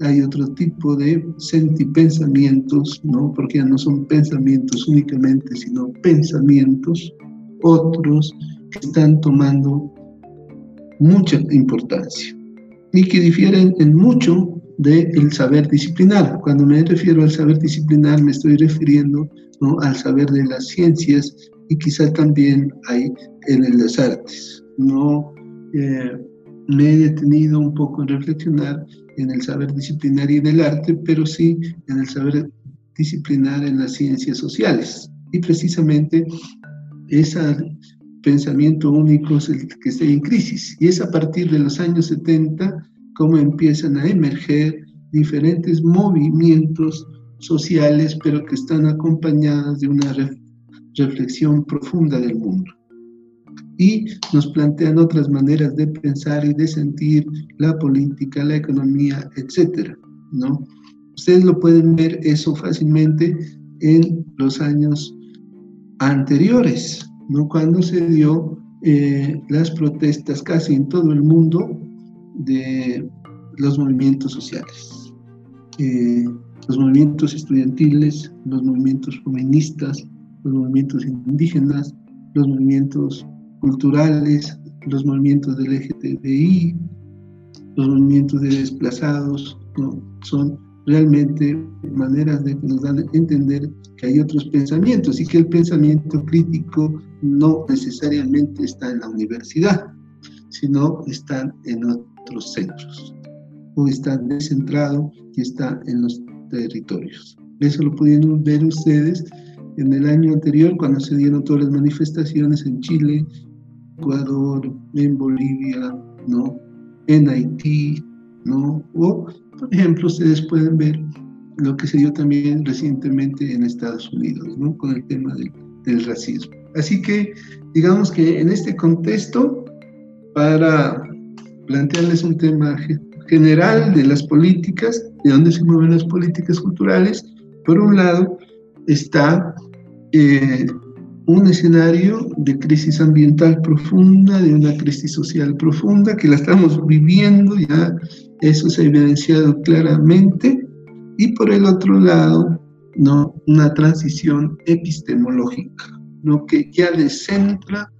hay otro tipo de sentipensamientos, ¿no? porque ya no son pensamientos únicamente, sino pensamientos, otros que están tomando mucha importancia y que difieren en mucho del saber disciplinar. Cuando me refiero al saber disciplinar, me estoy refiriendo al saber de las ciencias y quizá también hay en las artes. No eh, me he detenido un poco en reflexionar en el saber disciplinar y en el arte, pero sí en el saber disciplinar en las ciencias sociales. Y precisamente ese pensamiento único es el que está en crisis. Y es a partir de los años 70 como empiezan a emerger diferentes movimientos sociales, pero que están acompañadas de una reflexión profunda del mundo y nos plantean otras maneras de pensar y de sentir la política, la economía, etcétera, ¿no? Ustedes lo pueden ver eso fácilmente en los años anteriores, ¿no? Cuando se dio eh, las protestas casi en todo el mundo de los movimientos sociales, eh, los movimientos estudiantiles, los movimientos feministas, los movimientos indígenas, los movimientos culturales, los movimientos del LGTBI, los movimientos de desplazados, son realmente maneras de que nos dan a entender que hay otros pensamientos y que el pensamiento crítico no necesariamente está en la universidad, sino está en otros centros o está descentrado y está en los territorios. Eso lo pudieron ver ustedes en el año anterior cuando se dieron todas las manifestaciones en Chile, Ecuador, en Bolivia, ¿no? En Haití, ¿no? O, por ejemplo, ustedes pueden ver lo que se dio también recientemente en Estados Unidos, ¿no? Con el tema del, racismo. Así que, digamos que en este contexto, para plantearles un tema general de las políticas, de dónde se mueven las políticas culturales, por un lado está eh, un escenario de crisis ambiental profunda, de una crisis social profunda, que la estamos viviendo, ya eso se ha evidenciado claramente, y por el otro lado, ¿no? una transición epistemológica, ¿no? que ya descentra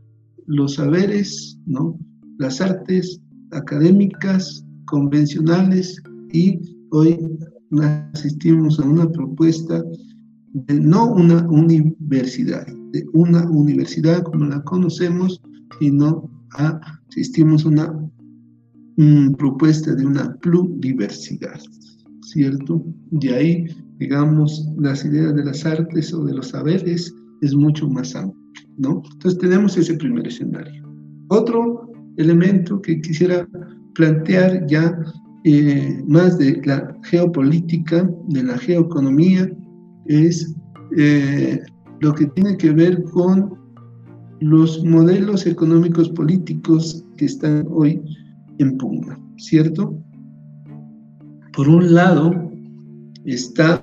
los saberes, ¿no? las artes académicas, convencionales, y hoy asistimos a una propuesta de no una universidad, de una universidad como la conocemos, sino asistimos a una propuesta de una pluriversidad, ¿cierto? De ahí, digamos, las ideas de las artes o de los saberes es mucho más amplio. ¿no? Entonces tenemos ese primer escenario. Otro elemento que quisiera plantear ya eh, más de la geopolítica, de la geoeconomía, es eh, lo que tiene que ver con los modelos económicos políticos que están hoy en pugna, ¿cierto? Por un lado, está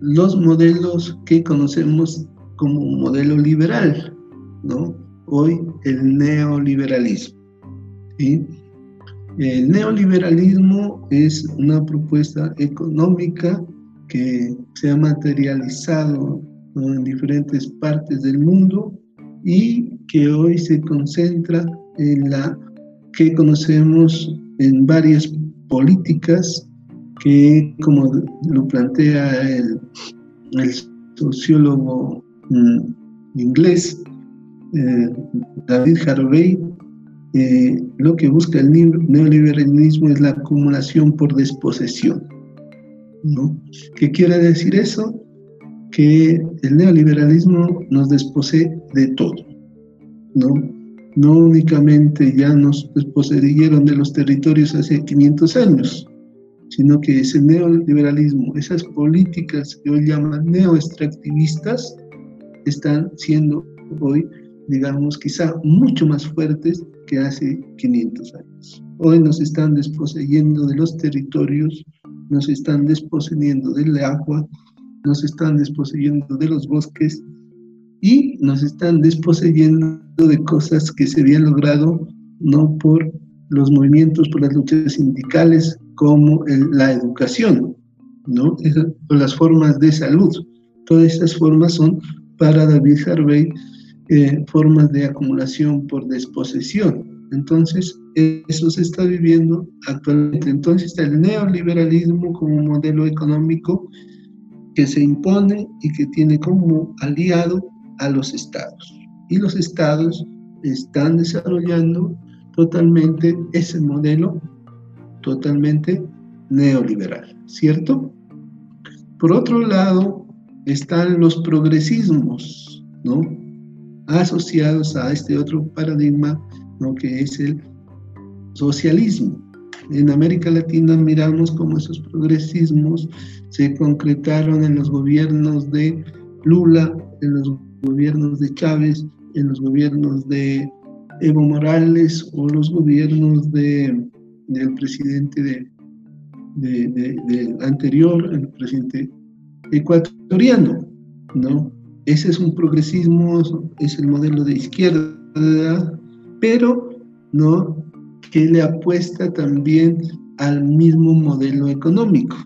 los modelos que conocemos como modelo liberal, ¿no? Hoy el neoliberalismo. El neoliberalismo es una propuesta económica que se ha materializado en diferentes partes del mundo y que hoy se concentra en la que conocemos en varias políticas que, como lo plantea el, sociólogo mm, inglés eh, David Harvey, eh, lo que busca el neoliberalismo es la acumulación por desposesión. ¿no? ¿Qué quiere decir eso? Que el neoliberalismo nos desposee de todo. ¿no? no únicamente ya nos desposeyeron de los territorios hace 500 años, sino que ese neoliberalismo, esas políticas que hoy llaman neoextractivistas, están siendo hoy, digamos, quizá mucho más fuertes que hace 500 años. Hoy nos están desposeyendo de los territorios, nos están desposeyendo del agua, nos están desposeyendo de los bosques y nos están desposeyendo de cosas que se habían logrado no por los movimientos, por las luchas sindicales, como la educación, ¿no? o las formas de salud. Todas estas formas son para David Harvey eh, formas de acumulación por desposesión. Entonces, eso se está viviendo actualmente. Entonces, el neoliberalismo como modelo económico que se impone y que tiene como aliado a los estados. Y los estados están desarrollando totalmente ese modelo totalmente neoliberal, ¿cierto? Por otro lado, están los progresismos, ¿no? Asociados a este otro paradigma, ¿no? Que es el socialismo. En América Latina miramos cómo esos progresismos se concretaron en los gobiernos de Lula, en los gobiernos de Chávez, en los gobiernos de Evo Morales o los gobiernos de, del presidente de, de, anterior, el presidente ecuatoriano, ¿no? Ese es un progresismo, es el modelo de izquierda, pero no que le apuesta también al mismo modelo económico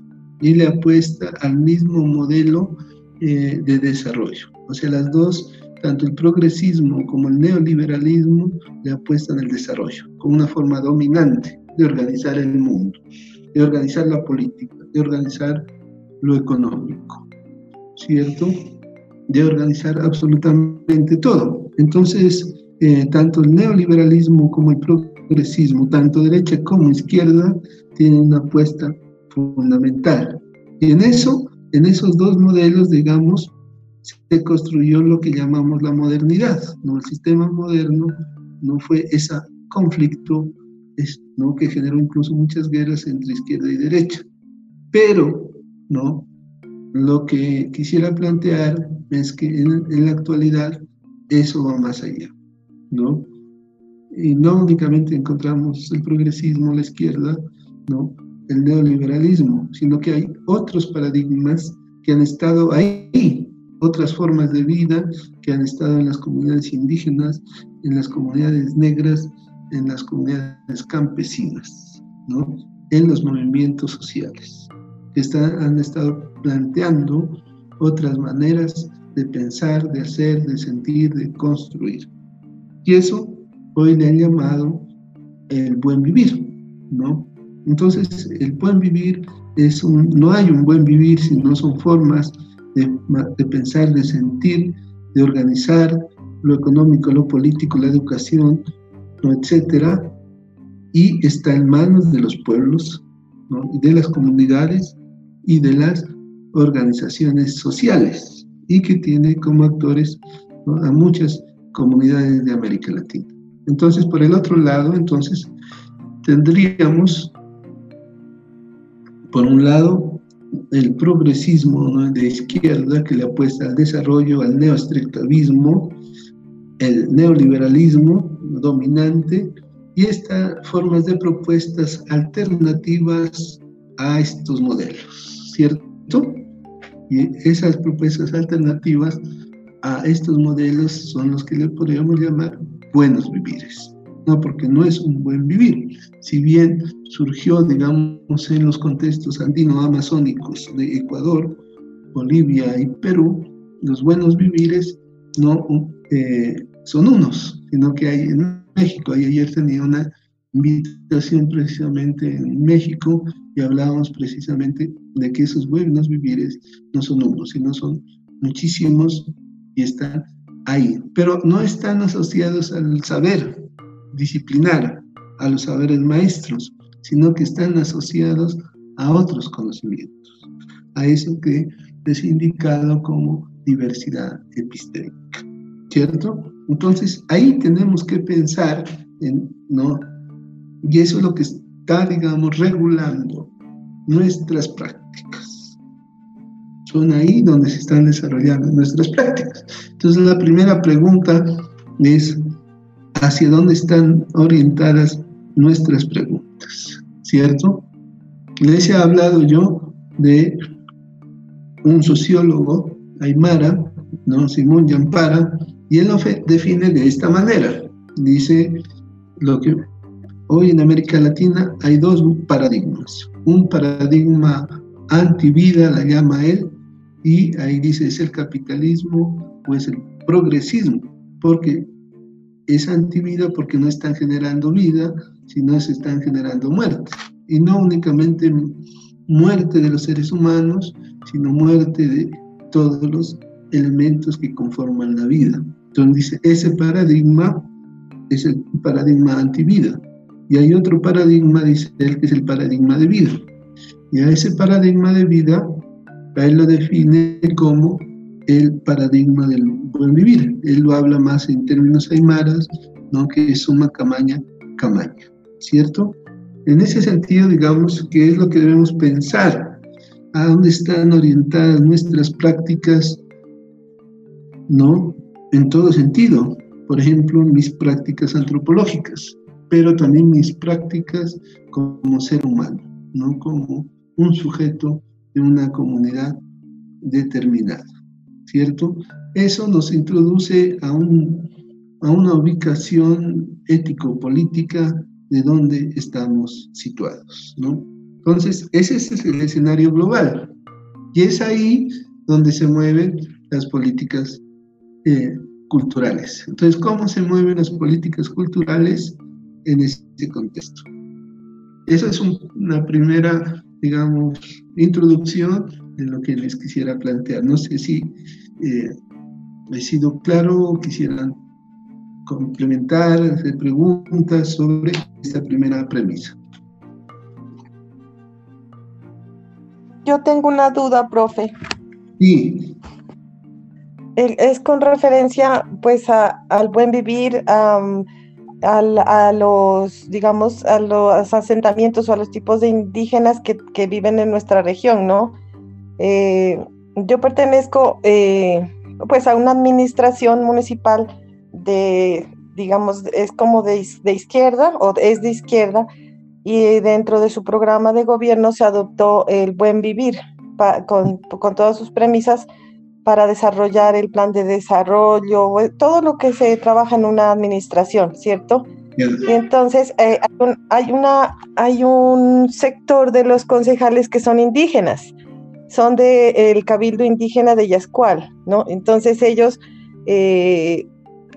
y le apuesta al mismo modelo eh, de desarrollo. O sea, las dos, tanto el progresismo como el neoliberalismo, le apuestan al desarrollo como una forma dominante de organizar el mundo, de organizar la política, de organizar lo económico, ¿cierto? De organizar absolutamente todo. Entonces, eh, tanto el neoliberalismo como el progresismo, tanto derecha como izquierda, tienen una apuesta fundamental. Y en eso, en esos dos modelos, digamos, se construyó lo que llamamos la modernidad. ¿no? El sistema moderno no fue ese conflicto ¿no? que generó incluso muchas guerras entre izquierda y derecha. Pero ¿no? lo que quisiera plantear es que en, en la actualidad eso va más allá. ¿no? Y no únicamente encontramos el progresismo, la izquierda, ¿no? El neoliberalismo, sino que hay otros paradigmas que han estado ahí otras formas de vida que han estado en las comunidades indígenas, en las comunidades negras, en las comunidades campesinas, ¿no? en los movimientos sociales, que están, han estado planteando otras maneras de pensar, de hacer, de sentir, de construir. Y eso hoy le han llamado el buen vivir, ¿no? Entonces, el buen vivir es no hay un buen vivir, sino son formas de, pensar, de sentir, de organizar lo económico, lo político, la educación, etcétera, y está en manos de los pueblos, de las comunidades y de las organizaciones sociales, y que tiene como actores a muchas comunidades de América Latina. Entonces, por el otro lado, entonces, tendríamos, por un lado, el progresismo de izquierda que le apuesta al desarrollo, al neoestrictivismo, el neoliberalismo dominante y estas formas de propuestas alternativas a estos modelos, ¿cierto? Y esas propuestas alternativas a estos modelos son los que le podríamos llamar buenos vivires. No, porque no es un buen vivir. Si bien surgió, digamos, en los contextos andino-amazónicos de Ecuador, Bolivia y Perú, los buenos vivires no eh, son unos, sino que hay en México. Y ayer tenía una invitación precisamente en México y hablábamos precisamente de que esos buenos vivires no son unos, sino son muchísimos y están ahí, pero no están asociados al saber disciplinar, a los saberes maestros, sino que están asociados a otros conocimientos, a eso que es indicado como diversidad epistémica, ¿cierto? Entonces, ahí tenemos que pensar en, ¿no? Y eso es lo que está, digamos, regulando nuestras prácticas. Son ahí donde se están desarrollando nuestras prácticas. Entonces, la primera pregunta es, ¿hacia dónde están orientadas nuestras preguntas? ¿Cierto? Les he hablado yo de un sociólogo, Aymara, ¿no? Simón Yampara, y él lo define de esta manera. Dice lo que hoy en América Latina hay dos paradigmas. Un paradigma antivida, la llama él, y ahí dice es el capitalismo o es el progresismo, porque es antivida porque no están generando vida, sino se están generando muerte. Y no únicamente muerte de los seres humanos, sino muerte de todos los elementos que conforman la vida. Entonces dice, ese paradigma es el paradigma antivida. Y hay otro paradigma, dice él, que es el paradigma de vida. Y a ese paradigma de vida, él lo define como el paradigma del buen vivir. Él lo habla más en términos aymaras, ¿no? que es suma camaña, camaña, ¿cierto? En ese sentido, digamos, ¿qué es lo que debemos pensar? ¿A dónde están orientadas nuestras prácticas? ¿No? en todo sentido. Por ejemplo, mis prácticas antropológicas, pero también mis prácticas como ser humano, no como un sujeto de una comunidad determinada, ¿cierto? Eso nos introduce a, un, a una ubicación ético-política de donde estamos situados, ¿no? Entonces, ese es el escenario global y es ahí donde se mueven las políticas eh, culturales. Entonces, ¿cómo se mueven las políticas culturales en este contexto? Esa es una primera, digamos, introducción de lo que les quisiera plantear. No sé si eh, he sido claro o quisieran complementar, hacer preguntas sobre esta primera premisa. Yo tengo una duda, profe. Sí es con referencia pues al buen vivir, a los, digamos, a los asentamientos o a los tipos de indígenas que, viven en nuestra región, ¿no? Eh, yo pertenezco eh, pues a una administración municipal de, digamos, es como de, izquierda o es de izquierda y dentro de su programa de gobierno se adoptó el buen vivir con, con todas sus premisas para desarrollar el plan de desarrollo, eh, todo lo que se trabaja en una administración, ¿cierto? Y entonces eh, hay, un, hay, una, hay un sector de los concejales que son indígenas, son del el cabildo indígena de Yascual, ¿no? Entonces ellos eh,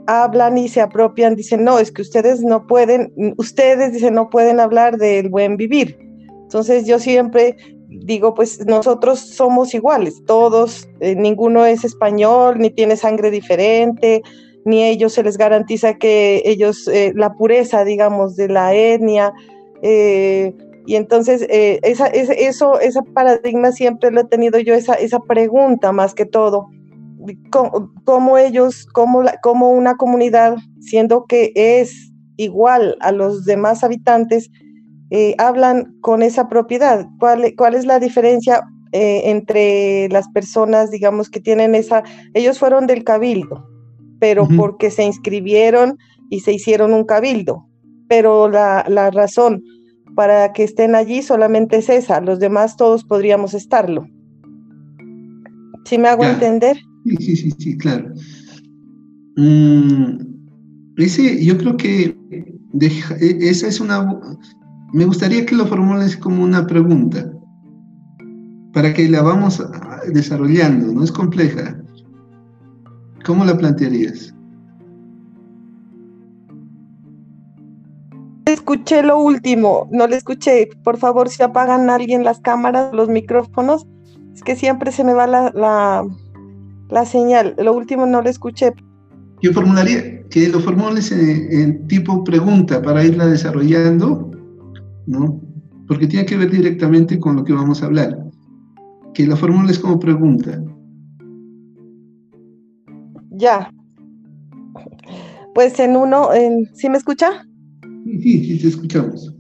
hablan y se apropian, dicen, no, es que ustedes no pueden, ustedes dicen, no pueden hablar del buen vivir. Entonces yo siempre digo, pues nosotros somos iguales, todos, eh, ninguno es español, ni tiene sangre diferente, ni ellos se les garantiza que ellos, eh, la pureza, digamos, de la etnia. Eh, y entonces, esa, eso, ese paradigma siempre lo he tenido yo, esa, esa pregunta más que todo. Cómo, ellos, cómo, cómo una comunidad, siendo que es igual a los demás habitantes, eh, hablan con esa propiedad. ¿Cuál, cuál es la diferencia eh, entre las personas, digamos, que tienen esa, ellos fueron del cabildo, pero porque se inscribieron y se hicieron un cabildo, pero la, la razón para que estén allí solamente es esa, los demás todos podríamos estarlo. ¿Sí me hago entender? Sí, sí, sí, sí, claro. Mm, ese, yo creo que e, esa es una... Me gustaría que lo formules como una pregunta, para que la vamos desarrollando, no es compleja. ¿Cómo la plantearías? Escuché lo último, no le escuché. Por favor, si apagan alguien las cámaras, los micrófonos, es que siempre se me va la, señal. Lo último no le escuché. Yo formularía que lo formules en, tipo pregunta para irla desarrollando, ¿no? Porque tiene que ver directamente con lo que vamos a hablar. Que lo formules como pregunta. Ya. Pues en uno, en, ¿sí me escucha? Sí, sí, te escuchamos.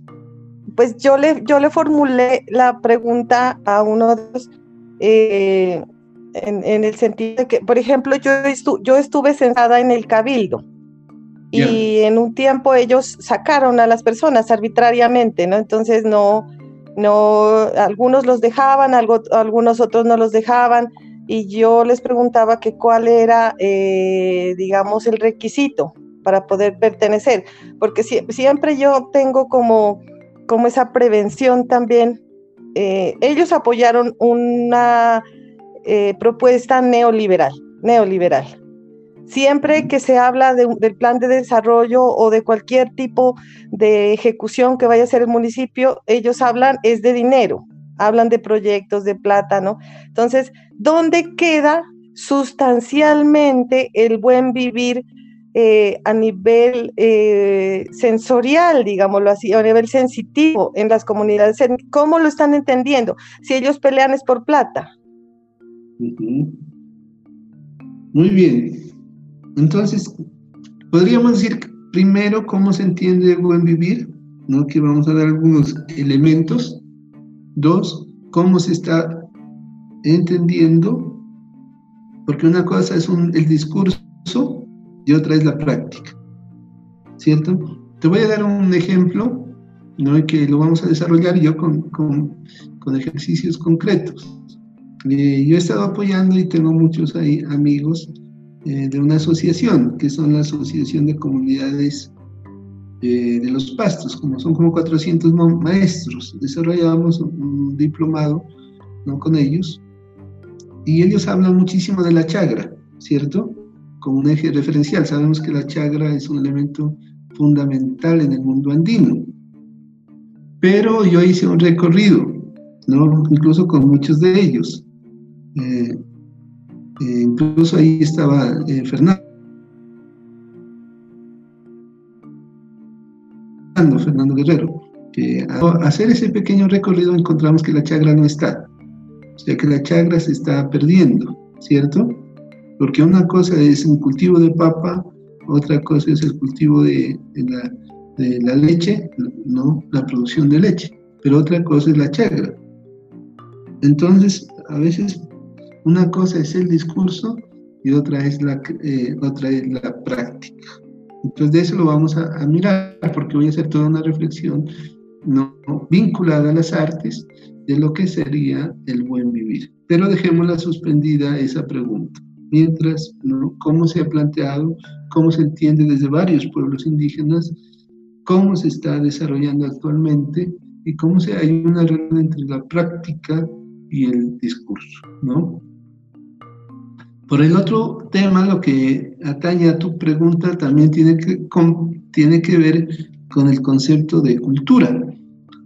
Pues yo le, yo le formulé la pregunta a uno de los eh, en, el sentido de que, por ejemplo, yo, yo estuve sentada en el cabildo y en un tiempo ellos sacaron a las personas arbitrariamente, ¿no? Entonces no, no, algunos los dejaban, algo, algunos otros no los dejaban y yo les preguntaba que cuál era, eh, digamos, el requisito para poder pertenecer, porque siempre yo tengo como, como esa prevención también eh, ellos apoyaron una eh, propuesta neoliberal, neoliberal. Siempre que se habla del plan de desarrollo o de cualquier tipo de ejecución que vaya a hacer el municipio, ellos hablan es de dinero, hablan de proyectos, de plata, ¿no? Entonces, ¿dónde queda sustancialmente el buen vivir eh, a nivel eh, sensorial, digámoslo así, a nivel sensitivo en las comunidades. ¿Cómo lo están entendiendo? Si ellos pelean es por plata. Muy bien. Entonces, podríamos decir primero cómo se entiende el buen vivir, ¿no? que vamos a dar algunos elementos. Dos, cómo se está entendiendo, porque una cosa es el discurso y otra es la práctica. ¿Cierto? Te voy a dar un ejemplo, ¿no? que lo vamos a desarrollar yo con, con, con ejercicios concretos. Eh, yo he estado apoyando y tengo muchos ahí amigos eh, de una asociación, que son la Asociación de Comunidades eh, de los Pastos, como son como 400 maestros. Desarrollamos un diplomado ¿no? con ellos y ellos hablan muchísimo de la chagra, ¿cierto? como un eje referencial. Sabemos que la chagra es un elemento fundamental en el mundo andino. Pero yo hice un recorrido, ¿no? incluso con muchos de ellos. Eh, eh, incluso ahí estaba eh, Fernando. Fernando Guerrero, hacer ese pequeño recorrido encontramos que la chagra no está, o sea que la chagra se está perdiendo, ¿cierto? porque una cosa es un cultivo de papa, otra cosa es el cultivo de, la, leche, no la producción de leche, pero otra cosa es la chagra. Entonces, a veces una cosa es el discurso y otra es la, eh, otra es la práctica. Entonces, de eso lo vamos a, mirar, porque voy a hacer toda una reflexión no vinculada a las artes de lo que sería el buen vivir. Pero dejémosla suspendida esa pregunta mientras cómo se ha planteado, cómo se entiende desde varios pueblos indígenas, cómo se está desarrollando actualmente y cómo se hay una relación entre la práctica y el discurso, ¿no? Por el otro tema, lo que atañe a tu pregunta también tiene que, tiene que ver con el concepto de cultura,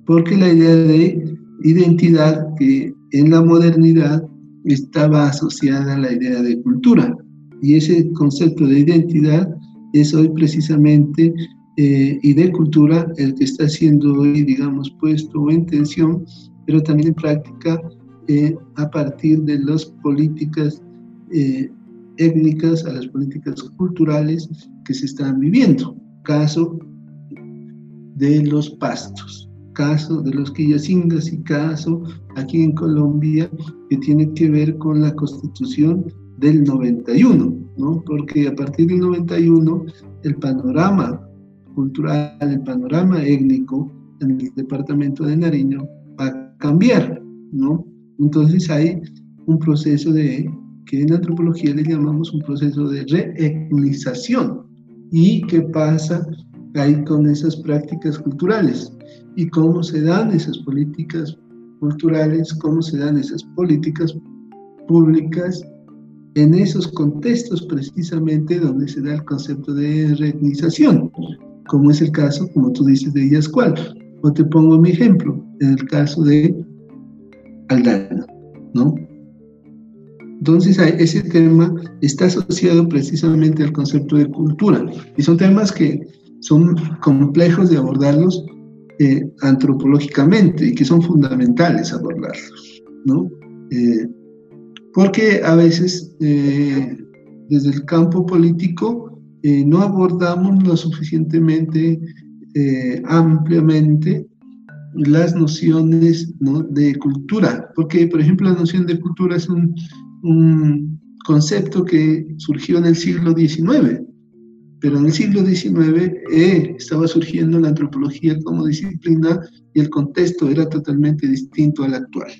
porque la idea de identidad que en la modernidad estaba asociada a la idea de cultura. Y ese concepto de identidad es hoy precisamente, eh, y de cultura, el que está siendo hoy, digamos, puesto en tensión, pero también en práctica eh, a partir de las políticas eh, étnicas, a las políticas culturales que se están viviendo. Caso de los pastos, caso de los quillacingas y caso aquí en Colombia que tiene que ver con la constitución del 91, ¿no? Porque a partir del 91 el panorama cultural, el panorama étnico en el departamento de Nariño va a cambiar, ¿no? Entonces hay un proceso de, que en antropología le llamamos un proceso de reetnización. ¿Y qué pasa ahí con esas prácticas culturales? ¿Y cómo se dan esas políticas culturales? ¿Cómo se dan esas políticas públicas en esos contextos precisamente donde se da el concepto de reetnización? Como es el caso, como tú dices, de ellas cuál. O te pongo mi ejemplo, en el caso de Aldana, ¿no? Entonces, ese tema está asociado precisamente al concepto de cultura. Y son temas que son complejos de abordarlos eh, antropológicamente y que son fundamentales abordarlos, ¿no? Eh, porque a veces eh, desde el campo político no abordamos lo suficientemente ampliamente las nociones ¿no? de cultura, porque por ejemplo la noción de cultura es un, un concepto que surgió en el siglo XIX, pero en el siglo XIX eh, estaba surgiendo la antropología como disciplina y el contexto era totalmente distinto al actual.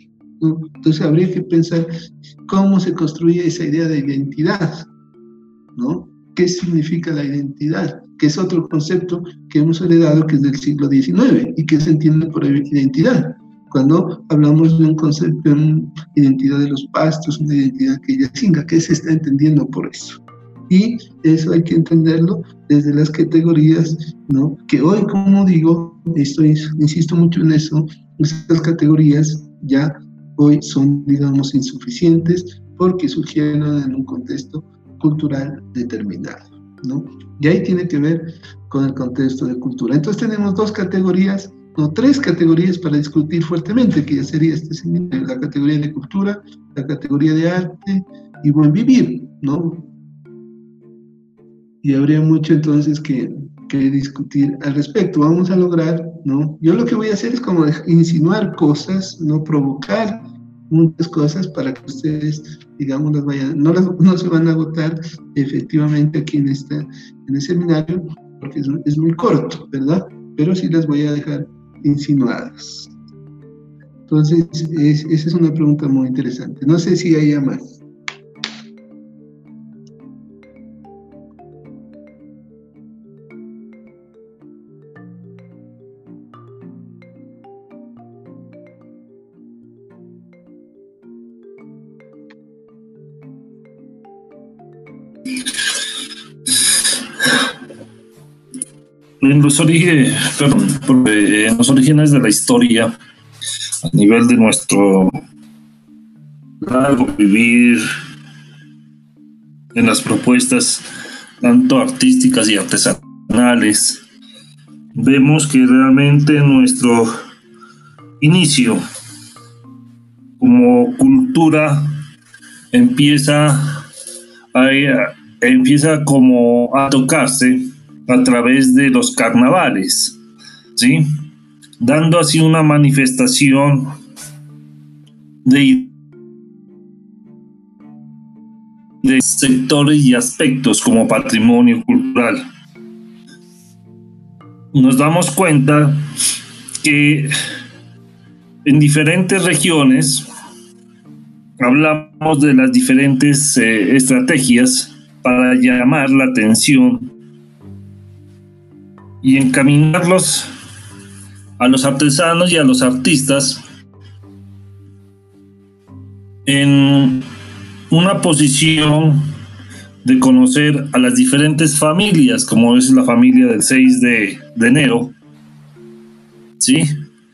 Entonces habría que pensar cómo se construye esa idea de identidad, ¿no? ¿Qué significa la identidad? Que es otro concepto que hemos heredado que es del siglo XIX y que se entiende por identidad. Cuando hablamos de un concepto, una identidad de los pastos, una identidad que ella singa, ¿qué se está entendiendo por eso? Y eso hay que entenderlo desde las categorías, ¿no? Que hoy, como digo, estoy, insisto mucho en eso, esas categorías ya hoy son, digamos, insuficientes porque surgieron en un contexto cultural determinado, ¿no? Y ahí tiene que ver con el contexto de cultura. Entonces tenemos dos categorías no, tres categorías para discutir fuertemente, que ya sería este seminario, la categoría de cultura, la categoría de arte y buen vivir, ¿no? Y habría mucho entonces que, que discutir al respecto. Vamos a lograr, ¿no? Yo lo que voy a hacer es como insinuar cosas, no provocar muchas cosas para que ustedes, digamos, las vayan, no, las, no se van a agotar efectivamente aquí en, esta, en el seminario, porque es, es muy corto, ¿verdad? Pero sí las voy a dejar insinuadas. Entonces, esa es una pregunta muy interesante. No sé si hay más. Los orígenes, en los orígenes de la historia, a nivel de nuestro largo vivir, en las propuestas tanto artísticas y artesanales, vemos que realmente nuestro inicio como cultura empieza empieza como a tocarse a través de los carnavales, ¿sí? Dando así una manifestación de, de sectores y aspectos como patrimonio cultural. Nos damos cuenta que en diferentes regiones hablamos de las diferentes eh, estrategias para llamar la atención y encaminarlos a los artesanos y a los artistas en una posición de conocer a las diferentes familias, como es la familia del 6 de, enero, ¿sí?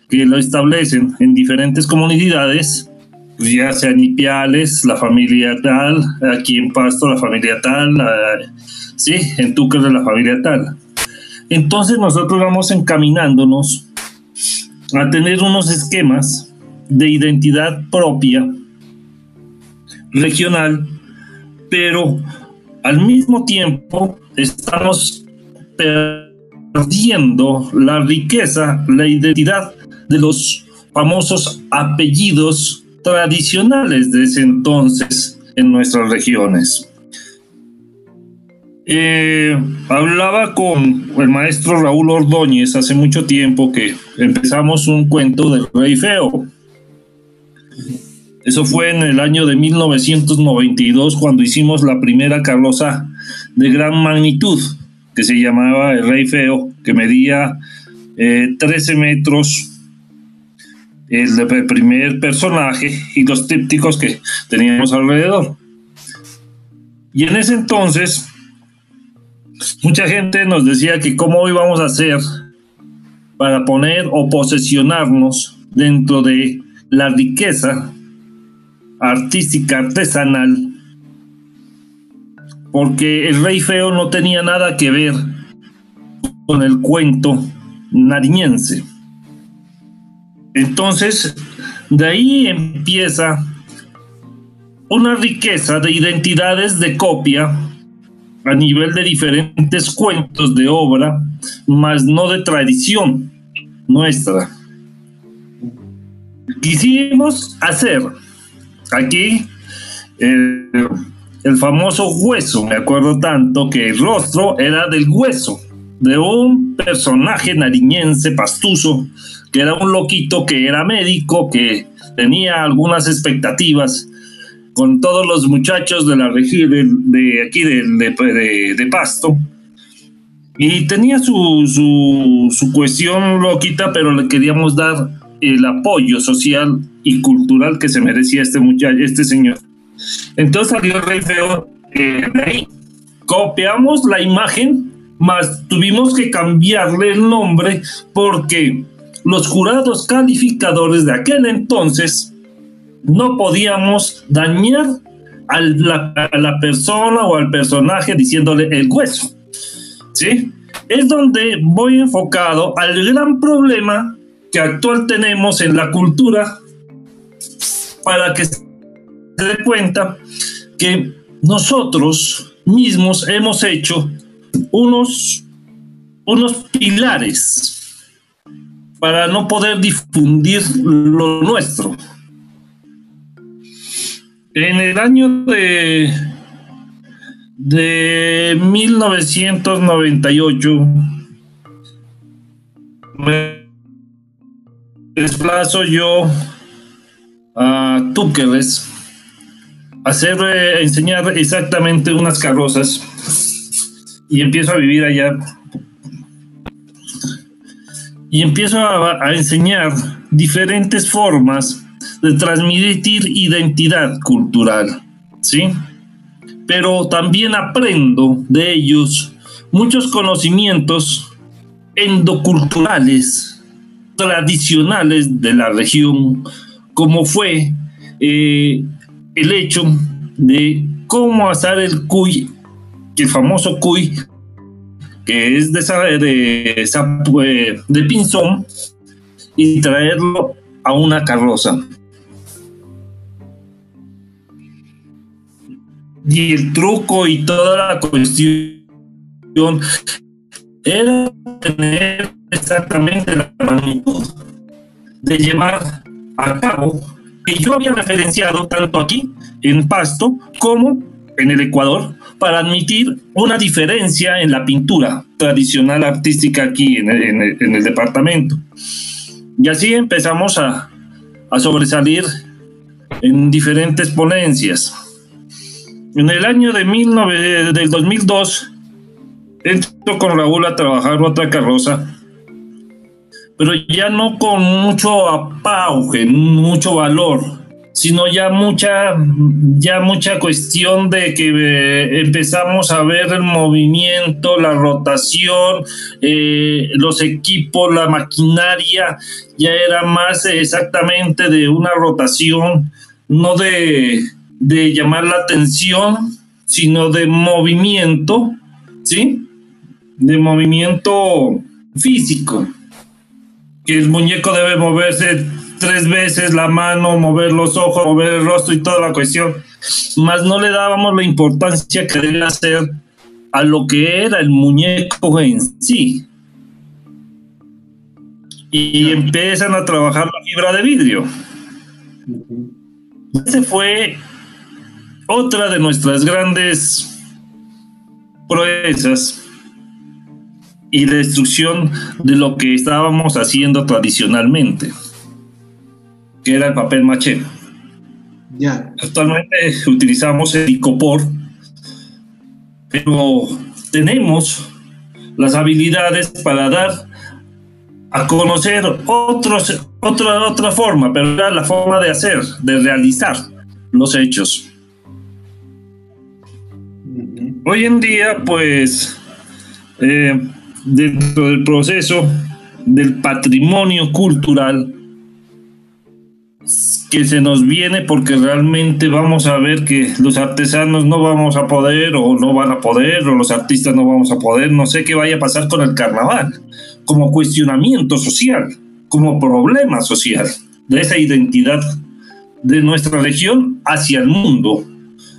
que lo establecen en diferentes comunidades, pues ya sean Ipiales, la familia tal, aquí en Pasto la familia tal, sí, en Túcar la familia tal. Entonces nosotros vamos encaminándonos a tener unos esquemas de identidad propia, regional, pero al mismo tiempo estamos perdiendo la riqueza, la identidad de los famosos apellidos tradicionales de ese entonces en nuestras regiones. Eh, hablaba con el maestro Raúl Ordóñez hace mucho tiempo que empezamos un cuento del rey feo. Eso fue en el año de 1992 cuando hicimos la primera carroza de gran magnitud que se llamaba El Rey Feo, que medía 13 eh, metros el, primer personaje y los trípticos que teníamos alrededor. Y en ese entonces, mucha gente nos decía que cómo íbamos a hacer para poner o posesionarnos dentro de la riqueza artística, artesanal, porque el rey feo no tenía nada que ver con el cuento nariñense. Entonces, de ahí empieza una riqueza de identidades de copia a nivel de diferentes cuentos de obra, más no de tradición nuestra. Quisimos hacer Aquí el, famoso hueso, me acuerdo tanto que el rostro era del hueso, de un personaje nariñense pastuso, que era un loquito que era médico, que tenía algunas expectativas con todos los muchachos de la región de, aquí de, Pasto. Y tenía su, su, su cuestión loquita, pero le queríamos dar el apoyo social y cultural que se merecía este muchacho, este señor. Entonces salió rey feo eh, ahí. Copiamos la imagen, más tuvimos que cambiarle el nombre porque los jurados calificadores de aquel entonces no podíamos dañar a la, persona o al personaje diciéndole el hueso. ¿Sí? Es donde voy enfocado al gran problema que actual tenemos en la cultura para que se dé cuenta que nosotros mismos hemos hecho unos, unos pilares para no poder difundir lo nuestro. En el año de, de 1998 me desplazo yo a Túqueres a hacer, eh, enseñar exactamente unas carrozas y empiezo a vivir allá. Y empiezo a, a enseñar diferentes formas de transmitir identidad cultural, ¿sí? Pero también aprendo de ellos muchos conocimientos endoculturales tradicionales de la región, como fue eh, el hecho de cómo asar el cuy, el famoso cuy, que es de, de, de, de pinzón, y traerlo a una carroza. Y el truco y toda la cuestión era tener exactamente la magnitud de llevar a cabo que yo había referenciado tanto aquí en Pasto como en el Ecuador para admitir una diferencia en la pintura tradicional artística aquí en el, departamento. Y así empezamos a, a sobresalir en diferentes ponencias. En el año de del 2002 entro con Raúl a trabajar otra carroza pero ya no con mucho apauge, mucho valor, sino ya mucha, ya mucha cuestión de que eh, empezamos a ver el movimiento, la rotación, eh, los equipos, la maquinaria, ya era más exactamente de una rotación, no de, de llamar la atención, sino de movimiento, ¿sí? De movimiento físico que el muñeco debe moverse tres veces la mano, mover los ojos, mover el rostro y toda la cuestión. más no le dábamos la importancia que debe hacer a lo que era el muñeco en sí. Y empiezan a trabajar la fibra de vidrio. Ese fue otra de nuestras grandes proezas y destrucción de lo que estábamos haciendo tradicionalmente, que era el papel maché. Ya. Actualmente utilizamos el icopor, pero tenemos las habilidades para dar a conocer otros, otra, otra forma, pero era la forma de hacer, de realizar los hechos. Hoy en día, pues, eh, dentro del proceso del patrimonio cultural que se nos viene porque realmente vamos a ver que los artesanos no vamos a poder o no van a poder o los artistas no vamos a poder, no sé qué vaya a pasar con el carnaval, como cuestionamiento social, como problema social de esa identidad de nuestra región hacia el mundo,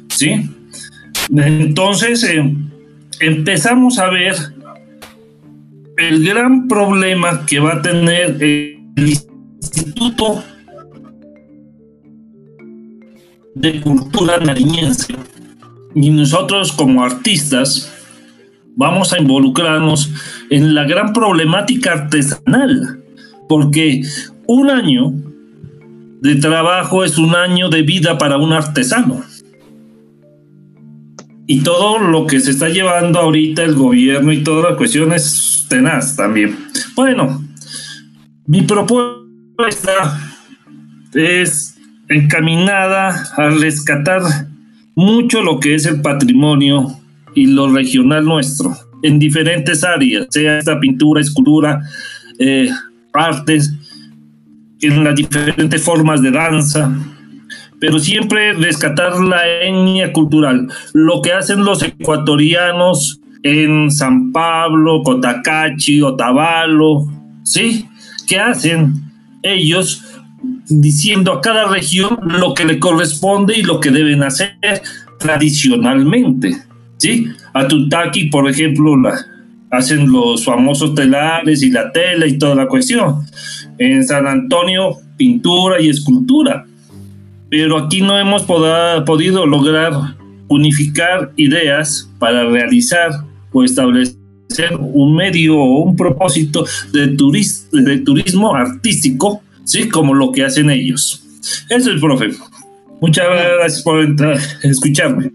¿sí? Entonces eh, empezamos a ver el gran problema que va a tener el Instituto de Cultura Nariñense. Y nosotros como artistas vamos a involucrarnos en la gran problemática artesanal, porque un año de trabajo es un año de vida para un artesano y todo lo que se está llevando ahorita el gobierno y toda la cuestión es tenaz también. Bueno, mi propuesta es encaminada a rescatar mucho lo que es el patrimonio y lo regional nuestro en diferentes áreas, sea esta pintura, escultura, eh, artes, en las diferentes formas de danza, pero siempre rescatar la etnia cultural, lo que hacen los ecuatorianos en San Pablo, Cotacachi, Otavalo, ¿sí? ¿Qué hacen ellos diciendo a cada región lo que le corresponde y lo que deben hacer tradicionalmente, ¿sí? A Tutaki, por ejemplo, la, hacen los famosos telares y la tela y toda la cuestión. En San Antonio, pintura y escultura pero aquí no hemos podido lograr unificar ideas para realizar o establecer un medio o un propósito de, turismo artístico, ¿sí? como lo que hacen ellos. Eso es, profe. Muchas gracias por escucharme.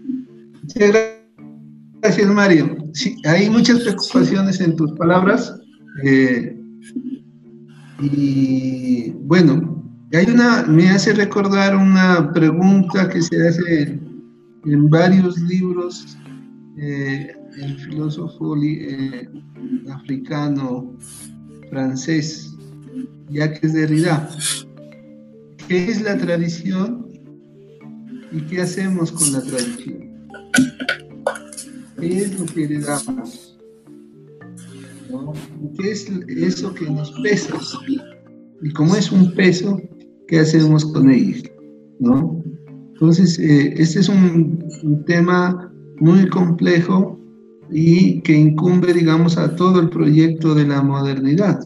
Gracias, Mario. Hay muchas preocupaciones en tus palabras. Eh, y bueno, hay una, me hace recordar una pregunta que se hace en varios libros, eh, el filósofo eh, africano francés, Jacques Derrida. ¿Qué es la tradición y qué hacemos con la tradición? ¿Qué es lo que heredamos? ¿Qué es eso que nos pesa? Y como es un peso, qué hacemos con ellos, ¿no? Entonces, eh, este es un, tema muy complejo y que incumbe, digamos, a todo el proyecto de la modernidad,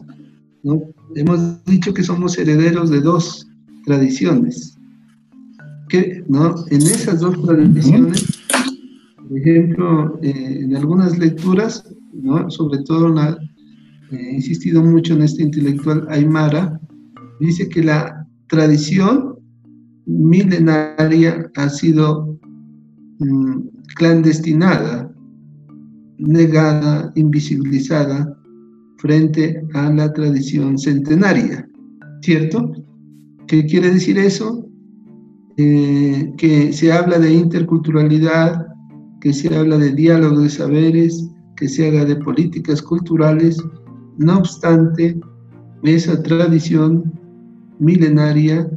¿no? Hemos dicho que somos herederos de dos tradiciones, que, ¿no? En esas dos tradiciones, por ejemplo, eh, en algunas lecturas, ¿no? Sobre todo, una, eh, he insistido mucho en este intelectual Aymara, dice que la tradición milenaria ha sido mm, clandestinada, negada, invisibilizada frente a la tradición centenaria, ¿cierto? ¿Qué quiere decir eso? Eh, que se habla de interculturalidad, que se habla de diálogo de saberes, que se habla de políticas culturales, no obstante, esa tradición milenaria,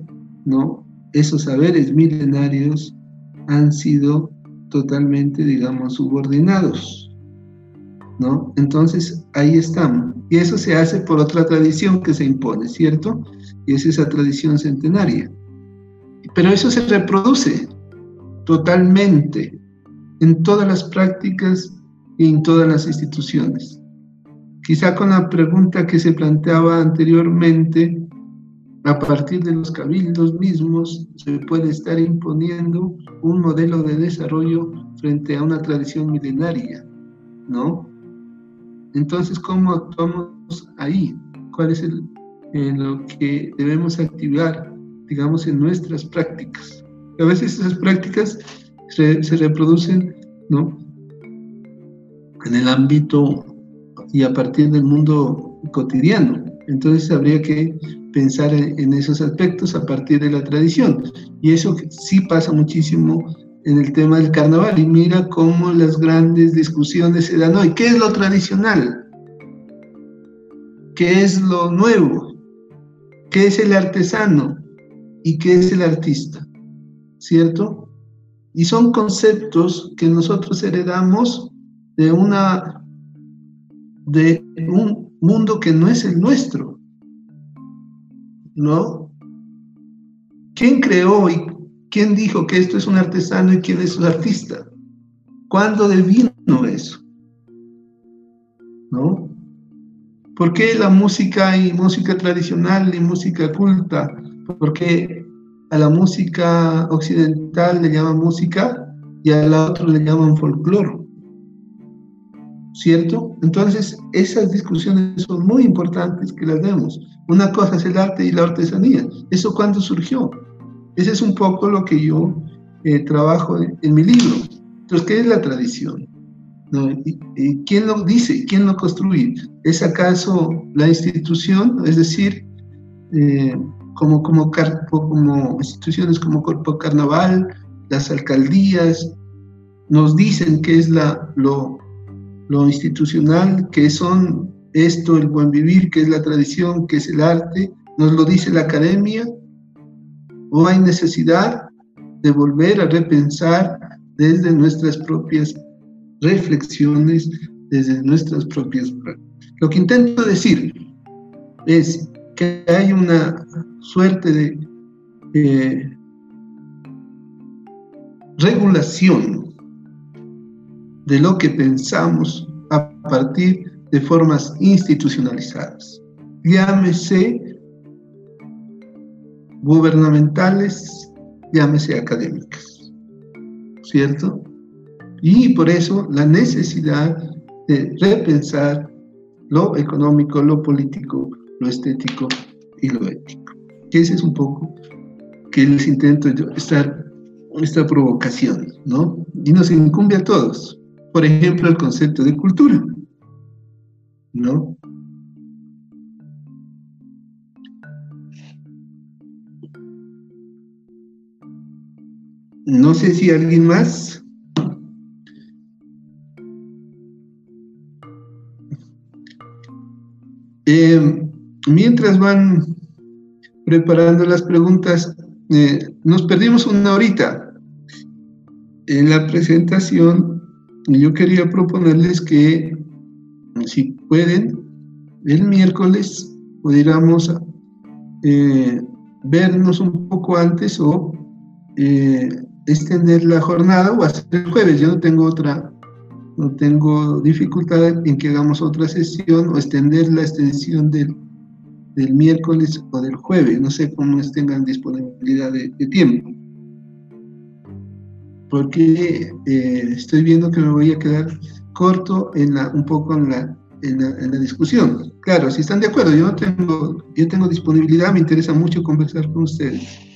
¿no? Esos saberes milenarios han sido totalmente, digamos, subordinados, ¿no? Entonces, ahí estamos. Y eso se hace por otra tradición que se impone, ¿cierto? Y es esa tradición centenaria. Pero eso se reproduce, totalmente en todas las prácticas y en todas las instituciones. Quizá con la pregunta que se planteaba anteriormente, a partir de los cabildos mismos se puede estar imponiendo un modelo de desarrollo frente a una tradición milenaria, ¿no? Entonces, ¿cómo actuamos ahí? ¿Cuál es el, eh, lo que debemos activar, digamos, en nuestras prácticas? A veces esas prácticas se, se reproducen, ¿no? En el ámbito y a partir del mundo cotidiano. Entonces habría que pensar en, esos aspectos a partir de la tradición. Y eso sí pasa muchísimo en el tema del carnaval. Y mira cómo las grandes discusiones se dan hoy. ¿Qué es lo tradicional? ¿Qué es lo nuevo? ¿Qué es el artesano? ¿Y qué es el artista? ¿Cierto? Y son conceptos que nosotros heredamos de una de un mundo que no es el nuestro. ¿no? ¿Quién creó y quién dijo que esto es un artesano y quién es un artista? ¿Cuándo devino eso? ¿No? ¿Por qué la música y música tradicional y música culta? ¿Por qué a la música occidental le llaman música y a la otra le llaman folclore? ¿Cierto? Entonces, esas discusiones son muy importantes que las demos. Una cosa es el arte y la artesanía. ¿Eso cuándo surgió? Ese es un poco lo que yo eh, trabajo en, mi libro. Entonces, ¿qué es la tradición? ¿Quién lo dice? ¿Quién lo construye? ¿Es acaso la institución? Es decir, eh, como, como, como instituciones como Corpo Carnaval, las alcaldías, nos dicen qué es la, lo, lo institucional, que son esto, el buen vivir, que es la tradición, que es el arte, nos lo dice la academia, o hay necesidad de volver a repensar desde nuestras propias reflexiones, desde nuestras propias prácticas. Lo que intento decir es que hay una suerte de eh, regulación de lo que pensamos a partir de formas institucionalizadas. Llámese gubernamentales, llámese académicas. ¿Cierto? Y por eso la necesidad de repensar lo económico, lo político, lo estético y lo ético. Que ese es un poco que les intento yo estar esta provocación, ¿no? Y nos incumbe a todos por ejemplo, el concepto de cultura, ¿no? No sé si alguien más. Eh, mientras van preparando las preguntas, eh, nos perdimos una horita en la presentación yo quería proponerles que, si pueden, el miércoles pudiéramos eh, vernos un poco antes o eh, extender la jornada o hacer el jueves. Yo no tengo otra, no tengo dificultad en que hagamos otra sesión o extender la extensión del, del miércoles o del jueves. No sé cómo tengan disponibilidad de tiempo porque eh, estoy viendo que me voy a quedar corto en la, un poco en la, en la, en la, discusión. Claro, si están de acuerdo, yo, tengo, yo tengo disponibilidad, me interesa mucho conversar con ustedes.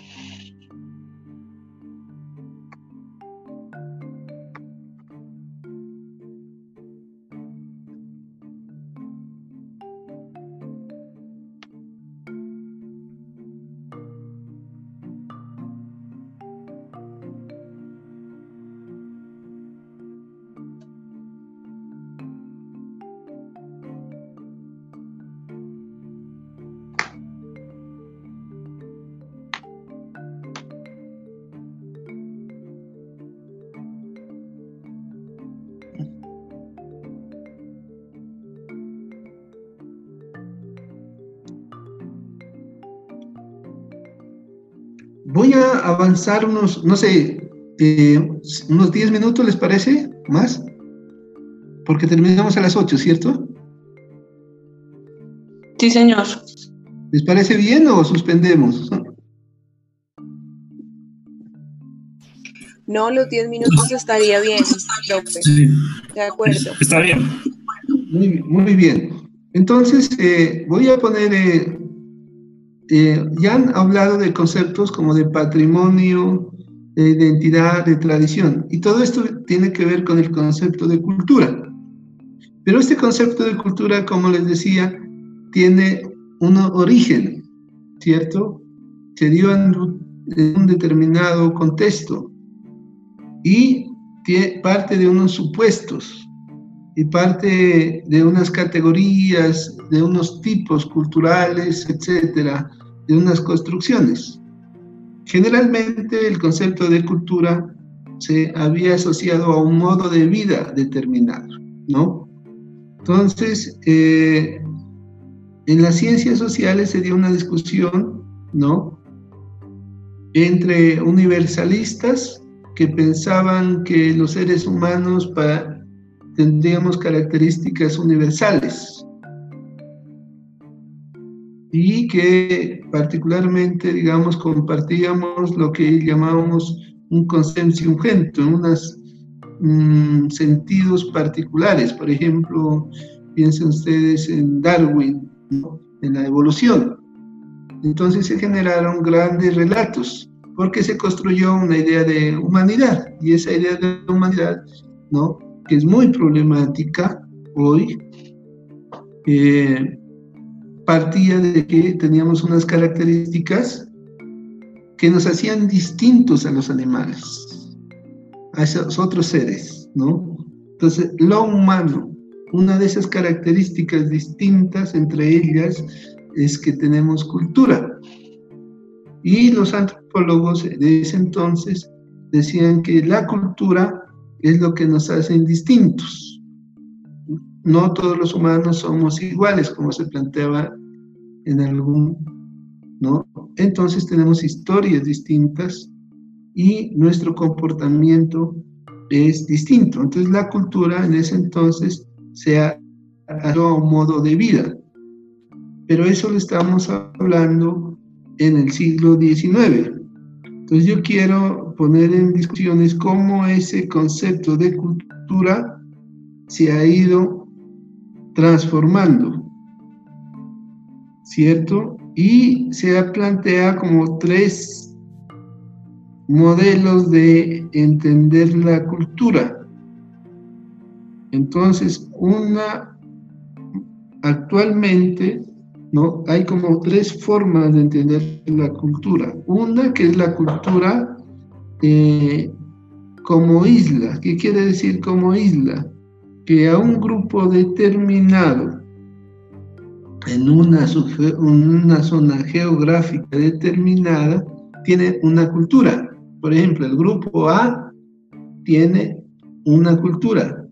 Voy a avanzar unos, no sé, eh, unos 10 minutos, ¿les parece? ¿Más? Porque terminamos a las 8, ¿cierto? Sí, señor. ¿Les parece bien o suspendemos? No, los 10 minutos estaría bien, profe. De acuerdo. Está bien. Muy, bien. Entonces, eh, voy a poner, eh, eh, ya han hablado de conceptos como de patrimonio, de identidad, de tradición, y todo esto tiene que ver con el concepto de cultura. Pero este concepto de cultura, como les decía, tiene un origen, ¿cierto? Se dio en un determinado contexto y parte de unos supuestos y parte de unas categorías, de unos tipos culturales, etcétera, de unas construcciones. Generalmente el concepto de cultura se había asociado a un modo de vida determinado, ¿no? Entonces, eh, en las ciencias sociales se dio una discusión, ¿no? Entre universalistas que pensaban que los seres humanos tendríamos características universales y que particularmente, digamos, compartíamos lo que llamábamos un consensio urgente, unos mm, sentidos particulares. Por ejemplo, piensen ustedes en Darwin, en la evolución. Entonces se generaron grandes relatos porque se construyó una idea de humanidad y esa idea de humanidad, ¿no? que es muy problemática hoy, eh, partía de que teníamos unas características que nos hacían distintos a los animales, a esos otros seres, ¿no? Entonces, lo humano, una de esas características distintas entre ellas es que tenemos cultura. Y los antropólogos de ese entonces decían que la cultura es lo que nos hace distintos. No todos los humanos somos iguales, como se planteaba en algún, ¿no? Entonces tenemos historias distintas y nuestro comportamiento es distinto. Entonces la cultura en ese entonces se ha dado un modo de vida. Pero eso lo estamos hablando en el siglo XIX. Entonces yo quiero poner en discusiones cómo ese concepto de cultura se ha ido transformando, ¿cierto? Y se ha planteado como tres modelos de entender la cultura. Entonces, una actualmente ¿no? Hay como tres formas de entender la cultura. Una que es la cultura eh, como isla. ¿Qué quiere decir como isla? Que a un grupo determinado, en una, una zona geográfica determinada, tiene una cultura. Por ejemplo, el grupo A tiene una cultura.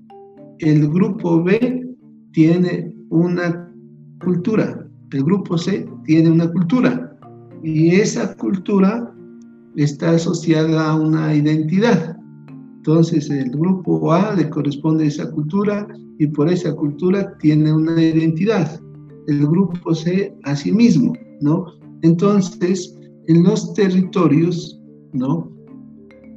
El grupo B tiene una cultura el grupo C tiene una cultura y esa cultura está asociada a una identidad. Entonces el grupo A le corresponde a esa cultura y por esa cultura tiene una identidad. El grupo C a sí mismo, ¿no? Entonces, en los territorios, ¿no?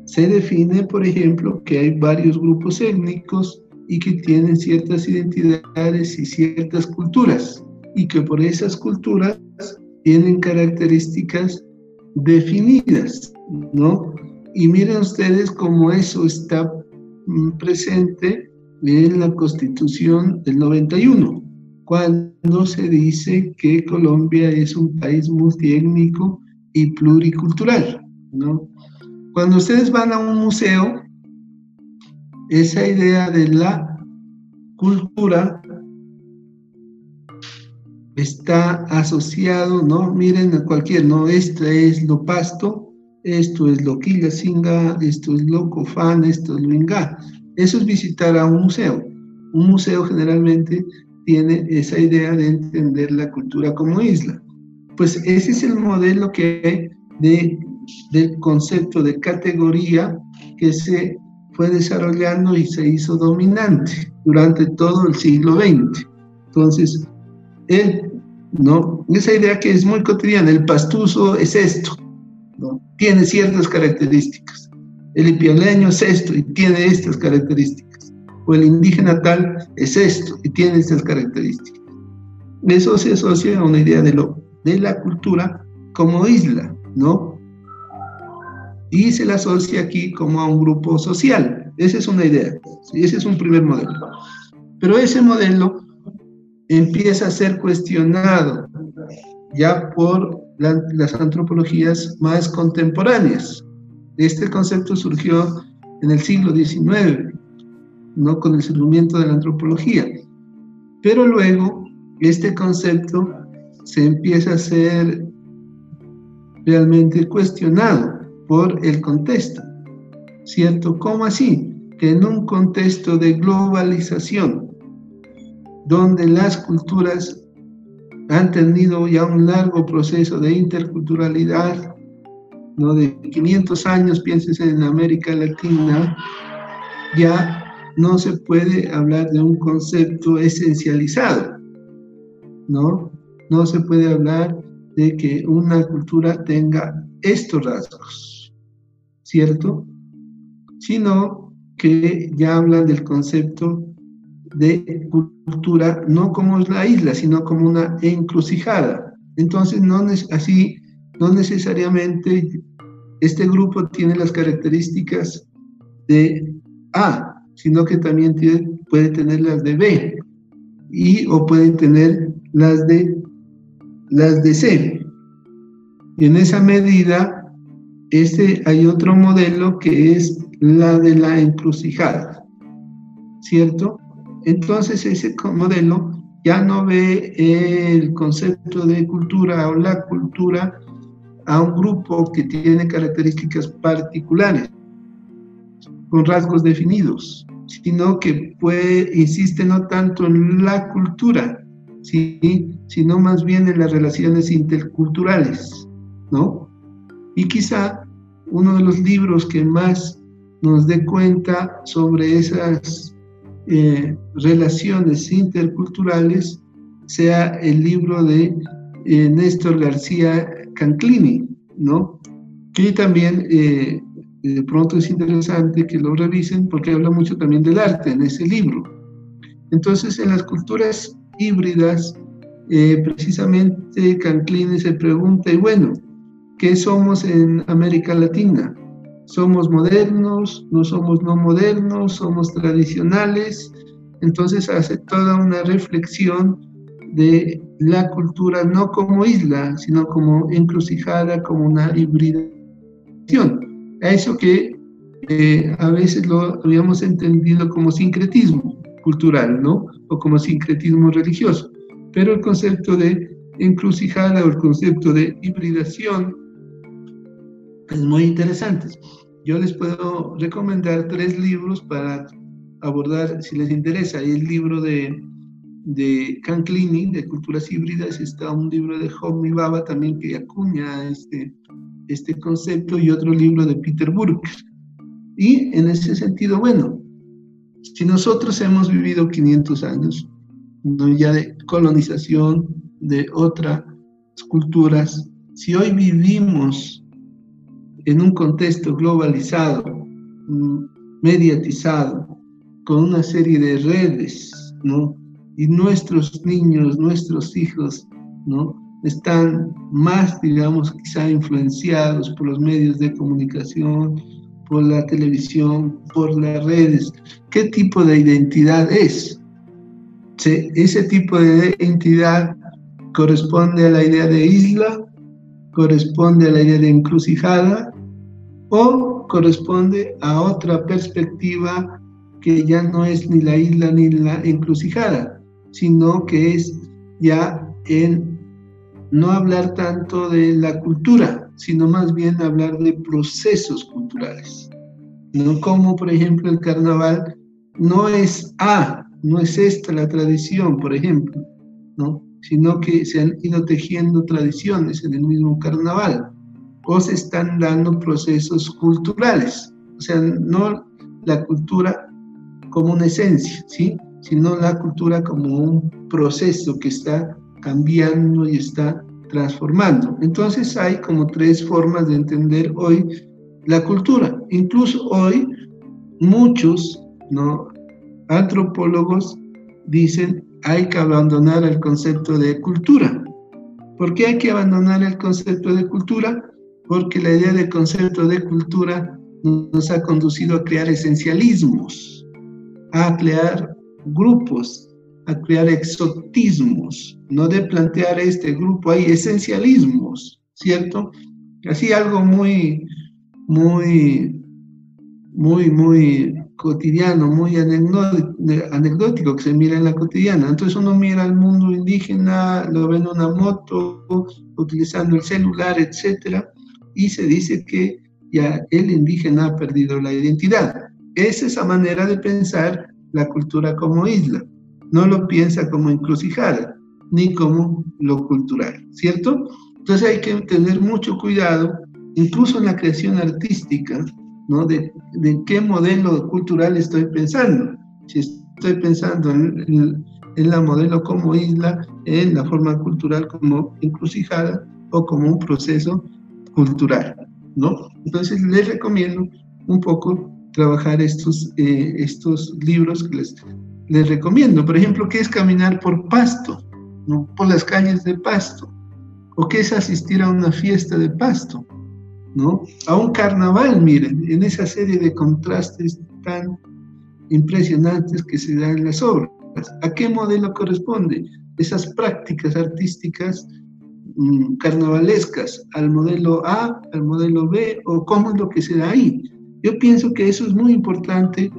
Se define, por ejemplo, que hay varios grupos étnicos y que tienen ciertas identidades y ciertas culturas y que por esas culturas tienen características definidas, ¿no? Y miren ustedes cómo eso está mm, presente en la Constitución del 91, cuando se dice que Colombia es un país multiétnico y pluricultural, ¿no? Cuando ustedes van a un museo, esa idea de la cultura está asociado, ¿no? Miren a cualquier, ¿no? Esto es lo pasto, esto es lo singa, esto es lo cofán, esto es lo inga. Eso es visitar a un museo. Un museo generalmente tiene esa idea de entender la cultura como isla. Pues ese es el modelo que hay de, del concepto de categoría que se fue desarrollando y se hizo dominante durante todo el siglo XX. Entonces, él, ¿no? Esa idea que es muy cotidiana, el pastuso es esto. Tiene ciertas características. El ipialeño es esto y tiene estas características. O el indígena tal es esto y tiene estas características. Eso se asocia a una idea de, lo, de la cultura como isla, ¿no? Y se la asocia aquí como a un grupo social. Esa es una idea. Ese es un primer modelo. Pero ese modelo empieza a ser cuestionado ya por las antropologías más contemporáneas. Este concepto surgió en el siglo XIX, ¿no? con el surgimiento de la antropología. Pero luego este concepto se empieza a ser realmente cuestionado por el contexto, ¿cierto? ¿Cómo así? Que en un contexto de globalización, donde las culturas han tenido ya un largo proceso de interculturalidad, ¿no? de 500 años, pienses en América Latina, ya no se puede hablar de un concepto esencializado, ¿no? No se puede hablar de que una cultura tenga estos rasgos, ¿cierto? Sino que ya hablan del concepto de cultura no como la isla, sino como una encrucijada. Entonces, no así, no necesariamente este grupo tiene las características de A, sino que también puede tener las de B, y o puede tener las de las de C. Y en esa medida, este, hay otro modelo que es la de la encrucijada, ¿cierto? Entonces ese modelo ya no ve el concepto de cultura o la cultura a un grupo que tiene características particulares, con rasgos definidos, sino que puede, insiste no tanto en la cultura, sino más bien en las relaciones interculturales, ¿no? Y quizá uno de los libros que más nos dé cuenta sobre esas eh, relaciones interculturales sea el libro de eh, Néstor García Canclini, ¿no? Que también eh, de pronto es interesante que lo revisen porque habla mucho también del arte en ese libro. Entonces, en las culturas híbridas, eh, precisamente Canclini se pregunta, y bueno, ¿qué somos en América Latina? ¿Somos modernos? ¿No somos no modernos? ¿Somos tradicionales? Entonces hace toda una reflexión de la cultura no como isla, sino como encrucijada, como una hibridación. Eso que eh, a veces lo habíamos entendido como sincretismo cultural, ¿no? O como sincretismo religioso. Pero el concepto de encrucijada o el concepto de hibridación es muy interesante. Yo les puedo recomendar tres libros para abordar, si les interesa. Hay el libro de, de Canclini, de Culturas Híbridas, está un libro de Homi Baba también que acuña este, este concepto y otro libro de Peter Burke. Y en ese sentido, bueno, si nosotros hemos vivido 500 años, ¿no? ya de colonización de otras culturas, si hoy vivimos en un contexto globalizado, mm, mediatizado, con una serie de redes, ¿no? Y nuestros niños, nuestros hijos, ¿no? Están más, digamos, quizá influenciados por los medios de comunicación, por la televisión, por las redes. ¿Qué tipo de identidad es? ese tipo de identidad corresponde a la idea de isla, corresponde a la idea de encrucijada o corresponde a otra perspectiva que ya no es ni la isla ni la encrucijada, sino que es ya en no hablar tanto de la cultura, sino más bien hablar de procesos culturales. ¿no? Como por ejemplo el carnaval no es A, no es esta la tradición, por ejemplo, ¿no? sino que se han ido tejiendo tradiciones en el mismo carnaval o se están dando procesos culturales. O sea, no la cultura como una esencia, ¿sí? Sino la cultura como un proceso que está cambiando y está transformando. Entonces hay como tres formas de entender hoy la cultura. Incluso hoy muchos ¿no? antropólogos dicen hay que abandonar el concepto de cultura. ¿Por qué hay que abandonar el concepto de cultura? Porque la idea del concepto de cultura nos ha conducido a crear esencialismos, a crear grupos, a crear exotismos, no de plantear este grupo, hay esencialismos, ¿cierto? Así algo muy, muy, muy, muy cotidiano, muy anecdótico que se mira en la cotidiana. Entonces uno mira al mundo indígena, lo ve en una moto, utilizando el celular, etcétera, y se dice que ya el indígena ha perdido la identidad. Es esa manera de pensar la cultura como isla. No lo piensa como encrucijada, ni como lo cultural, ¿cierto? Entonces hay que tener mucho cuidado, incluso en la creación artística, ¿no? De, qué modelo cultural estoy pensando. Si estoy pensando en, la modelo como isla, en la forma cultural como encrucijada o como un proceso cultural. ¿no? Entonces les recomiendo un poco trabajar estos, eh, estos libros que les, les recomiendo. Por ejemplo, ¿qué es caminar por pasto? ¿no? Por las calles de pasto. ¿O qué es asistir a una fiesta de pasto? ¿no? A un carnaval, miren, en esa serie de contrastes tan impresionantes que se dan en las obras. ¿A qué modelo corresponde? Esas prácticas artísticas Mm, carnavalescas al modelo A, al modelo B, o cómo es lo que se da ahí. Yo pienso que eso es muy importante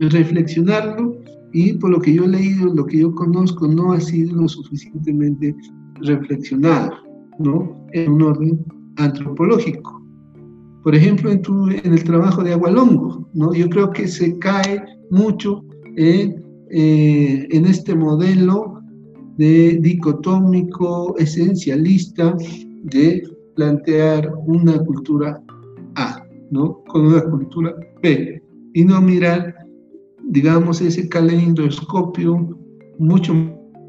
reflexionarlo y por lo que yo he leído, lo que yo conozco, no ha sido lo suficientemente reflexionado, ¿no? En un orden antropológico. Por ejemplo, en, tu, en el trabajo de Agualongo, ¿no? Yo creo que se cae mucho en, eh, en este modelo de dicotómico, esencialista, de plantear una cultura A, ¿no? Con una cultura B, y no mirar, digamos, ese caleidoscopio mucho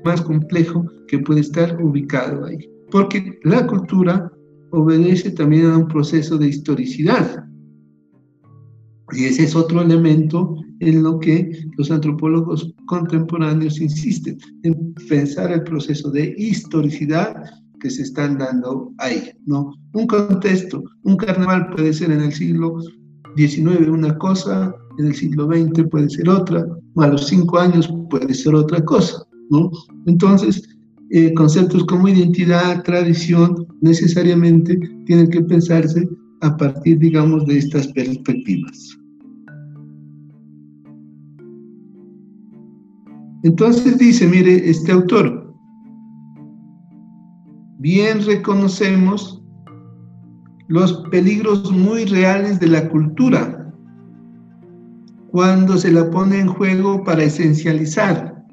más complejo que puede estar ubicado ahí. Porque la cultura obedece también a un proceso de historicidad. Y ese es otro elemento en lo que los antropólogos contemporáneos insisten, en pensar el proceso de historicidad que se están dando ahí, ¿no? Un contexto, un carnaval puede ser en el siglo XIX una cosa, en el siglo XX puede ser otra, o a los cinco años puede ser otra cosa, ¿no? Entonces, eh, conceptos como identidad, tradición, necesariamente tienen que pensarse a partir, digamos, de estas perspectivas. Entonces dice, mire, este autor, bien reconocemos los peligros muy reales de la cultura cuando se la pone en juego para esencializar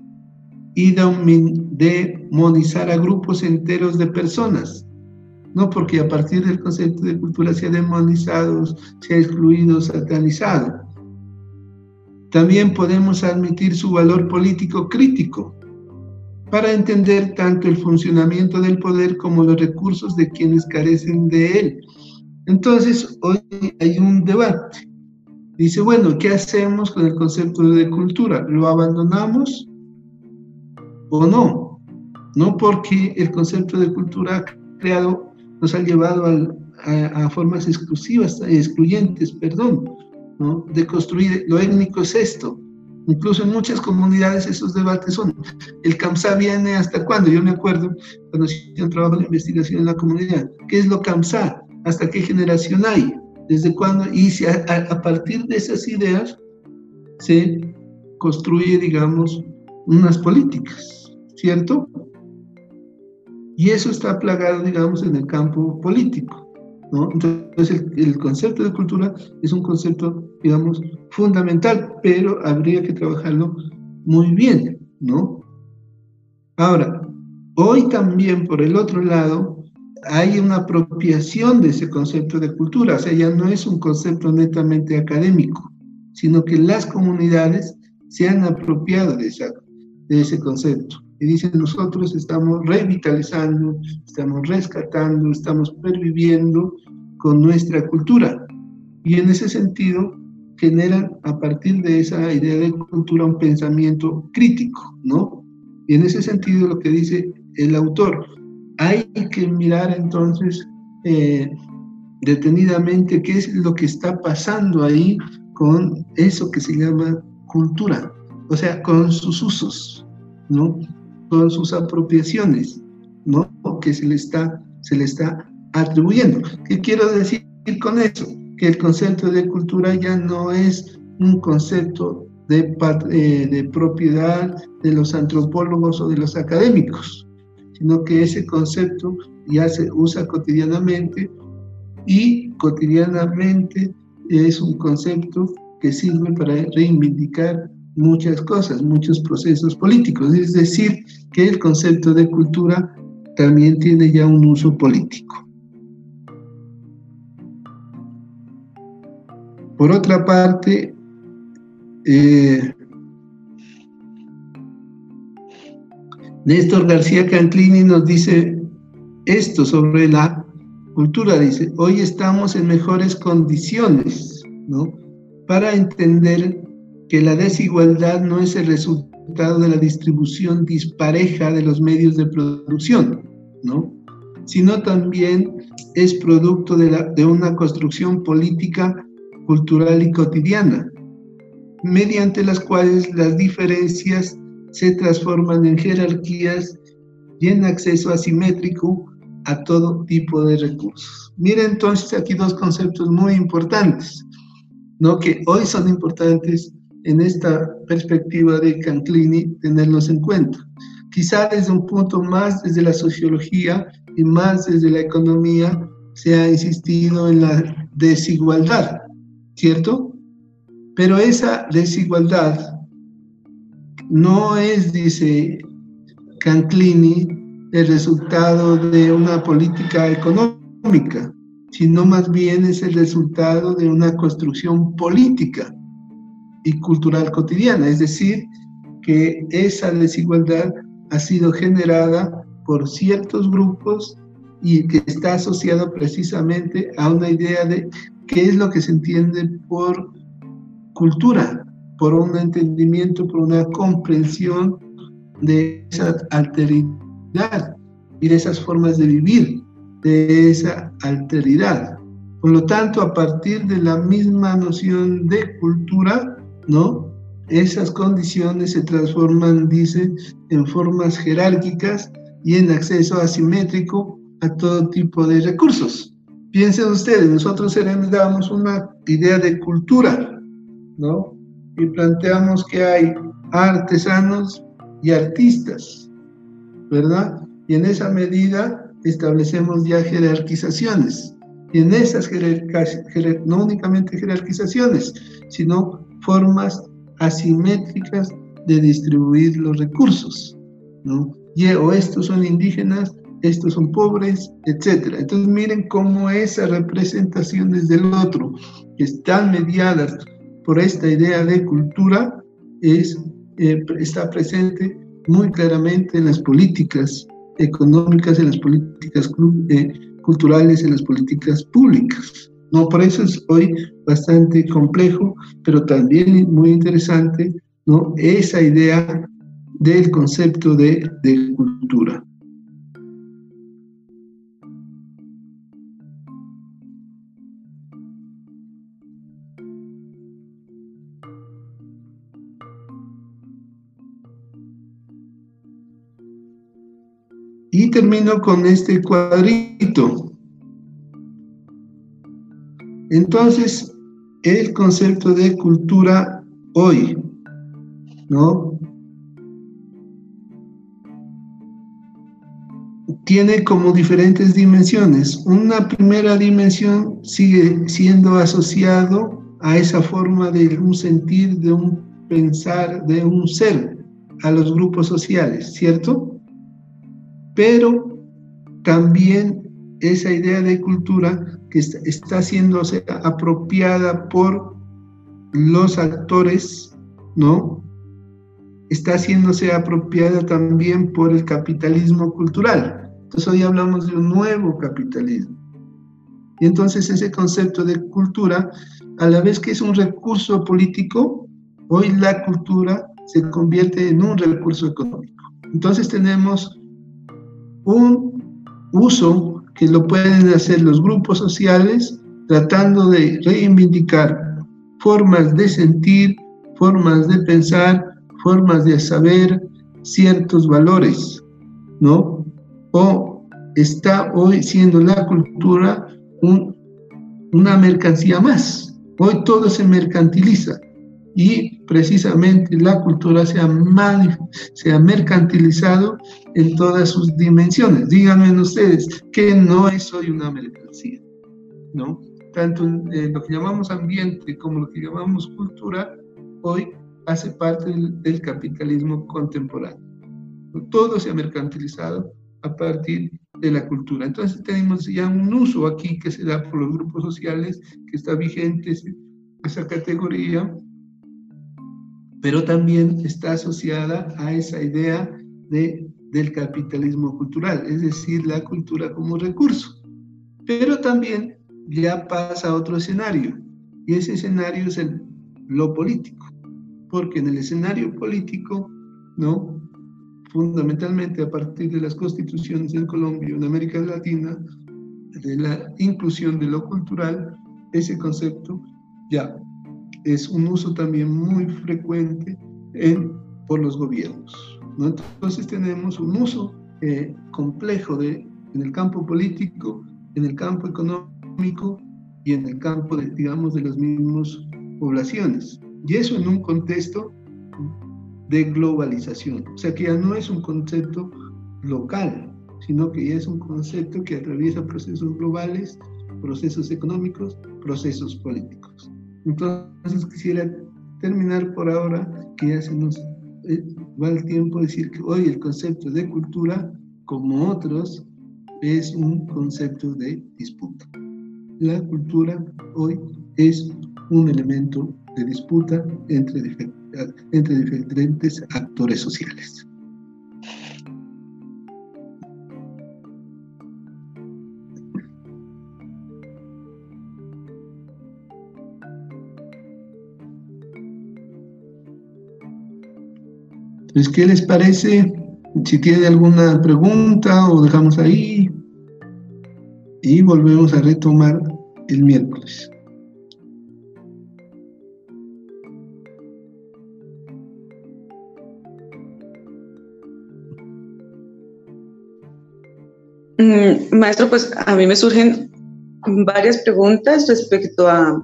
y demonizar a grupos enteros de personas. No porque a partir del concepto de cultura se ha demonizado, se ha excluido, satanizado también podemos admitir su valor político crítico para entender tanto el funcionamiento del poder como los recursos de quienes carecen de él. Entonces, hoy hay un debate. Dice, bueno, ¿qué hacemos con el concepto de cultura? ¿Lo abandonamos o no? No porque el concepto de cultura creado nos ha llevado a, formas exclusivas, excluyentes, perdón, de construir, lo étnico es esto. Incluso en muchas comunidades esos debates son, el CAMSA viene hasta cuándo, yo me acuerdo cuando hacía un trabajo de investigación en la comunidad, ¿qué es lo CAMSA? ¿Hasta qué generación hay? ¿Desde cuándo? Y si a, partir de esas ideas se construye, digamos, unas políticas, ¿cierto? Y eso está plagado, digamos, en el campo político. Entonces, el, concepto de cultura es un concepto, digamos, fundamental, pero habría que trabajarlo muy bien, ¿no? Ahora, hoy también, por el otro lado, hay una apropiación de ese concepto de cultura, o sea, ya no es un concepto netamente académico, sino que las comunidades se han apropiado de, esa, de ese concepto. Y dicen, nosotros estamos revitalizando, estamos rescatando, estamos perviviendo con nuestra cultura. Y en ese sentido, generan a partir de esa idea de cultura un pensamiento crítico, ¿no? Y en ese sentido lo que dice el autor, hay que mirar entonces eh, detenidamente qué es lo que está pasando ahí con eso que se llama cultura, o sea, con sus usos, ¿no? Con sus apropiaciones, ¿no? Que se le está, se le está atribuyendo. ¿Qué quiero decir con eso? Que el concepto de cultura ya no es un concepto de, eh, de propiedad de los antropólogos o de los académicos, sino que ese concepto ya se usa cotidianamente y cotidianamente es un concepto que sirve para reivindicar muchas cosas, muchos procesos políticos. Es decir, que el concepto de cultura también tiene ya un uso político. Por otra parte, eh, Néstor García Canclini nos dice esto sobre la cultura. Dice, hoy estamos en mejores condiciones, ¿no? Para entender que la desigualdad no es el resultado de la distribución dispareja de los medios de producción, ¿no? Sino también es producto de, de una construcción política, cultural y cotidiana, mediante las cuales las diferencias se transforman en jerarquías y en acceso asimétrico a todo tipo de recursos. Miren entonces aquí dos conceptos muy importantes, ¿no? que hoy son importantes en esta perspectiva de Canclini tenerlos en cuenta. Quizá desde un punto más desde la sociología y más desde la economía se ha insistido en la desigualdad, ¿cierto? Pero esa desigualdad no es, dice Canclini, el resultado de una política económica, sino más bien es el resultado de una construcción política y cultural cotidiana, es decir, que esa desigualdad ha sido generada por ciertos grupos y que está asociado precisamente a una idea de qué es lo que se entiende por cultura, por un entendimiento, por una comprensión de esa alteridad y de esas formas de vivir, de esa alteridad. Por lo tanto, a partir de la misma noción de cultura, ¿no? Esas condiciones se transforman, dice, en formas jerárquicas y en acceso asimétrico a todo tipo de recursos. Piensen ustedes, nosotros damos una idea de cultura, ¿no? Y planteamos que hay artesanos y artistas, ¿verdad? Y en esa medida establecemos ya jerarquizaciones. Y en esas jerarquizaciones, no únicamente jerarquizaciones, sino formas asimétricas de distribuir los recursos, ¿no? Y, o estos son indígenas, estos son pobres, etc. Entonces miren cómo esas representaciones del otro, que están mediadas por esta idea de cultura es, eh, está presente muy claramente en las políticas económicas, en las políticas eh, culturales, en las políticas públicas. No, por eso es hoy bastante complejo, pero también muy interesante, ¿no? Esa idea del concepto de, de cultura. Y termino con este cuadrito. Entonces, el concepto de cultura hoy, ¿no? Tiene como diferentes dimensiones. Una primera dimensión sigue siendo asociado a esa forma de un sentir, de un pensar, de un ser, a los grupos sociales, ¿cierto? Pero también esa idea de cultura que está, está siendo apropiada por los actores, ¿no? Está haciéndose apropiada también por el capitalismo cultural. Entonces hoy hablamos de un nuevo capitalismo. Y entonces ese concepto de cultura, a la vez que es un recurso político, hoy la cultura se convierte en un recurso económico. Entonces tenemos un uso que lo pueden hacer los grupos sociales tratando de reivindicar formas de sentir, formas de pensar, formas de saber ciertos valores, ¿no? O está hoy siendo la cultura una mercancía más. Hoy todo se mercantiliza y precisamente la cultura se ha, mercantilizado en todas sus dimensiones. Díganme ustedes que no es hoy una mercancía, ¿no? Tanto lo que llamamos ambiente como lo que llamamos cultura, hoy hace parte del, del capitalismo contemporáneo. Todo se ha mercantilizado a partir de la cultura. Entonces tenemos ya un uso aquí que se da por los grupos sociales, que está vigente esa categoría, pero también está asociada a esa idea de, del capitalismo cultural, es decir, la cultura como recurso. Pero también ya pasa a otro escenario, y ese escenario es el, lo político, porque en el escenario político, ¿no? fundamentalmente a partir de las constituciones en Colombia y en América Latina, de la inclusión de lo cultural, ese concepto ya es un uso también muy frecuente en, por los gobiernos. ¿no? Entonces tenemos un uso eh, complejo de, en el campo político, en el campo económico y en el campo, de, digamos, de las mismas poblaciones. Y eso en un contexto de globalización. O sea que ya no es un concepto local, sino que ya es un concepto que atraviesa procesos globales, procesos económicos, procesos políticos. Entonces quisiera terminar por ahora, que ya se nos eh, va el tiempo, decir que hoy el concepto de cultura, como otros, es un concepto de disputa. La cultura hoy es un elemento de disputa entre entre diferentes actores sociales. Entonces, ¿qué les parece? Si tienen alguna pregunta o dejamos ahí y volvemos a retomar el miércoles. Mm, maestro, pues a mí me surgen varias preguntas respecto a,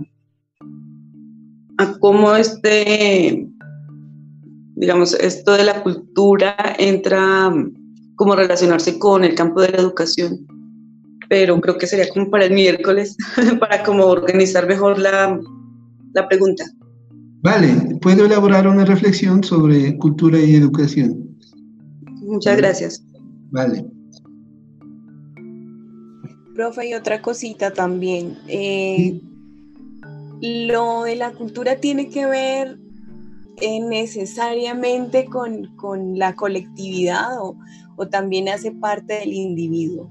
a cómo este, digamos, esto de la cultura entra, como relacionarse con el campo de la educación. Pero creo que sería como para el miércoles, para como organizar mejor la, la pregunta. Vale, puedo elaborar una reflexión sobre cultura y educación. Muchas gracias. Vale. Profe, y otra cosita también. Eh, lo de la cultura tiene que ver eh, necesariamente con, la colectividad o, también hace parte del individuo.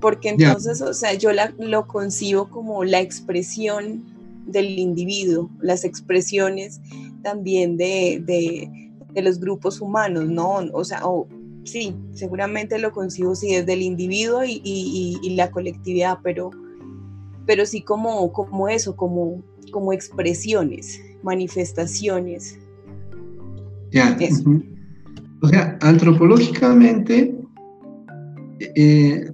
Porque entonces, o sea, yo lo concibo como la expresión del individuo, las expresiones también de, de los grupos humanos, ¿no? O sea, o, sí, seguramente lo concibo sí desde el individuo y, la colectividad, pero, pero sí como, como eso, como, como expresiones, manifestaciones. Ya. O sea, antropológicamente, eh,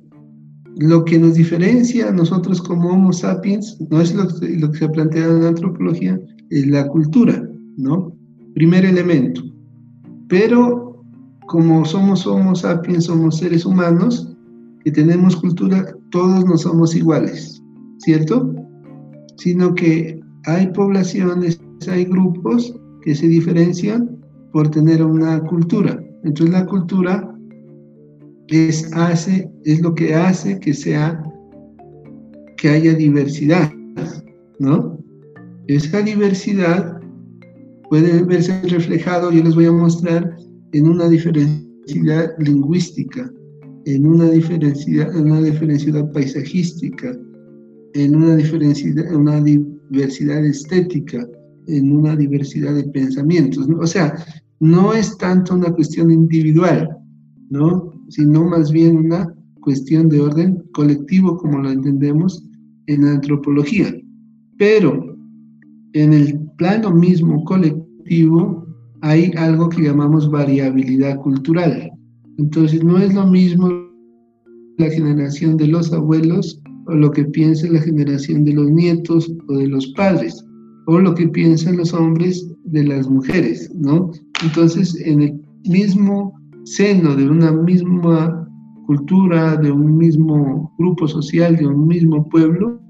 lo que nos diferencia a nosotros como Homo sapiens no es lo, lo que se plantea en la antropología, es la cultura, ¿no? Primer elemento. Pero como somos Homo sapiens, somos seres humanos, que tenemos cultura, todos no somos iguales, ¿cierto? Sino que hay poblaciones, hay grupos que se diferencian por tener una cultura. Entonces la cultura es, lo que hace que haya diversidad, ¿no? Esa diversidad puede verse reflejado, yo les voy a mostrar, en una diversidad lingüística, en una diversidad, en una diversidad paisajística, en una diversidad, una diversidad estética, en una diversidad de pensamientos. O sea, no es tanto una cuestión individual, ¿no? sino más bien una cuestión de orden colectivo, como lo entendemos en antropología. Pero en el plano mismo colectivo hay algo que llamamos variabilidad cultural. Entonces no es lo mismo la generación de los abuelos o lo que piensa la generación de los nietos o de los padres o lo que piensan los hombres de las mujeres, ¿no? Entonces, en el mismo seno de una misma cultura, de un mismo grupo social, de un mismo pueblo,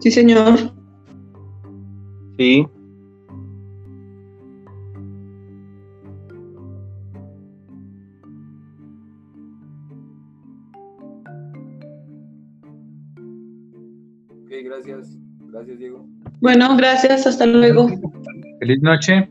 Sí, señor. Sí. Ok, gracias. Gracias, Diego. Bueno, gracias. Hasta luego. Feliz noche.